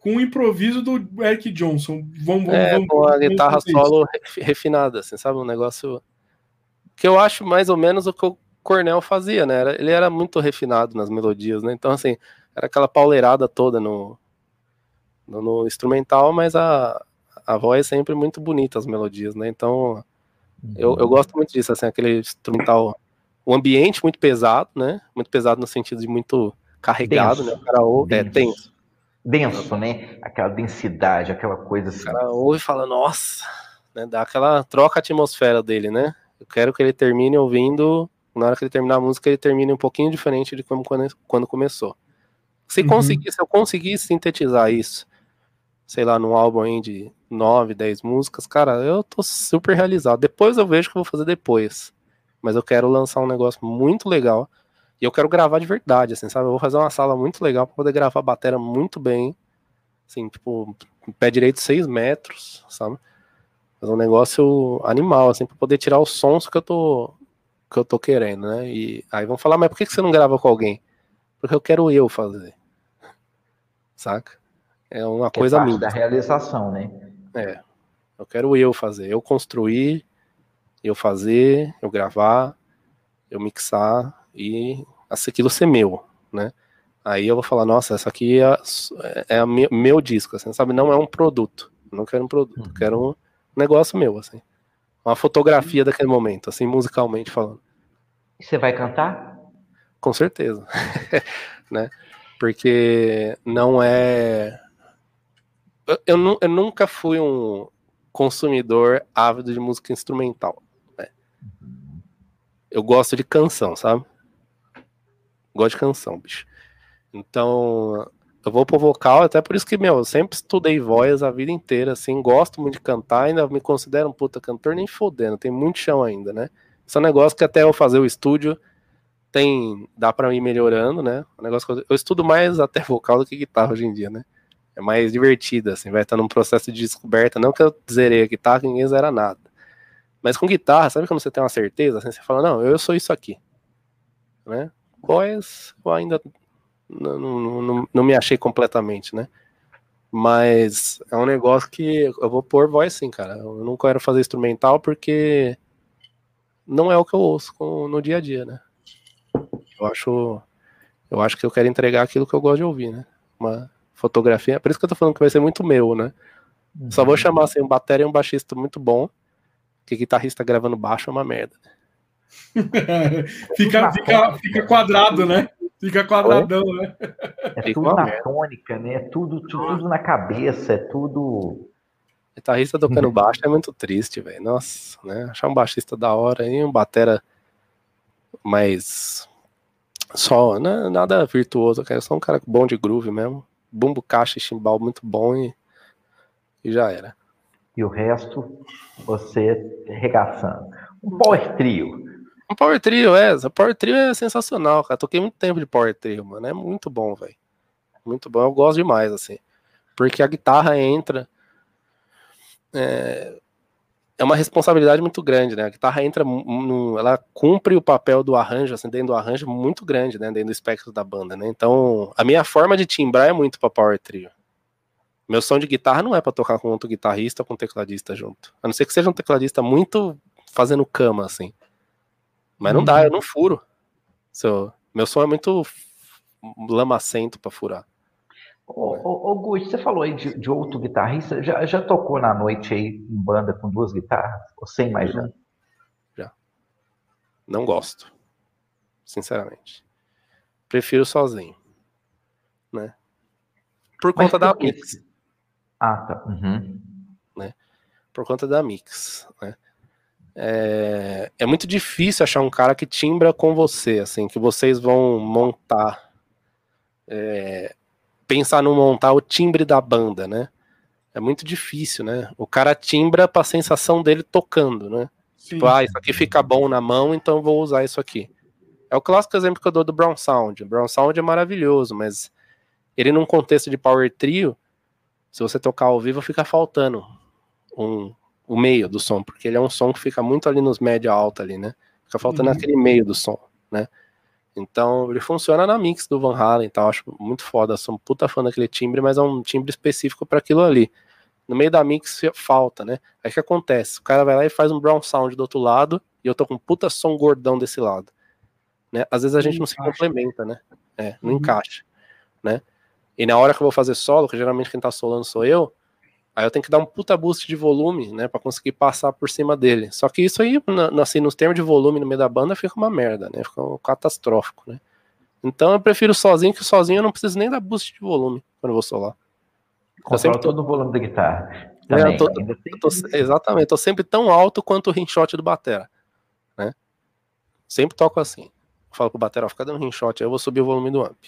com o improviso do Eric Johnson. Vamos, vamos, é, vamos, com a guitarra solo refinada, assim, sabe? Um negócio que eu acho mais ou menos o que o Cornell fazia, né? Ele era muito refinado nas melodias, né? Então, assim, era aquela pauleirada toda no, no, no instrumental, mas a, a voz é sempre muito bonita, as melodias, né? Então, eu, eu gosto muito disso, assim, aquele instrumental, o ambiente muito pesado, né? Muito pesado no sentido de muito carregado, denso. né? O cara ouve, é tenso. Denso, né? Aquela densidade, aquela coisa assim. O cara ouve e fala, nossa, né? Dá aquela troca a atmosfera dele, né? Eu quero que ele termine ouvindo, na hora que ele terminar a música, ele termine um pouquinho diferente de como quando, quando começou. Se, uhum. conseguir, se eu conseguir sintetizar isso, sei lá, num álbum aí de 9, 10 músicas, cara, eu tô super realizado. Depois eu vejo o que eu vou fazer depois. Mas eu quero lançar um negócio muito legal. E eu quero gravar de verdade, assim, sabe? Eu vou fazer uma sala muito legal pra poder gravar a bateria muito bem. Assim, tipo, pé direito 6 metros, sabe? Fazer um negócio animal, assim, pra poder tirar os sons que eu tô, que eu tô querendo, né? E aí vão falar, mas por que você não grava com alguém? Porque eu quero eu fazer. Saca? É uma que é coisa é minha. da realização, né? É. Eu quero eu fazer, eu construir, eu fazer, eu gravar, eu mixar e aquilo ser meu, né? Aí eu vou falar, nossa, essa aqui é, é, meu, meu disco, assim, sabe? Não é um produto. não quero um produto, uhum. quero um negócio meu, assim. Uma fotografia daquele momento, assim, musicalmente falando. E você vai cantar? Com certeza. né? Porque não é. Eu, eu, eu, nunca fui um consumidor ávido de música instrumental. Eu gosto de canção, sabe? Gosto de canção, bicho. Então, eu vou pro vocal, até por isso que, meu, eu sempre estudei voz a vida inteira, assim, gosto muito de cantar, ainda me considero um puta cantor, nem fodendo, tem muito chão ainda, né? Esse é um negócio que até eu fazer o estúdio, tem, dá para ir melhorando, né? Um negócio que eu, eu, estudo mais até vocal do que guitarra hoje em dia, né? É mais divertido, assim, vai estar num processo de descoberta, não que eu zerei a guitarra, ninguém zera nada. Mas com guitarra, sabe quando você tem uma certeza, assim, você fala, não, eu sou isso aqui, né? Voz, eu ainda não, não, não, não me achei completamente, né? Mas é um negócio que eu vou pôr voz sim, cara. Eu não quero fazer instrumental porque não é o que eu ouço no dia a dia, né? Eu acho, eu acho que eu quero entregar aquilo que eu gosto de ouvir, né? Uma fotografia. Por isso que eu tô falando que vai ser muito meu, né? Uhum. Só vou chamar assim, um bateria e um baixista muito bom, que guitarrista gravando baixo é uma merda. fica, fica, fica quadrado, né? Fica quadradão, né? É tudo na tônica, né? É tudo, tudo na cabeça, é tudo. Guitarrista tocando baixo é muito triste, velho. Nossa, né? Achar um baixista da hora e um batera mais. Só, né? nada virtuoso, cara. Só um cara bom de groove mesmo. Bumbo, caixa e chimbal muito bom e, e já era. E o resto, você regaçando. Um power trio. Um Power Trio, é. Power Trio é sensacional, cara. Toquei muito tempo de Power Trio, mano. É muito bom, velho. Muito bom. Eu gosto demais, assim. Porque a guitarra entra. É, é uma responsabilidade muito grande, né? A guitarra entra. No, ela cumpre o papel do arranjo, assim, dentro do arranjo muito grande, né? Dentro do espectro da banda, né? Então, a minha forma de timbrar é muito pra Power Trio. Meu som de guitarra não é para tocar com outro guitarrista ou com tecladista junto. A não ser que seja um tecladista muito fazendo cama, assim. Mas não dá, uhum. eu não furo. So, meu som é muito lamacento para furar. Ô, ô, ô Gucci, você falou aí de, de, outro guitarrista, já, já tocou na noite aí em banda com duas guitarras? Ou sem mais já? Já. Não gosto. Sinceramente. Prefiro sozinho. Né? Por conta por da mix. Ah, tá. Uhum. Né? Por conta da mix, né? é, é muito difícil achar um cara que timbra com você, assim, que vocês vão montar, é, pensar no montar o timbre da banda, né? É muito difícil, né? O cara timbra para a sensação dele tocando, né? Sim. Tipo, ah, isso aqui fica bom na mão, então vou usar isso aqui. É o clássico exemplo que eu dou do Brown Sound. O Brown Sound é maravilhoso, mas ele num contexto de power trio, se você tocar ao vivo, fica faltando um, o meio do som, porque ele é um som que fica muito ali nos média alta ali, né? Fica faltando uhum. aquele meio do som, né? Então ele funciona na mix do Van Halen, então acho muito foda, sou um puta fã daquele timbre, mas é um timbre específico para aquilo ali. No meio da mix falta, né? Aí o que acontece? O cara vai lá e faz um brown sound do outro lado e eu tô com um puta som gordão desse lado, né? Às vezes a gente não, não se complementa, né? É, não uhum. encaixa, né? E na hora que eu vou fazer solo, que geralmente quem tá solando sou eu, Aí eu tenho que dar um puta boost de volume, né, para conseguir passar por cima dele. Só que isso aí, assim, nos termos de volume no meio da banda, fica uma merda, né? Fica um catastrófico, né? Então eu prefiro sozinho, que sozinho eu não preciso nem dar boost de volume quando eu vou solar. Eu sempre todo o volume da guitarra. É, Também, tô, tô, exatamente, tô sempre tão alto quanto o rinshot do batera. Sempre toco assim. Eu falo pro batera, fica dando rinshot, aí eu vou subir o volume do amp.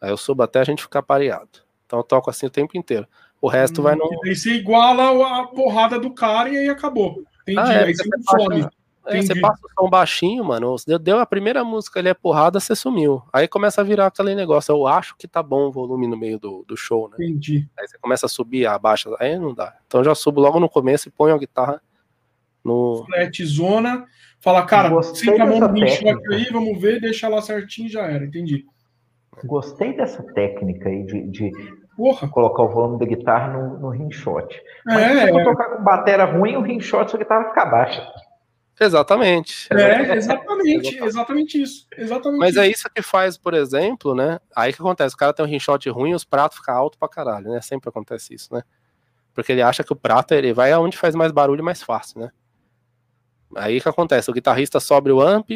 Aí eu subo até a gente ficar pareado. Então eu toco assim o tempo inteiro. O resto hum, vai no. Aí você iguala a porrada do cara e aí acabou. Entendi. Ah, é, aí você some. É, você passa o som baixinho, mano. Deu, deu a primeira música ali, é porrada, você sumiu. Aí começa a virar aquele negócio. Eu acho que tá bom o volume no meio do, do show, né? Entendi. Aí você começa a subir, abaixa. Aí não dá. Então eu já subo logo no começo e ponho a guitarra no. Flat zona. Fala, cara, senta a mão no aí, vamos ver, deixa lá certinho já era. Entendi. Gostei dessa técnica aí de, de colocar o volume da guitarra no, no rimshot. Mas é, se você é. tocar com bateria ruim, o rimshot sua guitarra fica baixa. Exatamente. É, exatamente, exatamente isso. Exatamente Mas é isso. é isso que faz, por exemplo, né? Aí que acontece, o cara tem um rimshot ruim e os pratos ficam alto pra caralho, né? Sempre acontece isso, né? Porque ele acha que o prato ele vai aonde faz mais barulho mais fácil, né? Aí que acontece, o guitarrista sobe o amp,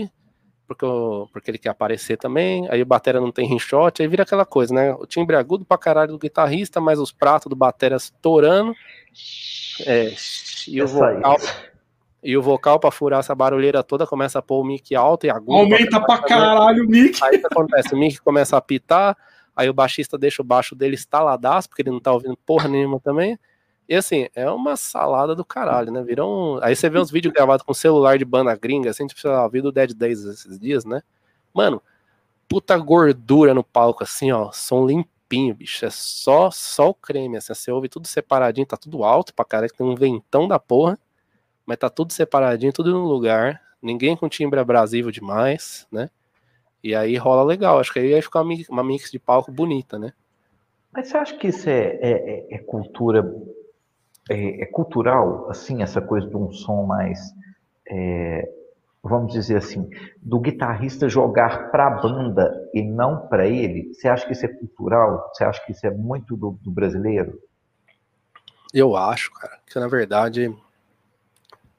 porque, porque ele quer aparecer também, aí o batera não tem rimshot, aí vira aquela coisa, né? O timbre agudo pra caralho do guitarrista, mas os pratos do batera estourando, é, e o vocal... E o vocal, pra furar essa barulheira toda, começa a pôr o mic alto e agudo. Aumenta pra, pra caralho o mic. Aí o que acontece? O mic começa a apitar, aí o baixista deixa o baixo dele estaladaço, porque ele não tá ouvindo porra nenhuma também. E assim, é uma salada do caralho, né? Virou um... Aí você vê uns vídeos gravados com celular de banda gringa, assim, tipo, sei lá, vi do Dead Days esses dias, né? Mano, puta gordura no palco, assim, ó, som limpinho, bicho. É só, só o creme, assim, você ouve tudo separadinho, tá tudo alto pra caralho, tem um ventão da porra mas tá tudo separadinho, tudo no lugar, ninguém com timbre abrasivo demais, né? E aí rola legal, acho que aí vai ficar uma mix de palco bonita, né? Mas você acha que isso é, é, é, é cultura, é, é, cultural, assim, essa coisa de um som mais, é, vamos dizer assim, do guitarrista jogar para a banda e não para ele? Você acha que isso é cultural? Você acha que isso é muito do, do brasileiro? Eu acho, cara, que na verdade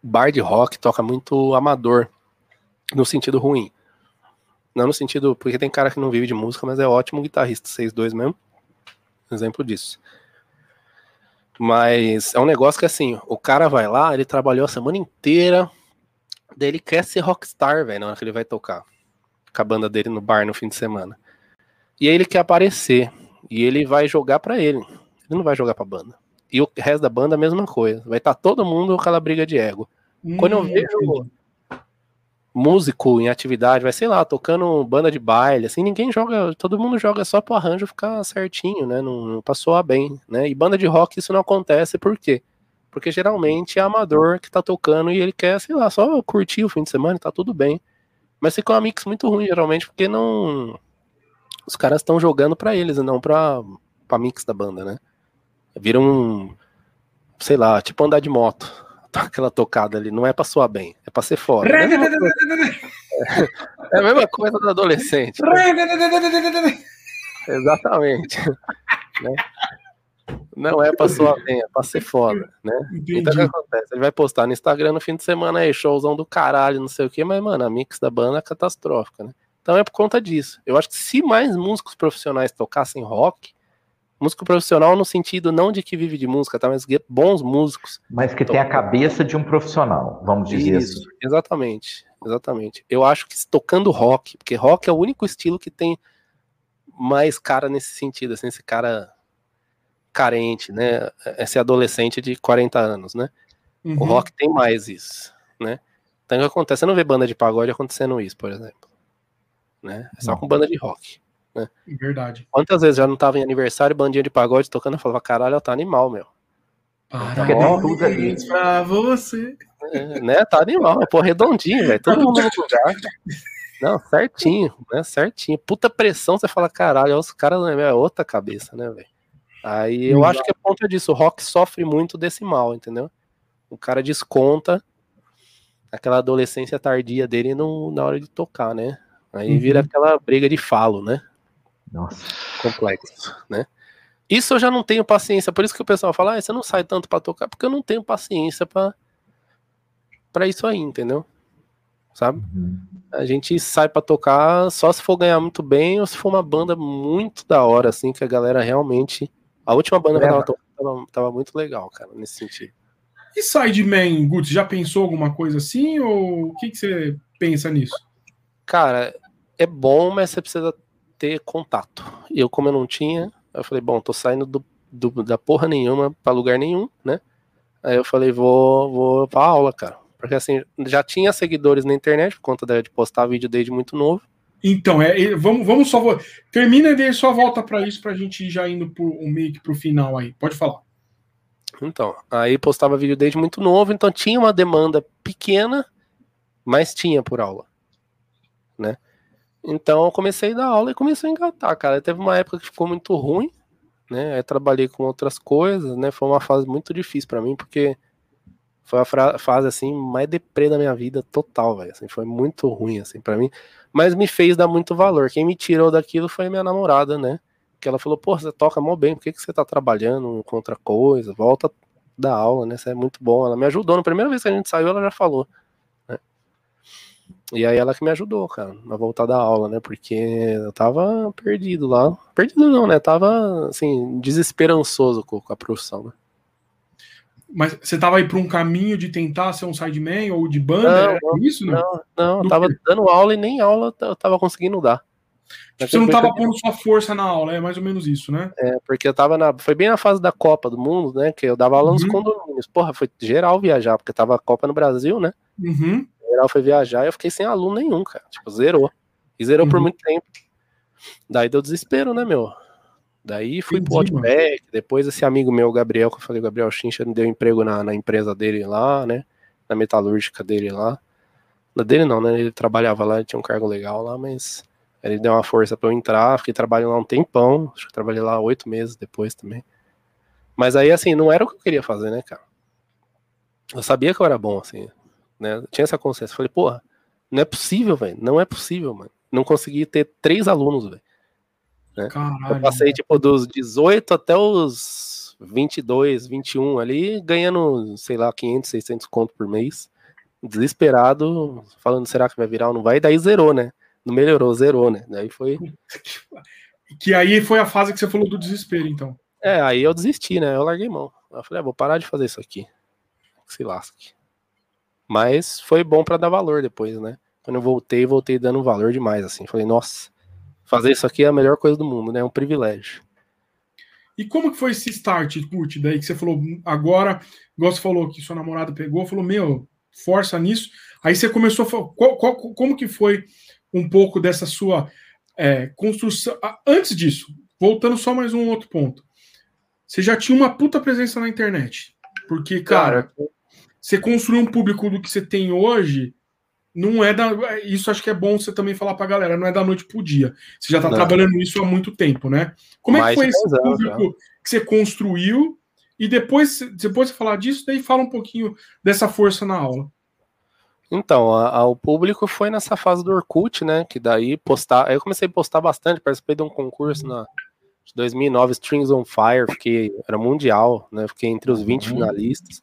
bar de rock toca muito amador, no sentido ruim. Não no sentido, porque tem cara que não vive de música, mas é ótimo guitarrista, 6-2 mesmo. Exemplo disso. Mas é um negócio que assim, o cara vai lá, ele trabalhou a semana inteira, daí ele quer ser rockstar, velho, na hora que ele vai tocar. Com a banda dele no bar no fim de semana. E aí ele quer aparecer. E ele vai jogar para ele. Ele não vai jogar pra banda. E o resto da banda a mesma coisa. Vai estar tá todo mundo com aquela briga de ego. Hum, Quando eu vejo músico em atividade, vai, sei lá, tocando banda de baile, assim, ninguém joga, todo mundo joga só pro arranjo ficar certinho, né? Não, não passou bem, né? E banda de rock isso não acontece, por quê? Porque geralmente é amador que tá tocando e ele quer, sei lá, só curtir o fim de semana, tá tudo bem. Mas fica uma mix muito ruim, geralmente, porque não. Os caras estão jogando para eles e não pra, pra mix da banda, né? Vira um, sei lá, tipo andar de moto. Aquela tocada ali, não é pra soar bem, é pra ser foda. É, é a mesma coisa do adolescente. Exatamente. né? Não é pra soar bem, é pra ser foda, né? Entendi. Então o que acontece? Ele vai postar no Instagram no fim de semana aí, showzão do caralho, não sei o que, mas, mano, a mix da banda é catastrófica, né? Então é por conta disso. Eu acho que se mais músicos profissionais tocassem rock, Músico profissional no sentido não de que vive de música, tá? Mas bons músicos. Mas que tem a cabeça de um profissional, vamos dizer Isso, assim. Exatamente, exatamente. Eu acho que tocando rock, porque rock é o único estilo que tem mais cara nesse sentido, assim, esse cara carente, né? Esse adolescente de 40 anos, né? Uhum. O rock tem mais isso, né? Então o que acontece? Você não vê banda de pagode acontecendo isso, por exemplo. Né? É só não. com banda de rock. Né? Verdade. Quantas vezes já não tava em aniversário, bandinha de pagode tocando, eu falava, caralho, tá animal, meu. Parabéns tá pra você. É, né, tá animal, pô, redondinho, velho. Todo mundo no lugar. Não, certinho, né? Certinho. Puta pressão, você fala, caralho, os caras é outra cabeça, né, velho? Aí eu acho que é ponto disso. O rock sofre muito desse mal, entendeu? O cara desconta aquela adolescência tardia dele no, na hora de tocar, né? Aí uhum. vira aquela briga de falo, né? Nossa. Complexo, né? Isso eu já não tenho paciência, por isso que o pessoal fala, ah, você não sai tanto para tocar, porque eu não tenho paciência para para isso aí, entendeu? Sabe? Uhum. A gente sai para tocar só se for ganhar muito bem ou se for uma banda muito da hora, assim, que a galera realmente. A última banda que eu tava tocando tava, tava, muito legal, cara, nesse sentido. E Sideman, Guts, já pensou alguma coisa assim? Ou o que, que você pensa nisso? cara, é bom, mas você precisa ter contato. E eu, como eu não tinha, eu falei, bom, tô saindo do, do da porra nenhuma para lugar nenhum, né? Aí eu falei, vou, vou pra aula, cara. Porque assim, já tinha seguidores na internet por conta de postar vídeo desde muito novo. Então, é, vamos, vamos só. Termina e só volta para isso para a gente ir já indo pro, um meio que pro final aí. Pode falar. Então, aí postava vídeo desde muito novo, então tinha uma demanda pequena, mas tinha por aula, né? Então eu comecei a dar aula e comecei a engatar, cara. Teve uma época que ficou muito ruim, né? Aí trabalhei com outras coisas, né? Foi uma fase muito difícil para mim, porque foi a fase assim mais deprê da minha vida total, velho. Assim, foi muito ruim assim para mim, mas me fez dar muito valor. Quem me tirou daquilo foi minha namorada, né? Que ela falou: "Pô, você toca mó bem, por que que você tá trabalhando com outra coisa? Volta da aula, né? Isso é muito bom". Ela me ajudou, na primeira vez que a gente saiu, ela já falou. Né? E aí ela que me ajudou, cara, na voltar da aula, né? Porque eu tava perdido lá. Perdido não, né? Tava assim, desesperançoso com a profissão, né? Mas você tava aí para um caminho de tentar ser um sideman ou de banda? Não, isso, não? Não, não eu tava quê? dando aula e nem aula eu tava conseguindo dar. Tipo, você não tava pondo sua força na aula, é mais ou menos isso, né? É, porque eu tava na. Foi bem na fase da Copa do Mundo, né? Que eu dava aula nos uhum. condomínios. Porra, foi geral viajar, porque tava a Copa no Brasil, né? Uhum. Geral foi viajar e eu fiquei sem aluno nenhum, cara. Tipo, zerou. E zerou uhum. por muito tempo. Daí deu desespero, né, meu? Daí fui Entendi, pro Outback, depois esse amigo meu, Gabriel, que eu falei, Gabriel Chincha, me deu emprego na, na empresa dele lá, né? Na metalúrgica dele lá. Na dele não, né? Ele trabalhava lá, ele tinha um cargo legal lá, mas ele deu uma força para eu entrar, fiquei trabalhando lá um tempão, acho que trabalhei lá oito meses depois também. Mas aí, assim, não era o que eu queria fazer, né, cara? Eu sabia que eu era bom, assim, né? Eu tinha essa consciência. Falei, porra, não é possível, velho. Não é possível, mano. Não consegui ter três alunos, velho. Né? eu passei tipo dos 18 até os 22, 21 ali, ganhando, sei lá, 500, 600 conto por mês. Desesperado, falando, será que vai virar ou não vai? E daí zerou, né? Não melhorou, zerou, né? Daí foi. Que aí foi a fase que você falou do desespero, então. É, aí eu desisti, né? Eu larguei mão. Eu falei, ah, vou parar de fazer isso aqui. Se lasque. Mas foi bom para dar valor depois, né? Quando eu voltei, voltei dando valor demais, assim. Falei, nossa, fazer isso aqui é a melhor coisa do mundo, né? É um privilégio. E como que foi esse start, Kurt? Daí que você falou, agora, igual você falou que sua namorada pegou, falou, meu, força nisso. Aí você começou a falar, qual, qual, como que foi um pouco dessa sua é, construção? Antes disso, voltando só mais um outro ponto. Você já tinha uma puta presença na internet. Porque, cara, cara você construir um público do que você tem hoje não é da. Isso acho que é bom você também falar pra galera, não é da noite pro dia. Você já tá não. trabalhando nisso há muito tempo, né? Como é que foi esse público que você construiu? E depois, depois você falar disso, daí fala um pouquinho dessa força na aula. Então, a, a, o público foi nessa fase do Orkut, né? Que daí postar. Aí eu comecei a postar bastante, participei de um concurso na 2009, Strings on Fire, fiquei, era mundial, né? Fiquei entre os 20 uhum. finalistas.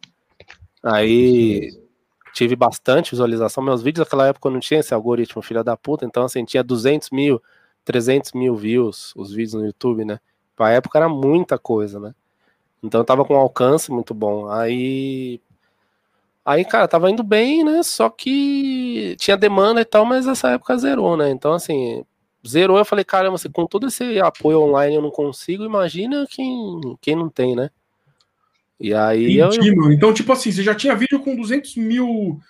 Aí tive bastante visualização. Meus vídeos naquela época eu não tinha esse algoritmo, filha da puta, então assim, tinha 200 mil, 300 mil views os vídeos no YouTube, né? Pra época era muita coisa, né? Então eu tava com um alcance muito bom. Aí. Aí, cara, tava indo bem, né? Só que tinha demanda e tal, mas essa época zerou, né? Então, assim, zerou. Eu falei, caramba, assim, com todo esse apoio online eu não consigo, imagina quem, quem não tem, né? E aí eu... Então, tipo assim, você já tinha vídeo com 200 mil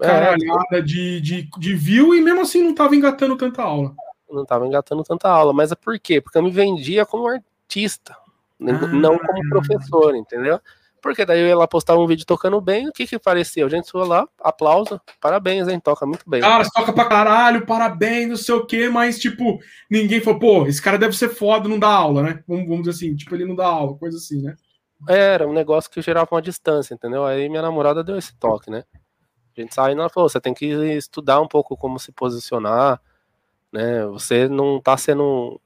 é, caralhada é, de, de, de view e mesmo assim não tava engatando tanta aula. Não tava engatando tanta aula, mas é por quê? Porque eu me vendia como artista, ah. não como professor, entendeu? Porque daí eu ia lá postar um vídeo tocando bem, o que que parecia? A gente foi lá, aplauso, parabéns, hein, toca muito bem. Cara, toca pra caralho, parabéns, não sei o quê, mas, tipo, ninguém falou, pô, esse cara deve ser foda, não dá aula, né? Vamos, vamos dizer assim, tipo, ele não dá aula, coisa assim, né? Era um negócio que gerava uma distância, entendeu? Aí minha namorada deu esse toque, né? A gente saiu e ela falou: você tem que estudar um pouco como se posicionar, né? Você não tá sendo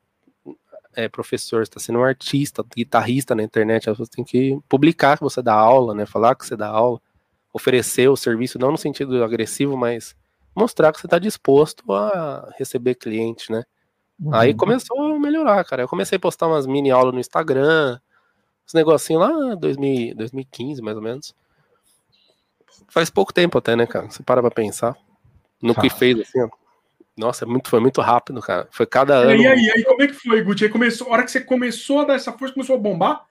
é, professor, você tá sendo um artista, guitarrista na internet. Você tem que publicar que você dá aula, né? Falar que você dá aula, oferecer o serviço, não no sentido agressivo, mas mostrar que você está disposto a receber cliente, né? Uhum. Aí começou a melhorar, cara. Eu comecei a postar umas mini aulas no Instagram, esse negocinho lá 2000, 2015, mais ou menos. Faz pouco tempo até, né, cara? Você para pra pensar no que fez, assim, ó. Nossa, é muito, foi muito rápido, cara. Foi cada ano. E aí, aí, como é que foi, Guti? Aí começou, a hora que você começou a dar essa força, começou a bombar?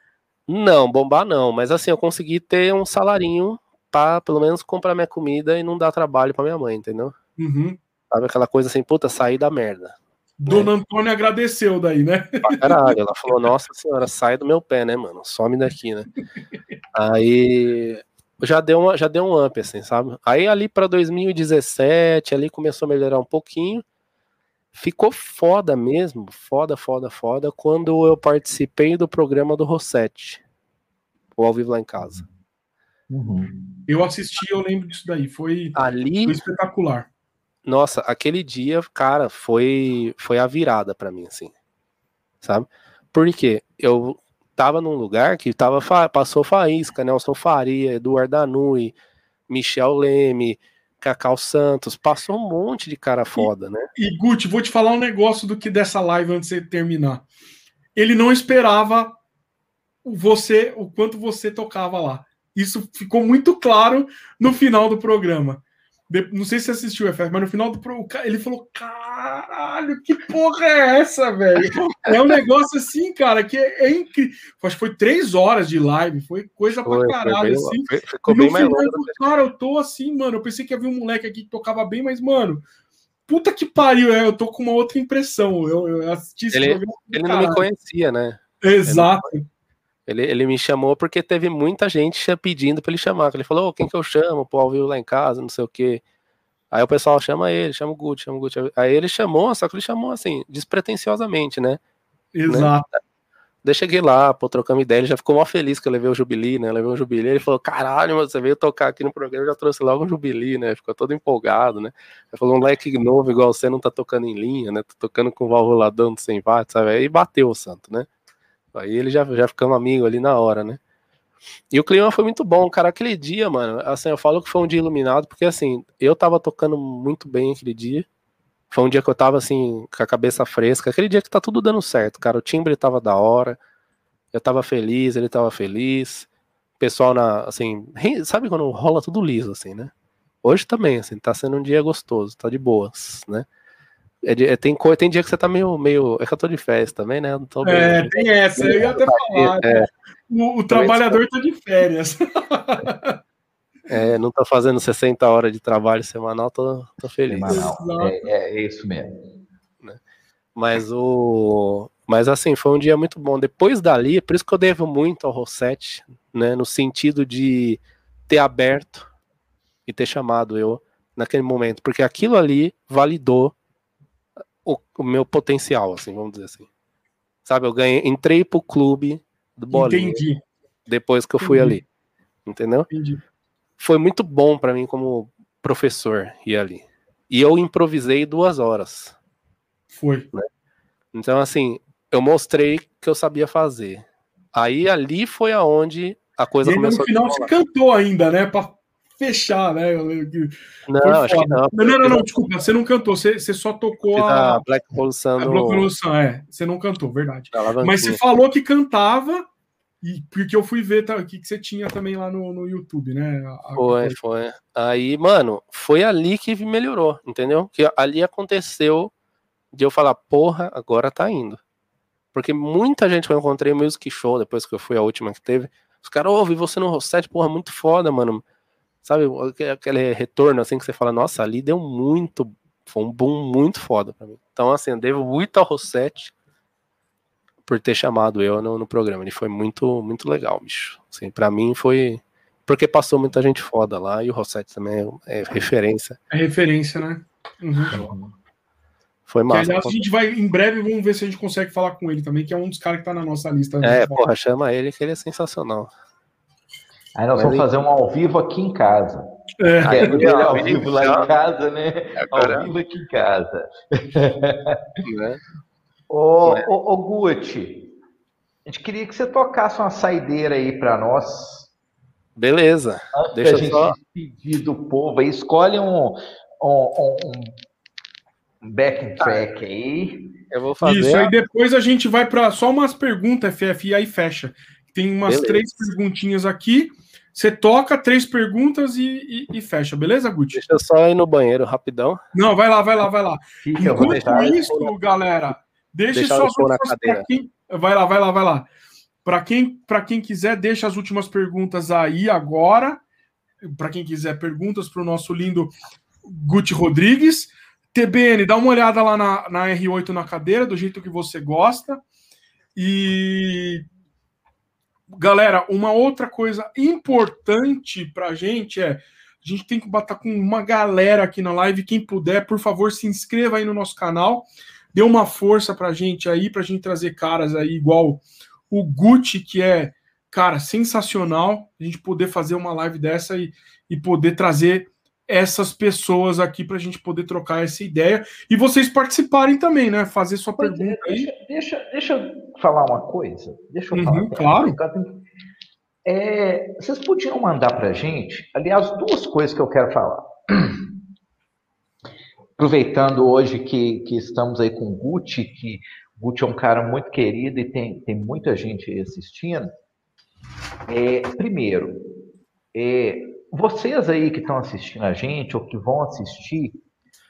Não, bombar não, mas assim, eu consegui ter um salarinho para pelo menos comprar minha comida e não dar trabalho para minha mãe, entendeu? Uhum. Sabe aquela coisa assim, puta, sair da merda. Dona né? Antônia agradeceu daí, né? Pra caralho, ela falou, nossa senhora, sai do meu pé, né, mano? Some daqui, né? Aí já deu, uma, já deu um up, assim, sabe? Aí ali para 2017, ali começou a melhorar um pouquinho. Ficou foda mesmo, foda, foda, foda, quando eu participei do programa do Rossetti, o Ao Vivo Lá em Casa. Uhum. Eu assisti, eu lembro disso daí, foi, ali, foi espetacular. Nossa, aquele dia, cara, foi, foi a virada para mim, assim, sabe? Porque eu tava num lugar que tava, passou Faísca, Nelson Faria, Eduardo Anui, Michel Leme, Cacau Santos, passou um monte de cara foda, e, né? E Guti, vou te falar um negócio do que dessa live antes de terminar. Ele não esperava você, o quanto você tocava lá. Isso ficou muito claro no final do programa. Não sei se você assistiu o FF, mas no final do programa ele falou: caralho, que porra é essa, velho? É um negócio assim, cara, que é, é incrível. Acho que foi três horas de live, foi coisa foi, pra caralho. Foi bem, assim. Ficou bem mais longo. Cara, eu tô assim, mano. Eu pensei que havia um moleque aqui que tocava bem, mas, mano, puta que pariu, é, eu tô com uma outra impressão. Eu, eu assisti esse ele, programa. Ele não me conhecia, né? Exato. Ele, ele me chamou porque teve muita gente pedindo para ele chamar. Ele falou, oh, quem que eu chamo? Pô, ao vivo lá em casa, não sei o quê. Aí o pessoal chama ele, chama o Gucci, chama o Gucci. Aí ele chamou, só que ele chamou assim, despretensiosamente, né? Exato. Né? Daí cheguei lá, pô, trocamos ideia, ele já ficou mó feliz que eu levei o Jubilee, né? Eu levei um Jubilee, ele falou, caralho, você veio tocar aqui no programa, eu já trouxe logo um Jubilee, né? Ficou todo empolgado, né? Ele falou, um leque novo, igual você, não tá tocando em linha, né? Tá tocando com válvula sem watts, sabe? Aí bateu o santo, né? Aí ele já, já ficamos amigos ali na hora, né? E o clima foi muito bom, cara. Aquele dia, mano, assim, eu falo que foi um dia iluminado, porque assim, eu tava tocando muito bem aquele dia. Foi um dia que eu tava assim, com a cabeça fresca. Aquele dia que tá tudo dando certo, cara. O timbre tava da hora. Eu tava feliz, ele tava feliz. O pessoal na, assim, sabe quando rola tudo liso, assim, né? Hoje também, assim, tá sendo um dia gostoso, tá de boas, né? É, é, tem, tem dia que você tá meio, meio. É que eu tô de festa também, né? Tô bem, é, tem essa, eu ia até falar. É, o, o trabalhador tá de férias. É, não tá fazendo 60 horas de trabalho semanal, tô, tô feliz. É, é, é, isso mesmo. Né? Mas o. Mas assim, foi um dia muito bom. Depois dali, é por isso que eu devo muito ao Rossetti, né? No sentido de ter aberto e ter chamado eu naquele momento, porque aquilo ali validou o, o, meu potencial, assim, vamos dizer assim. Sabe, eu ganhei, entrei pro clube do Bolinha Entendi. depois que eu fui Entendi. ali. Entendeu? Entendi. Foi muito bom para mim como professor ir ali. E eu improvisei duas horas. Foi. Né? Então, assim, eu mostrei que eu sabia fazer. Aí ali foi aonde a coisa e começou no final você cantou ainda, né? Pra fechar, né? Não, acho que não. Não, não, não, não, desculpa, você não cantou, você, você só tocou a, a Black Revolution. A Black Revolution, é. Você não cantou, verdade. Mas você falou que cantava, e porque eu fui ver o que, que você tinha também lá no, no YouTube, né? A, foi, foi. Aí, mano, foi ali que melhorou, entendeu? Que ali aconteceu de eu falar, porra, agora tá indo. Porque muita gente que eu encontrei no Music Show, depois que eu fui a última que teve, os caras, ouve você no Rosset, porra, muito foda, mano Sabe, aquele retorno assim que você fala, nossa, ali deu muito, foi um boom muito foda pra mim. Então, assim, eu devo muito ao Rossetti por ter chamado eu no, no, programa. Ele foi muito, muito legal, bicho. Assim, pra mim foi. Porque passou muita gente foda lá e o Rossetti também é, é referência. É referência, né? Uhum. Foi massa. Que, aliás, a gente vai, em breve, vamos ver se a gente consegue falar com ele também, que é um dos caras que tá na nossa lista. É, porra, chama ele que ele é sensacional. Aí nós vamos fazer um ao vivo aqui em casa. É, é ele ao vivo lá em casa, né? Agora... Ao vivo aqui em casa. Né? ô, é. ô, ô, Gucci, a gente queria que você tocasse uma saideira aí para nós. Beleza. Antes Deixa a gente só... despedir do povo aí, escolhe um, um, um backing track aí. Eu vou fazer. Isso, aí depois a gente vai para só umas perguntas, FF, e aí fecha. Tem umas Beleza. três perguntinhas aqui. Você toca três perguntas e, e, e, fecha, beleza, Guti? Deixa eu só ir no banheiro rapidão. Não, vai lá, vai lá, vai lá. Fica, Enquanto isso, galera, deixe suas últimas quem... Vai lá, vai lá, vai lá. Para quem, quem quiser, deixa as últimas perguntas aí agora. Para quem quiser perguntas para o nosso lindo Guti Rodrigues. TBN, dá uma olhada lá na, na R8 na cadeira, do jeito que você gosta. E galera, uma outra coisa importante para a gente é a gente tem que bater com uma galera aqui na live. Quem puder, por favor, se inscreva aí no nosso canal. Dê uma força para a gente aí, para a gente trazer caras aí igual o Gucci, que é, cara, sensacional. A gente poder fazer uma live dessa e, e poder trazer essas pessoas aqui para a gente poder trocar essa ideia e vocês participarem também, né? Fazer sua pois pergunta é, deixa, aí. Deixa, deixa eu falar uma coisa. Deixa eu uhum, falar. Claro. É, vocês podiam mandar para a gente, aliás, duas coisas que eu quero falar. Aproveitando hoje que, que estamos aí com o Gucci, que o Gucci é um cara muito querido e tem, tem muita gente assistindo. É, primeiro, é, vocês aí que estão assistindo a gente ou que vão assistir,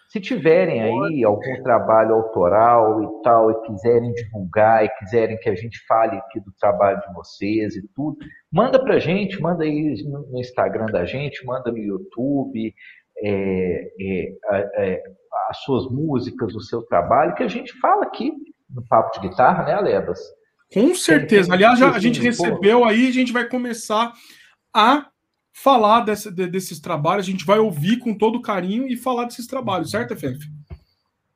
se tiverem aí algum trabalho autoral e tal, e quiserem divulgar, e quiserem que a gente fale aqui do trabalho de vocês e tudo, manda pra gente, manda aí no Instagram da gente, manda no YouTube, é, é, é, as suas músicas, o seu trabalho, que a gente fala aqui no Papo de Guitarra, né, Alebas? Com certeza. Aliás, já, a gente recebeu aí, a gente vai começar a falar desse, desses trabalhos, a gente vai ouvir com todo carinho e falar desses trabalhos, certo, FF?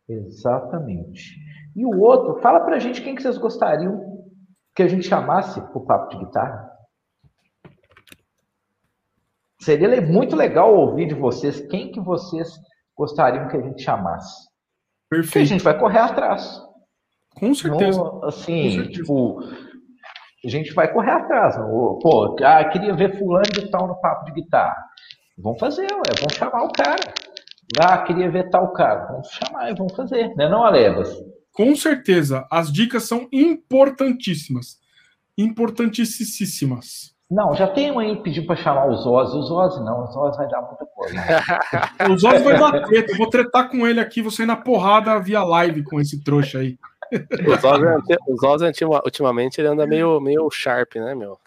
Exatamente. E o outro, fala pra gente quem que vocês gostariam que a gente chamasse o papo de guitarra. Seria muito legal ouvir de vocês quem que vocês gostariam que a gente chamasse. Perfeito. Porque a gente vai correr atrás. Com certeza. Então, assim, Com certeza. tipo, a gente vai correr atrás. Pô, ah, queria ver fulano de tal no papo de guitarra. Vamos fazer, ué, vamos chamar o cara. Ah, queria ver tal cara. Vamos chamar e vamos fazer, né não, Alebas? Com certeza, as dicas são importantíssimas. Importantíssimas. Não, já tem um aí pedindo para chamar os Ozzy. Os Ozzy não, os Ozzy vai dar muita coisa. os Ozzy vai dar treta. Eu vou tretar com ele aqui, você na porrada via live com esse trouxa aí. O Zosa, ultimamente, ele anda meio, meio sharp, né, meu?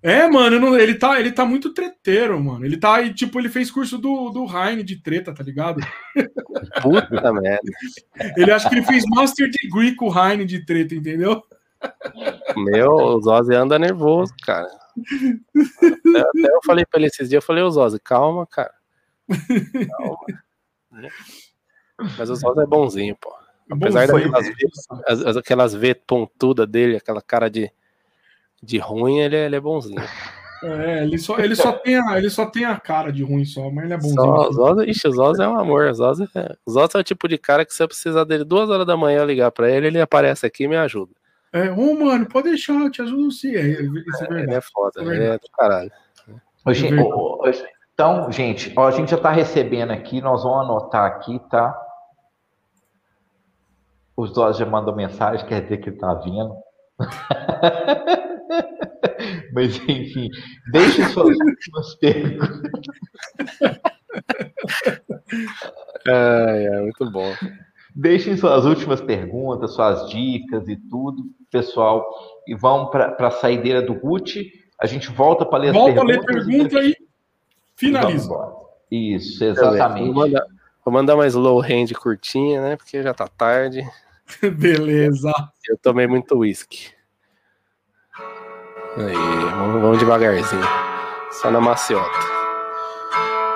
É, mano, ele tá, ele tá muito treteiro, mano. Ele tá, tipo, ele fez curso do, do Heine de treta, tá ligado? Puta merda. Ele acha que ele fez Master Degree com o Heine de treta, entendeu? Meu, o Zozzy anda nervoso, cara. Até, até, eu falei pra ele esses dias, eu falei, ô Zozzy, calma, cara. Calma. Mas o Zozzy é bonzinho, pô. Apesar daquelas v, aquelas V pontuda dele, aquela cara de, de ruim, ele, é, ele é bonzinho. É, ele só, ele, só tem a, ele só tem a cara de ruim só, mas ele é bonzinho. Só, Zosa, ixi, o Zosa é um amor. O Zosa é, Zosa é o tipo de cara que se eu precisar dele duas horas da manhã ligar pra ele, ele aparece aqui e me ajuda. É, ô oh, mano, pode deixar, eu te ajudo sim. É, isso é, é, ele é foda, é ele é do caralho. Hoje, então, gente, ó, a gente já tá recebendo aqui, nós vamos anotar aqui, tá? Os dois já mandam mensagem, quer dizer que está vindo. Mas, enfim, deixe suas últimas perguntas. É, é, muito bom. Deixem suas últimas perguntas, suas dicas e tudo, pessoal. E vão para a saideira do Gucci. A gente volta para ler volta as perguntas. Volta a ler pergunta e, finaliza. Isso, exatamente. Vou mandar, vou mandar mais low hand curtinha, né? Porque já está tarde. Beleza. Eu tomei muito uísque. Aí, vamos, devagarzinho. Só na maciota.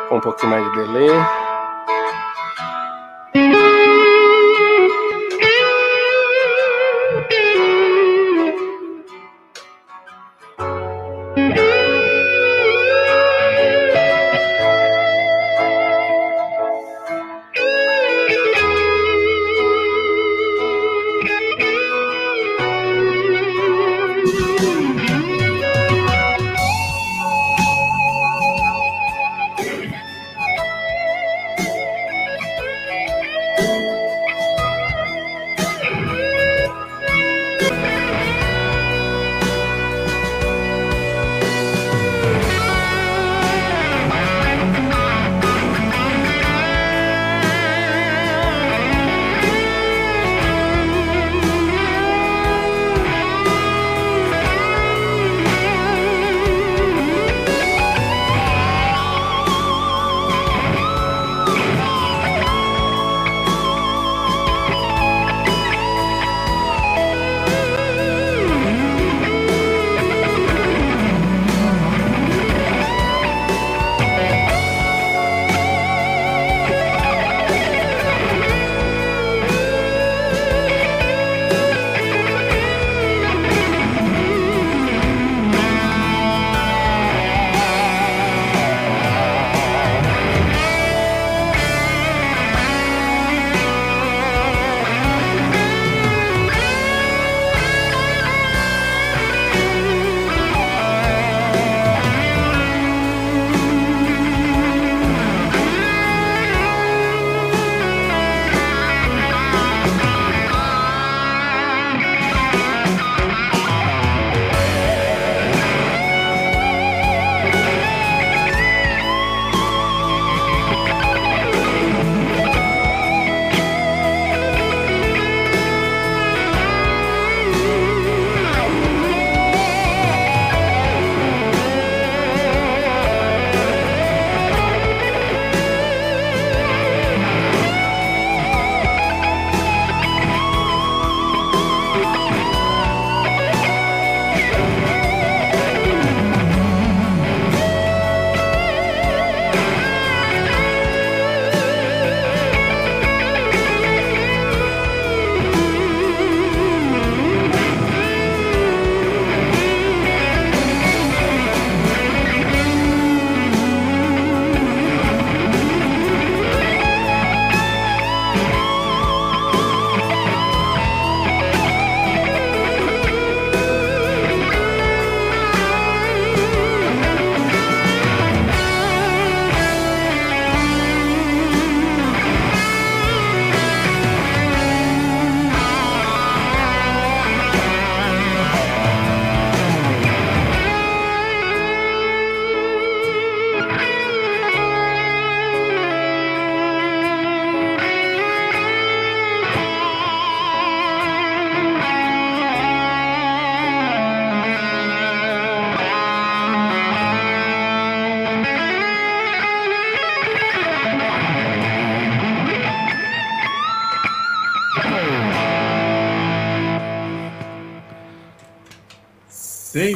Com um pouquinho mais de delay.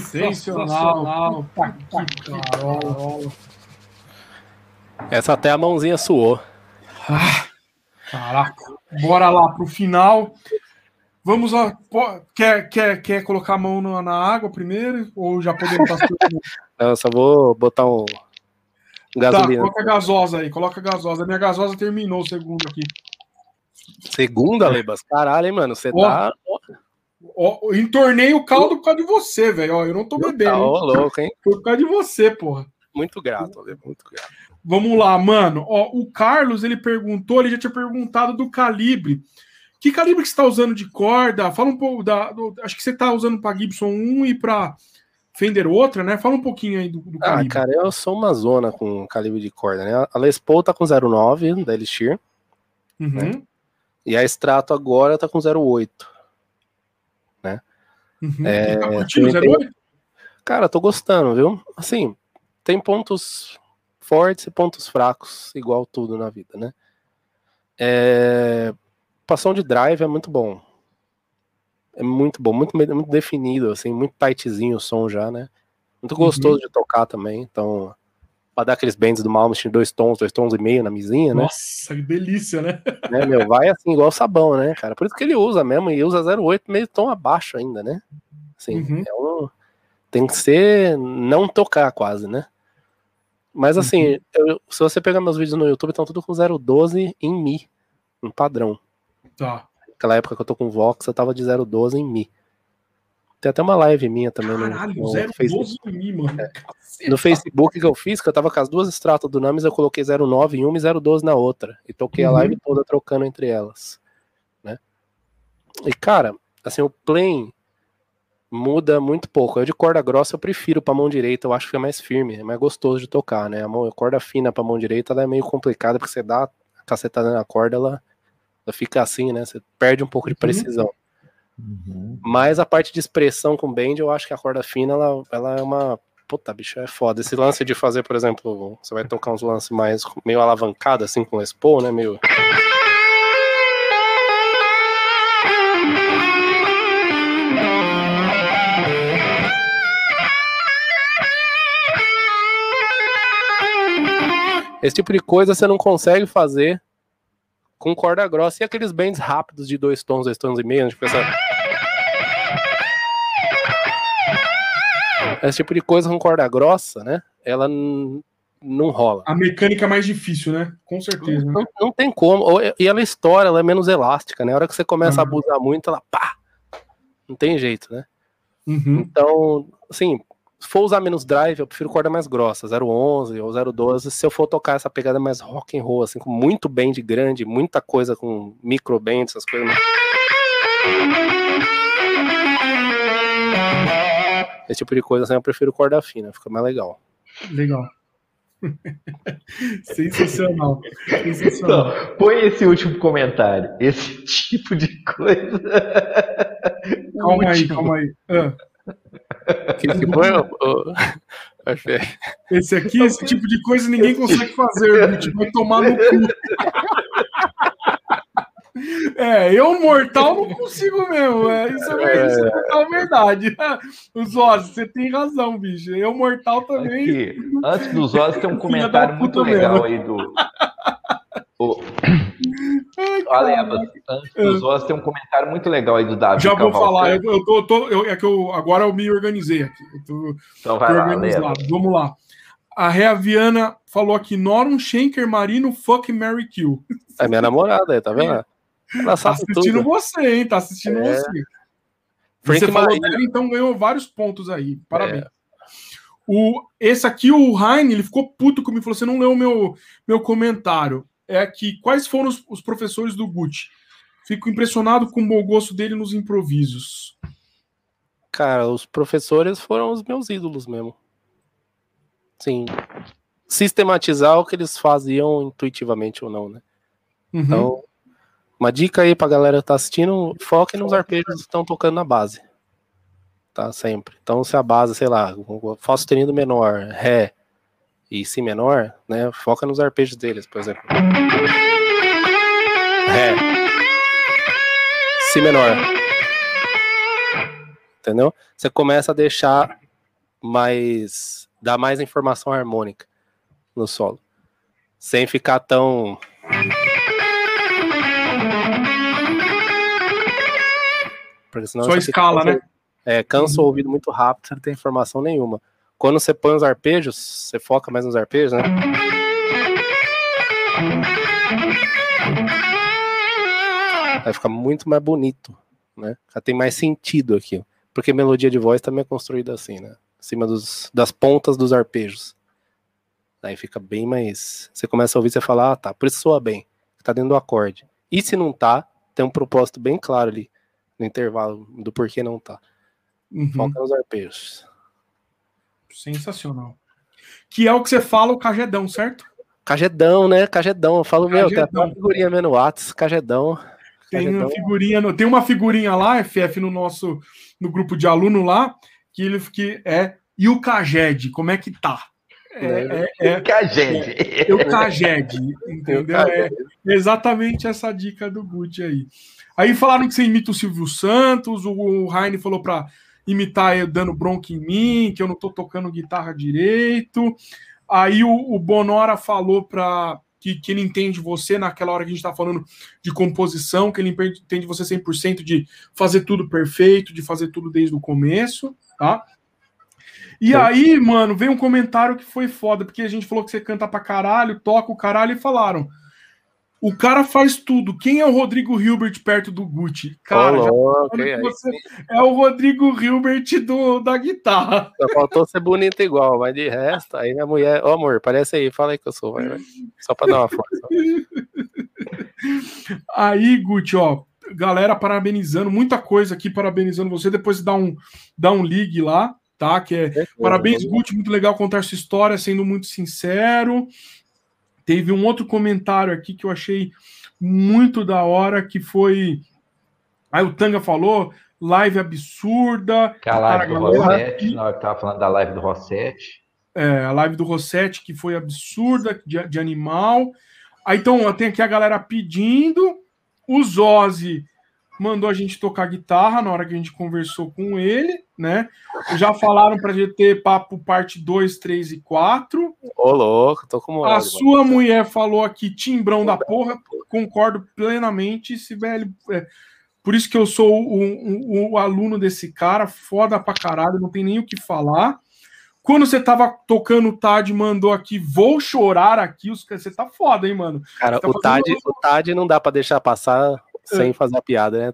Sensacional. Essa até a mãozinha suou. Ah, caraca. Bora lá pro final. Vamos lá. Quer, quer, quer colocar a mão na, água primeiro? Ou já podemos passar? Não, eu só vou botar um gasolina. Tá, coloca a gasosa aí, coloca a gasosa. A minha gasosa terminou o segundo aqui. Segunda, Lebas? Caralho, hein, mano? Você tá. Ó, entornei o caldo por causa de você, velho. Eu não tô bebendo. Tá, louco, hein? Por causa de você, porra. Muito grato, muito grato. Vamos lá, mano. Ó, o Carlos, ele perguntou, ele já tinha perguntado do calibre. Que calibre que você está usando de corda? Fala um pouco da. Do, acho que você está usando para Gibson 1 e para Fender outra, né? Fala um pouquinho aí do, do ah, calibre. Ah, cara, eu sou uma zona com calibre de corda, né? A Les Paul tá com 0,9 da Elixir. Uhum. Né? E a Strato agora tá com 0,8. Uhum. É, tá curtindo 0,8? Cara, tô gostando, viu? Assim, tem pontos fortes e pontos fracos, igual tudo na vida, né? É... Passão de drive é muito bom. É muito bom, muito, muito definido, assim, muito tightzinho o som já, né? Muito uhum. gostoso uhum. de tocar também, então pra dar aqueles bends do Malmsteen, dois tons, dois tons e meio na misinha, né? Nossa, que delícia, né? É, meu, vai assim, igual sabão, né, cara? Por isso que ele usa mesmo, e usa 0,8 meio tom abaixo ainda, né? Assim, uhum. é um... tem que ser não tocar quase, né? Mas assim, uhum. eu, se você pegar meus vídeos no YouTube, estão tudo com 0,12 em Mi, um padrão. Tá. Naquela época que eu tô com Vox, eu tava de 0,12 em Mi. Tem até uma live minha também Caralho, no, no Facebook. Em Mi, mano. É. No Facebook que eu fiz, que eu tava com as duas extratas do Names, eu coloquei 0,9 em uma e 0,12 na outra. E toquei uhum. a live toda trocando entre elas. Né? E, cara, assim, o plane muda muito pouco. Eu de corda grossa eu prefiro pra mão direita, eu acho que é mais firme, é mais gostoso de tocar, né? A, mão, a corda fina pra mão direita ela é meio complicada, porque você dá a cacetada na corda, ela ela fica assim, né? Você perde um pouco de uhum. precisão. Uhum. Mas a parte de expressão com bend, eu acho que a corda fina, ela, ela é uma. Puta, bicho, é foda. Esse lance de fazer, por exemplo, você vai tocar uns lances mais meio alavancado, assim, com o Expo, né? Meio. Esse tipo de coisa você não consegue fazer com corda grossa e aqueles bends rápidos de dois tons, dois tons e meio, tipo essa... Esse tipo de coisa com corda grossa, né? Ela não rola. A mecânica é mais difícil, né? Com certeza. Não, não, não tem como. E ela estoura, ela é menos elástica, né? A hora que você começa uhum. a abusar muito, ela pá! Não tem jeito, né? Uhum. Então, assim, se for usar menos drive, eu prefiro corda mais grossa, 011 ou 012. Se eu for tocar essa pegada mais rock and roll, assim, com muito bend grande, muita coisa com micro bend, essas coisas. Esse tipo de coisa, assim, eu prefiro corda fina, fica mais legal. Legal. Sensacional. Sensacional. Então, põe esse último comentário. Esse tipo de coisa. Calma aí, calma aí. Ah. Que que foi, Esse aqui, esse tipo de coisa ninguém consegue fazer, gente vai tomar no cu. É, eu mortal não consigo mesmo. É, isso, é, isso é verdade. Os ossos, você tem razão, bicho. Eu mortal também. Aqui, antes dos ossos, tem um comentário muito legal mesmo. aí do. O... Olha, antes dos ossos, tem um comentário muito legal aí do Davi. Já vou falar, eu, eu tô, tô eu, é que eu agora eu me organizei aqui. Eu tô, então vai lá, organizado. Vamos lá. A Rea Viana falou aqui: Norum Schenker Marino Fuck Mary Kill. É minha namorada, tá vendo? Ela tá assistindo tudo. você, hein? Tá assistindo é. você. Frank você falou dele, então ganhou vários pontos aí. Parabéns. É. O, esse aqui, o Heine, ele ficou puto comigo, falou: você não leu o meu, meu comentário é que quais foram os, os professores do Gucci? Fico impressionado com o bom gosto dele nos improvisos. Cara, os professores foram os meus ídolos mesmo. Sim. Sistematizar o que eles faziam intuitivamente ou não, né? Uhum. Então, uma dica aí pra galera que tá assistindo, foque nos arpejos que estão tocando na base. Tá? Sempre. Então, se a base, sei lá, Fá sustenido menor, Ré, e Si menor, né? Foca nos arpejos deles, por exemplo. Ré. Si menor. entendeu? Você começa a deixar mais. dar mais informação harmônica no solo. Sem ficar tão. Porque senão Só escala, fica, né? É, cansa o ouvido muito rápido, você não tem informação nenhuma. Quando você põe os arpejos, você foca mais nos arpejos, né? Vai ficar muito mais bonito, né? Já tem mais sentido aqui. Porque melodia de voz também é construída assim, né? Em cima dos, das pontas dos arpejos. Aí fica bem mais. Você começa a ouvir, você fala, ah, tá, por isso soa bem. Tá dentro do acorde. E se não tá, tem um propósito bem claro ali no intervalo do porquê não tá. Uhum. Foca nos arpejos. Sensacional. Que é o que você fala, o cagedão, certo? Cagedão, né? Cagedão. Eu falo, cagedão. meu, tem até uma figurinha meu no Whats, cagedão. Tem uma figurinha, tem uma figurinha lá, FF, no nosso no grupo de aluno lá, que ele que é e o Caged, como é que tá? É, é, é, Caged. É, o Caged, entendeu? É exatamente essa dica do Gucci aí. Aí falaram que você imita o Silvio Santos, o Heine falou para imitar dando bronca em mim, que eu não tô tocando guitarra direito. Aí o, o Bonora falou para que, que ele entende você naquela hora que a gente está falando de composição, que ele entende você 100% de fazer tudo perfeito, de fazer tudo desde o começo, tá? E Sim. aí, mano, veio um comentário que foi foda, porque a gente falou que você canta pra caralho, toca o caralho e falaram. O cara faz tudo. Quem é o Rodrigo Hilbert perto do Gucci? Cara, oh, okay, você é o Rodrigo Hilbert do, da guitarra. Só faltou ser bonito igual, mas de resto, aí minha mulher, ô oh, amor, parece aí, fala aí que eu sou, vai, vai. só pra dar uma força. aí, Gucci, ó, galera parabenizando, muita coisa aqui parabenizando você. Depois dá um, dá um ligue lá, tá? Que é, é parabéns, Gucci, muito legal contar sua história, sendo muito sincero. Teve um outro comentário aqui que eu achei muito da hora, que foi. Aí o Tanga falou, live absurda. Que é a live do Rossetti, nós estava falando da live do Rossetti. É, a live do Rossetti, que foi absurda, de, de animal. Aí então tem aqui a galera pedindo. O Zozzi mandou a gente tocar guitarra na hora que a gente conversou com ele, né? Já falaram pra gente ter papo parte 2, 3 e 4. Ô, louco, tô com moral. A sua mano. mulher falou aqui, timbrão da porra, concordo plenamente. Esse velho. É, por isso que eu sou o, o, o, aluno desse cara, foda pra caralho, não tem nem o que falar. Quando você tava tocando o Tad, mandou aqui, vou chorar aqui. Você tá foda, hein, mano? Cara, tá o, Tad, o Tad não dá pra deixar passar sem fazer a piada, né?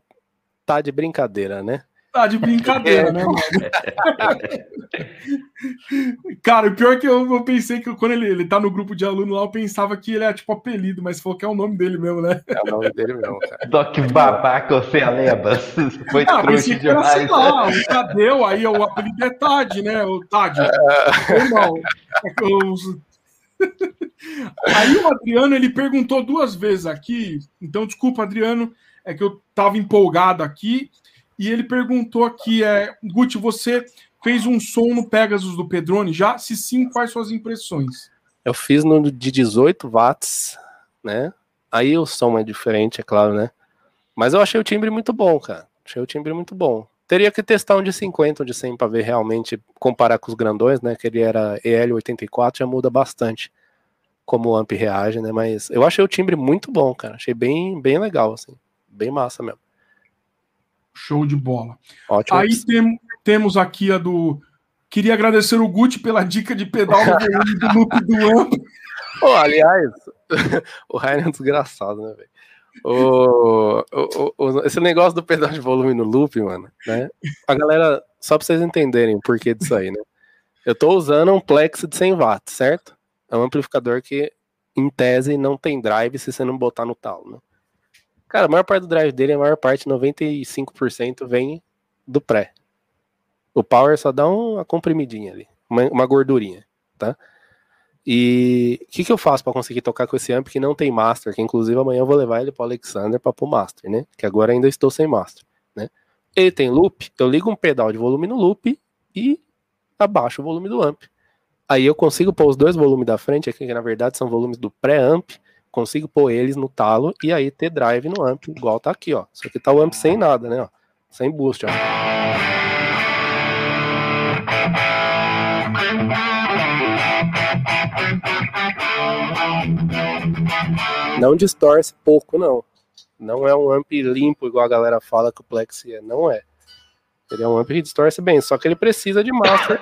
Tá de brincadeira, né? Tá de brincadeira, né, mano? Cara, o pior é que eu, eu pensei que quando ele, ele tá no grupo de aluno lá, eu pensava que ele é tipo apelido, mas falou que é o nome dele mesmo, né? É o nome dele mesmo, cara. Doc Babaca, você lembra? Foi ah, trouxa demais. Era, sei lá, o Tadeu, aí o apelido é Tad, né? O Tad. É... Não, Aí o Adriano, ele perguntou duas vezes aqui, então desculpa, Adriano, é que eu tava empolgado aqui, e ele perguntou aqui, é, Guti, você fez um som no Pegasus do Pedrone já? Se sim, quais suas impressões? Eu fiz no de 18 watts, né? Aí o som é diferente, é claro, né? Mas eu achei o timbre muito bom, cara. Achei o timbre muito bom. Teria que testar um de 50, um de 100 para ver realmente, comparar com os grandões, né? Que ele era EL84, já muda bastante como o amp reage, né? Mas eu achei o timbre muito bom, cara. Achei bem, bem legal, assim. Bem massa mesmo. Show de bola. Ótimo. Aí tem, temos aqui a do. Queria agradecer o Gucci pela dica de pedal do loop do amp. Oh, aliás, o Ryan é desgraçado, né, velho? O, o, o, esse negócio do pedal de volume no loop, mano, né? A galera, só pra vocês entenderem o porquê disso aí, né? Eu tô usando um Plex de 100 watts, certo? É um amplificador que, em tese, não tem drive se você não botar no talo, né? Cara, a maior parte do drive dele, a maior parte, 95%, vem do pré. O power só dá uma comprimidinha ali, uma, uma gordurinha, tá? E o que, que eu faço para conseguir tocar com esse amp que não tem master? Que inclusive amanhã eu vou levar ele para Alexander para pôr master, né? Que agora ainda estou sem master, né? Ele tem loop, eu ligo um pedal de volume no loop e abaixo o volume do amp. Aí eu consigo pôr os dois volumes da frente aqui, que na verdade são volumes do pré-amp, consigo pôr eles no talo e aí ter drive no amp, igual tá aqui, ó. Só que tá o amp sem nada, né, ó. Sem boost, ó. Não distorce pouco, não. Não é um amp limpo, igual a galera fala que o Plex é. Não é. Ele é um amp que distorce bem, só que ele precisa de master,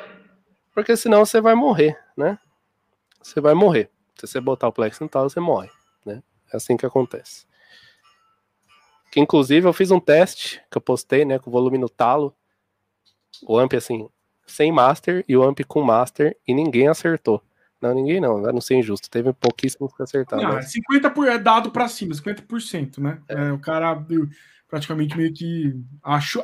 porque senão você vai morrer, né? Você vai morrer. Se você botar o Plex no talo, você morre, né? É assim que acontece. Que inclusive eu fiz um teste que eu postei, né, com o volume no talo. O amp assim, sem master e o amp com master e ninguém acertou. Não, ninguém não, não ser injusto. Teve pouquíssimos que acertaram. Não, mas... 50% por, é dado para cima, 50%, né? É. É, o cara praticamente meio que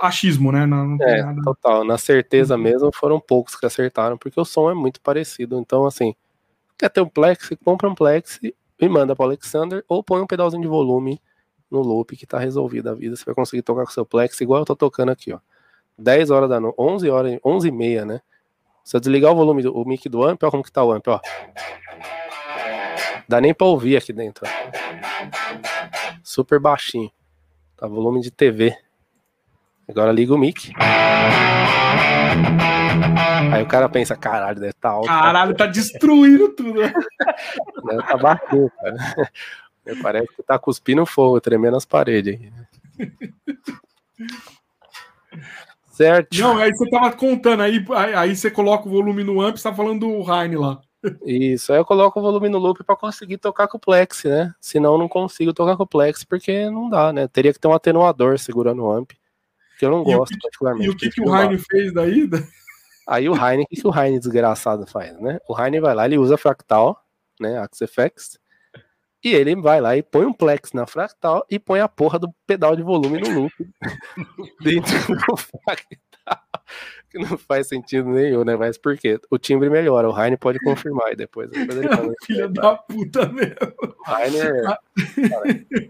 achismo, né? Não, não é, nada... total. Na certeza uhum. mesmo, foram poucos que acertaram, porque o som é muito parecido. Então, assim, quer ter um Plex, compra um Plex e manda para Alexander, ou põe um pedalzinho de volume no loop que tá resolvida a vida. Você vai conseguir tocar com seu Plex, igual eu tô tocando aqui, ó. 10 horas da noite, 11 horas, 11 e meia, né? Se eu desligar o volume, o mic do amp, olha como que tá o amp, ó. Dá nem pra ouvir aqui dentro, ó. Super baixinho. Tá volume de TV. Agora liga o mic. Aí o cara pensa, caralho, deve estar tá alto. Caralho, tá destruindo tudo. Deve tá batendo, cara. Parece que tá cuspindo fogo, tremendo as paredes. Certo. Não, aí você tava contando, aí, aí você coloca o volume no amp, você tá falando do Heine lá. Isso, aí eu coloco o volume no loop para conseguir tocar com o Plex, né? Senão não consigo tocar com o Plex porque não dá, né? Teria que ter um atenuador segurando o amp, que eu não gosto e particularmente. E o que, que o Heine fez daí? Aí o Heine, o que, que o Heine desgraçado faz, né? O Heine vai lá, ele usa fractal, né? Axe FX, e ele vai lá e põe um plex na fractal e põe a porra do pedal de volume no loop dentro do fractal. Que não faz sentido nenhum, né? Mas por quê? O timbre melhora. O Heine pode confirmar e depois. depois ele fala, Filha da puta mesmo. O Heine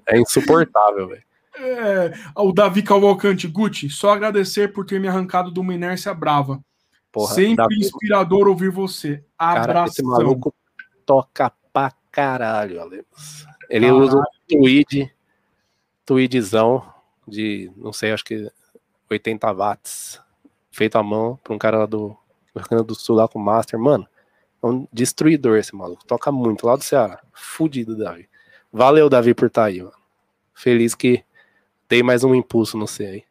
é, é insuportável, velho. É, o Davi Cavalcante, Gucci, só agradecer por ter me arrancado de uma inércia brava. Porra, Sempre Davi... inspirador ouvir você. Abração. Cara, esse maluco toca caralho, Alemos. Ele caralho. usa um tweed, tweedzão de, não sei, acho que 80 watts, feito à mão por um cara lá do Rio Grande do Sul, lá com o Master. Mano, é um destruidor esse maluco. Toca muito, lá do Ceará. Fudido, Davi. Valeu, Davi, por estar tá aí, mano. Feliz que dei mais um impulso no C aí.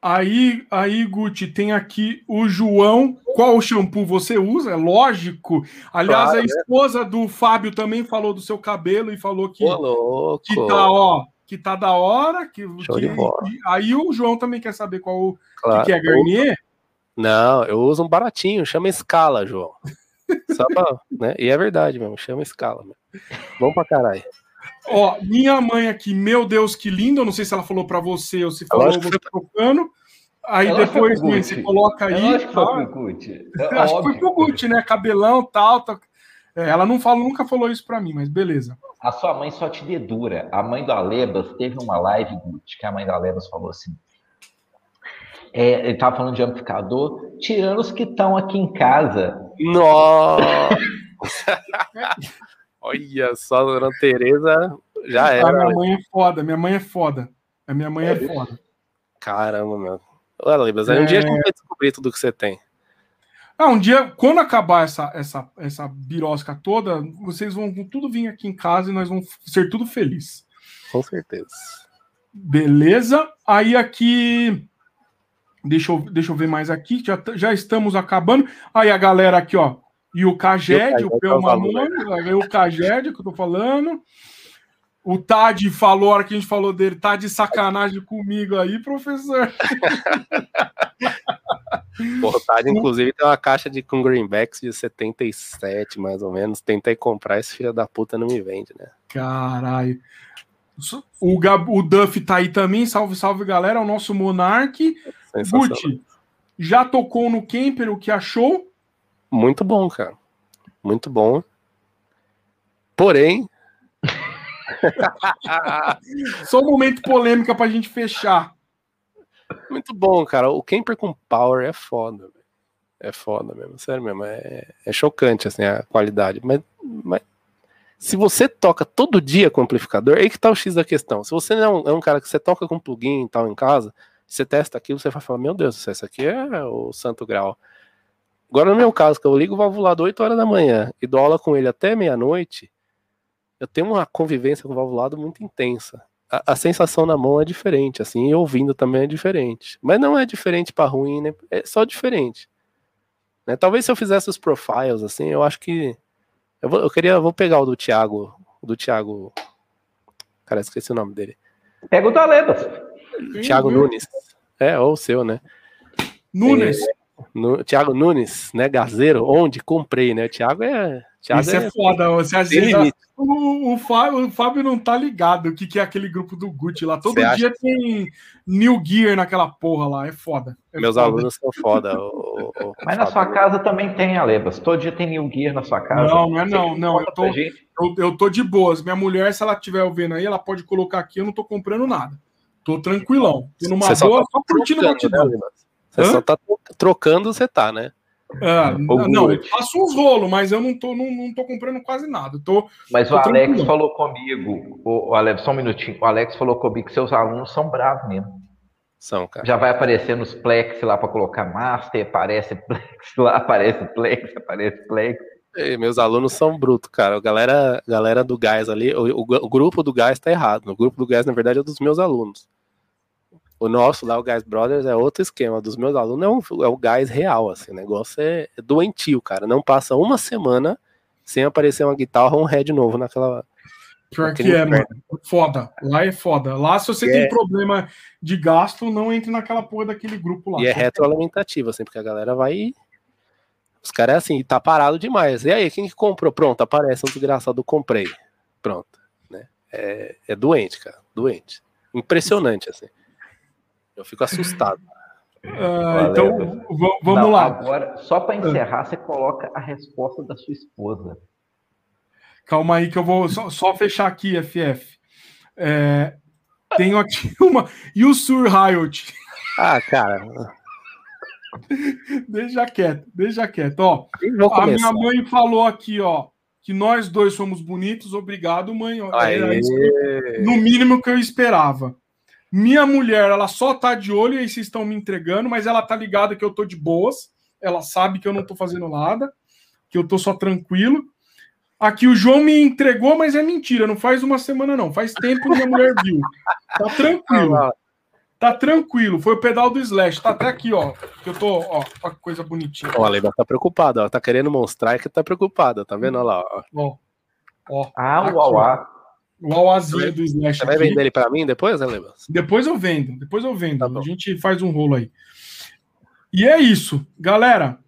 Aí, aí, Guti, tem aqui o João. Qual shampoo você usa? É lógico. Aliás, claro, a né? esposa né? do Fábio também falou do seu cabelo e falou que, Ô, que tá, ó, que tá da hora. Que, que aí o João também quer saber qual claro. que, que é Garnier. Não, eu uso um baratinho, chama escala, João. Só pra, né? E é verdade mesmo, chama escala. Mesmo. Bom pra caralho. Ó, minha mãe aqui, meu Deus, que lindo. Eu não sei se ela falou para você ou se falou você tocando. Aí ela depois mãe, você coloca aí. Eu acho que foi pro Gucci. É acho que foi pro Gucci, né? Cabelão tal. tal. É, ela não fala, nunca falou isso para mim, mas beleza. A sua mãe só te dedura. A mãe do Alebas teve uma live, Gucci, que a mãe do Alebas falou assim. É, ele tava falando de amplificador, tirando os que estão aqui em casa. Nossa! Olha só, dona Tereza já era. A minha mãe é foda, minha mãe é foda. A minha mãe é, é foda. Caramba, meu. Olha, Libas, é... um dia a gente vai descobrir tudo que você tem. Ah, um dia, quando acabar essa, essa, essa birosca toda, vocês vão tudo vir aqui em casa e nós vamos ser tudo feliz. Com certeza. Beleza? Aí aqui. Deixa eu, deixa eu ver mais aqui. Já, já estamos acabando. Aí a galera aqui, ó. E o Caged, o Peu Mamone, o Caged que eu tô falando. O Tad falou, a hora que a gente falou dele, tá de sacanagem comigo aí, professor. Porra, o Tad, inclusive, tem uma caixa de com greenbacks de 77, mais ou menos. Tentei comprar, esse filho da puta não me vende, né? Caralho. O, Gab, o Duff tá aí também. Salve, salve, galera. É o nosso Monark. Gucci, já tocou no Camper, o que achou? Muito bom, cara. Muito bom. Porém. Só um momento polêmica pra gente fechar. Muito bom, cara. O Camper com Power é foda. É foda mesmo, sério mesmo. É, é chocante assim, a qualidade. Mas, mas se você toca todo dia com amplificador, aí que tá o X da questão. Se você não é um cara que você toca com plugin e tal em casa, você testa aquilo, você vai falar: Meu Deus, isso aqui é o santo grau. Agora, no meu caso, que eu ligo o valvulado 8 horas da manhã e dou aula com ele até meia-noite, eu tenho uma convivência com o valvulado muito intensa. A, a, sensação na mão é diferente, assim, e ouvindo também é diferente. Mas não é diferente para ruim, né? É só diferente. Né? Talvez se eu fizesse os profiles, assim, eu acho que. Eu, vou, eu queria. Vou pegar o do Thiago. Do Thiago. Cara, esqueci o nome dele. Pega o da Lebas. Thiago Nunes. É, ou o seu, né? Nunes. É, no, Thiago Nunes, né? Gazeiro, onde comprei, né? O Thiago é. Thiago Isso é, é foda. Você às vezes, o, o, Fábio, o Fábio não tá ligado o que, que é aquele grupo do Gucci lá. Todo Você dia acha? tem New Gear naquela porra lá. É foda. É Meus foda. alunos são foda. o, o, Mas na sua casa também tem, Alebas. Todo dia tem New Gear na sua casa. Não, não é não. não. Eu, tô, eu, eu tô de boas. Minha mulher, se ela estiver ouvindo aí, ela pode colocar aqui. Eu não tô comprando nada. Tô tranquilão. Tô numa Você boa, só, tá só curtindo o batidão. Né, você Hã? só tá trocando, você tá, né? É, não, eu faço uns rolos, mas eu não tô, não, não tô comprando quase nada. Tô, mas tô o Alex tranquilo. falou comigo, o, o Alex, só um minutinho. O Alex falou comigo que seus alunos são bravos mesmo. São, cara. Já vai aparecer nos Plex lá para colocar Master, aparece Plex lá, aparece Plex, aparece Plex. Ei, meus alunos são brutos, cara. A galera, galera do Gás ali, o, o, o, grupo do Gás tá errado. O grupo do Gás, na verdade, é dos meus alunos. O nosso lá, o Guys Brothers, é outro esquema. Dos meus alunos é, um, é o gás real, assim. O negócio é, é doentio, cara. Não passa uma semana sem aparecer uma guitarra ou um head novo naquela. Pior que é, mano. Foda. Lá é foda. Lá, se você é. tem problema de gasto, não entre naquela porra daquele grupo lá. E é retroalimentativa, assim, porque a galera vai. Os caras é assim, tá parado demais. E aí, quem que comprou? Pronto, aparece um desgraçado, comprei. Pronto. Né? É, é doente, cara. Doente. Impressionante, assim. Eu fico assustado. Uh, então, vamos Não, lá. Agora, só para encerrar, você coloca a resposta da sua esposa. Calma aí, que eu vou só, só fechar aqui, FF. É, tenho aqui uma. E o Sur Riot? Ah, cara. deixa quieto, deixa quieto. Ó, a minha mãe falou aqui, ó, que nós dois somos bonitos. Obrigado, mãe. É, no mínimo que eu esperava. Minha mulher, ela só tá de olho e vocês estão me entregando, mas ela tá ligada que eu tô de boas. Ela sabe que eu não tô fazendo nada, que eu tô só tranquilo. Aqui o João me entregou, mas é mentira, não faz uma semana não, faz tempo que minha mulher viu. Tá tranquilo. Tá tranquilo, foi o pedal do Slash, tá até aqui, ó. Que eu tô, ó, ó que coisa bonitinha. Ó, a Leba tá preocupada, ó, tá querendo mostrar que tá preocupada, tá vendo? Olha lá, ó. ó, ó ah, tá o Uauá. O Auazinho do Slash. Você vai vender ele para mim depois, né, Lebas? Depois eu vendo, depois eu vendo. Tá a gente faz um rolo aí. E é isso, galera.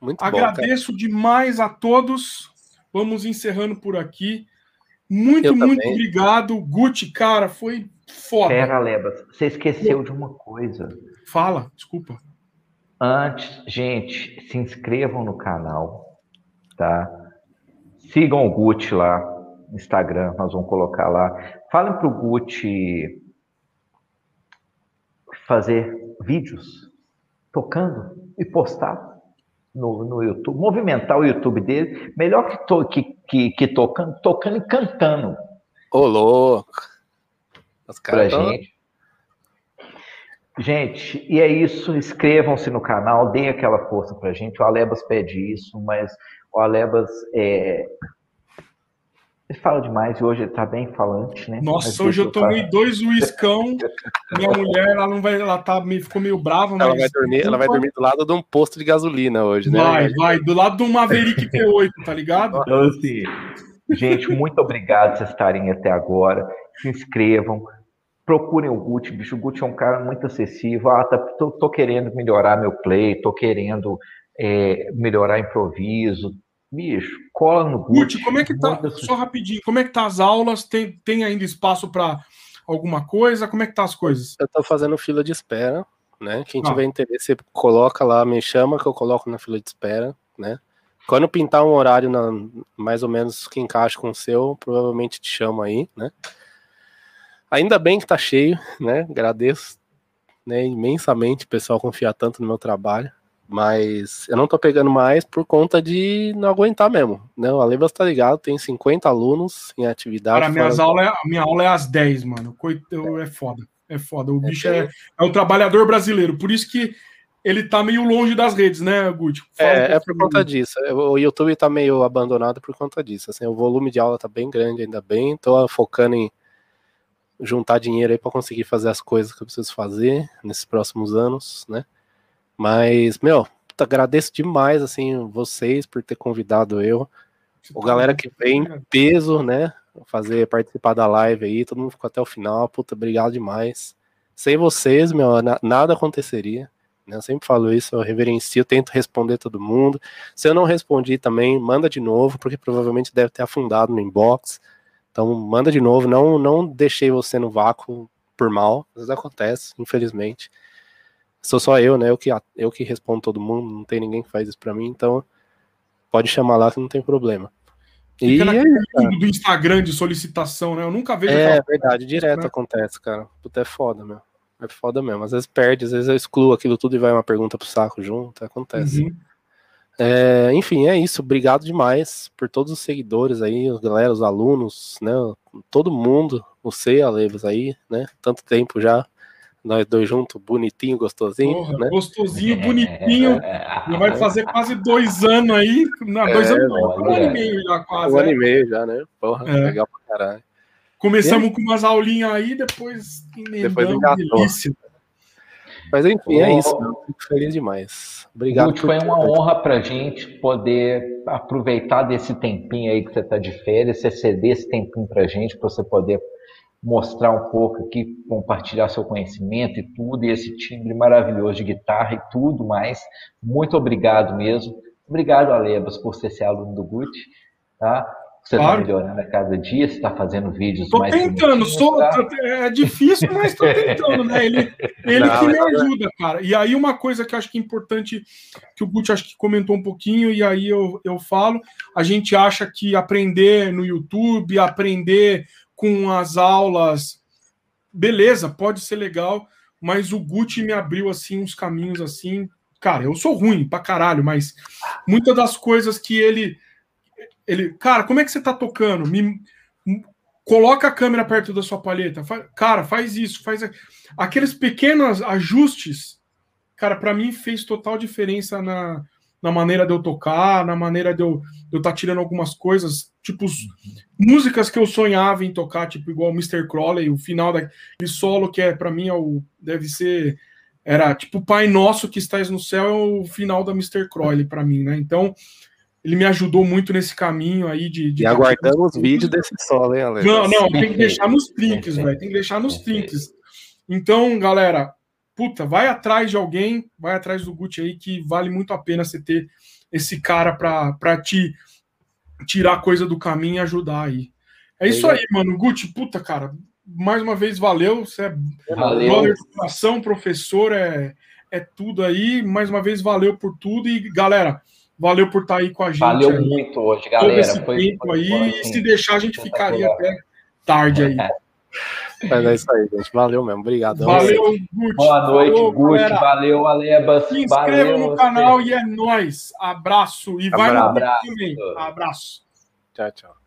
Muito agradeço bom, demais a todos. Vamos encerrando por aqui. Muito, eu muito também. obrigado. Gucci, cara, foi foda. Pera, Lebas, você esqueceu de uma coisa. Fala, desculpa. Antes, gente, se inscrevam no canal, tá? Sigam o Gucci lá, Instagram, nós vamos colocar lá. Falem para o Gucci fazer vídeos tocando e postar no, no YouTube, movimentar o YouTube dele, melhor que, to, que, que, que tocando, tocando e cantando. Ô, louco! Os caras tão... gente. Gente, e é isso. Inscrevam-se no canal, deem aquela força pra gente. O Alebas pede isso, mas o Alebas é, ele fala demais e hoje ele tá bem falante, né? Nossa, mas hoje eu tomei falar. dois uiscão. Minha mulher, ela não vai, ela tá meio, ficou meio brava, ela vai dormir, ela vai dormir do lado de um posto de gasolina hoje, né? Vai, vai, do lado de um Maverick P8, tá ligado? Então, assim, gente, muito obrigado por vocês estarem até agora. Se inscrevam, procurem o Gucci, bicho. O Gucci é um cara muito acessível. Ah, tá, tô, tô querendo melhorar meu play, tô querendo é, melhorar improviso, Bicho, cola no Gucci. como é que tá? Só rapidinho, como é que tá as aulas? Tem, tem ainda espaço para alguma coisa? Como é que tá as coisas? Eu tô fazendo fila de espera, né? Quem ah. tiver interesse, coloca lá, me chama que eu coloco na fila de espera, né? Quando pintar um horário na, mais ou menos que encaixe com o seu, provavelmente te chamo aí, né? Ainda bem que tá cheio, né? Agradeço né, imensamente o pessoal confiar tanto no meu trabalho. Mas eu não tô pegando mais por conta de não aguentar mesmo. Né? O Alebas tá ligado, tem 50 alunos em atividade. Cara, minhas aula é, minha aula é às 10, mano. Coito, é foda. É foda. O bicho é, é, é o trabalhador brasileiro. Por isso que ele tá meio longe das redes, né, Guti? É, é por conta disso. O YouTube tá meio abandonado por conta disso. Assim, o volume de aula tá bem grande, ainda bem. Tô focando em juntar dinheiro aí para conseguir fazer as coisas que eu preciso fazer nesses próximos anos, né? Mas, meu, agradeço demais, assim, vocês por ter convidado eu. O galera que vem em peso, né? Fazer participar da live aí, todo mundo ficou até o final. Puta, obrigado demais. Sem vocês, meu, nada aconteceria. Né? Eu sempre falo isso, eu reverencio, tento responder todo mundo. Se eu não respondi também, manda de novo, porque provavelmente deve ter afundado no inbox. Então, manda de novo, não, não deixei você no vácuo por mal, vezes acontece, infelizmente. Sou só eu, né? Eu que, eu que respondo todo mundo, não tem ninguém que faz isso pra mim, então pode chamar lá que não tem problema. Fica e é, do Instagram de solicitação, né? Eu nunca vejo. É aquela... verdade, direto né? acontece, cara. Puta, é foda, meu. É foda mesmo. Às vezes perde, às vezes eu excluo aquilo tudo e vai uma pergunta pro saco junto. Acontece. Uhum. É, enfim, é isso. Obrigado demais por todos os seguidores aí, os galera, os alunos, né? Todo mundo, você, Aleves aí, né? Tanto tempo já. Nós dois juntos, bonitinho, gostosinho. Porra, né? Gostosinho, bonitinho. Já vai fazer quase dois anos aí. Não, dois é, anos, não, um ano e meio já quase. Um é. ano e meio já, né? Porra, é. legal pra caralho. Começamos com umas aulinhas aí, depois depois delícia. Mas enfim, é isso. Fico feliz demais. Obrigado. Lute, foi uma honra para gente poder aproveitar desse tempinho aí que você está de férias, você ceder esse tempinho para gente, para você poder mostrar um pouco aqui, compartilhar seu conhecimento e tudo, e esse timbre maravilhoso de guitarra e tudo mais. Muito obrigado mesmo. Obrigado, Alebas, por ser esse aluno do Gucci. Tá? Você está claro. melhorando a cada dia, você está fazendo vídeos tô mais. tentando, sou, tá? é difícil, mas estou tentando, né? Ele, ele Não, que me ajuda, cara. E aí, uma coisa que acho que é importante, que o Gucci acho que comentou um pouquinho, e aí eu, eu falo: a gente acha que aprender no YouTube, aprender com as aulas, beleza, pode ser legal, mas o Gucci me abriu assim uns caminhos assim. Cara, eu sou ruim pra caralho, mas muitas das coisas que ele ele, cara, como é que você tá tocando? Me coloca a câmera perto da sua palheta. cara, faz isso, faz aqueles pequenos ajustes. Cara, para mim fez total diferença na, na maneira de eu tocar, na maneira de eu estar tá tirando algumas coisas, tipo músicas que eu sonhava em tocar, tipo igual Mr. Crowley, o final daquele solo que é para mim é o deve ser era tipo Pai Nosso que estás no céu é o final da Mr. Crowley para mim, né? Então, ele me ajudou muito nesse caminho aí de. de e aguardamos vídeo desse solo, hein, Ale? Não, não, tem que deixar nos trinques, velho. Tem que deixar nos trinques. Então, galera, puta, vai atrás de alguém, vai atrás do Gucci aí, que vale muito a pena você ter esse cara pra, te tirar coisa do caminho e ajudar aí. É isso aí, mano. Gucci, puta, cara, mais uma vez valeu. Você é valeu. de professor, é, é tudo aí. Mais uma vez valeu por tudo. E, galera, Valeu por estar aí com a gente. Valeu aí. muito hoje, galera. Todo esse foi, tempo foi, aí. Foi, assim, e se deixar, a gente ficaria até tarde aí. Mas é isso aí, gente. Valeu mesmo. Obrigado. Valeu, Gucci. Boa noite, Falou, Gucci. Valeu, Alebas. Se inscreva no canal e é nóis. Abraço. E vai abraço. no também. Abraço. Tchau, tchau.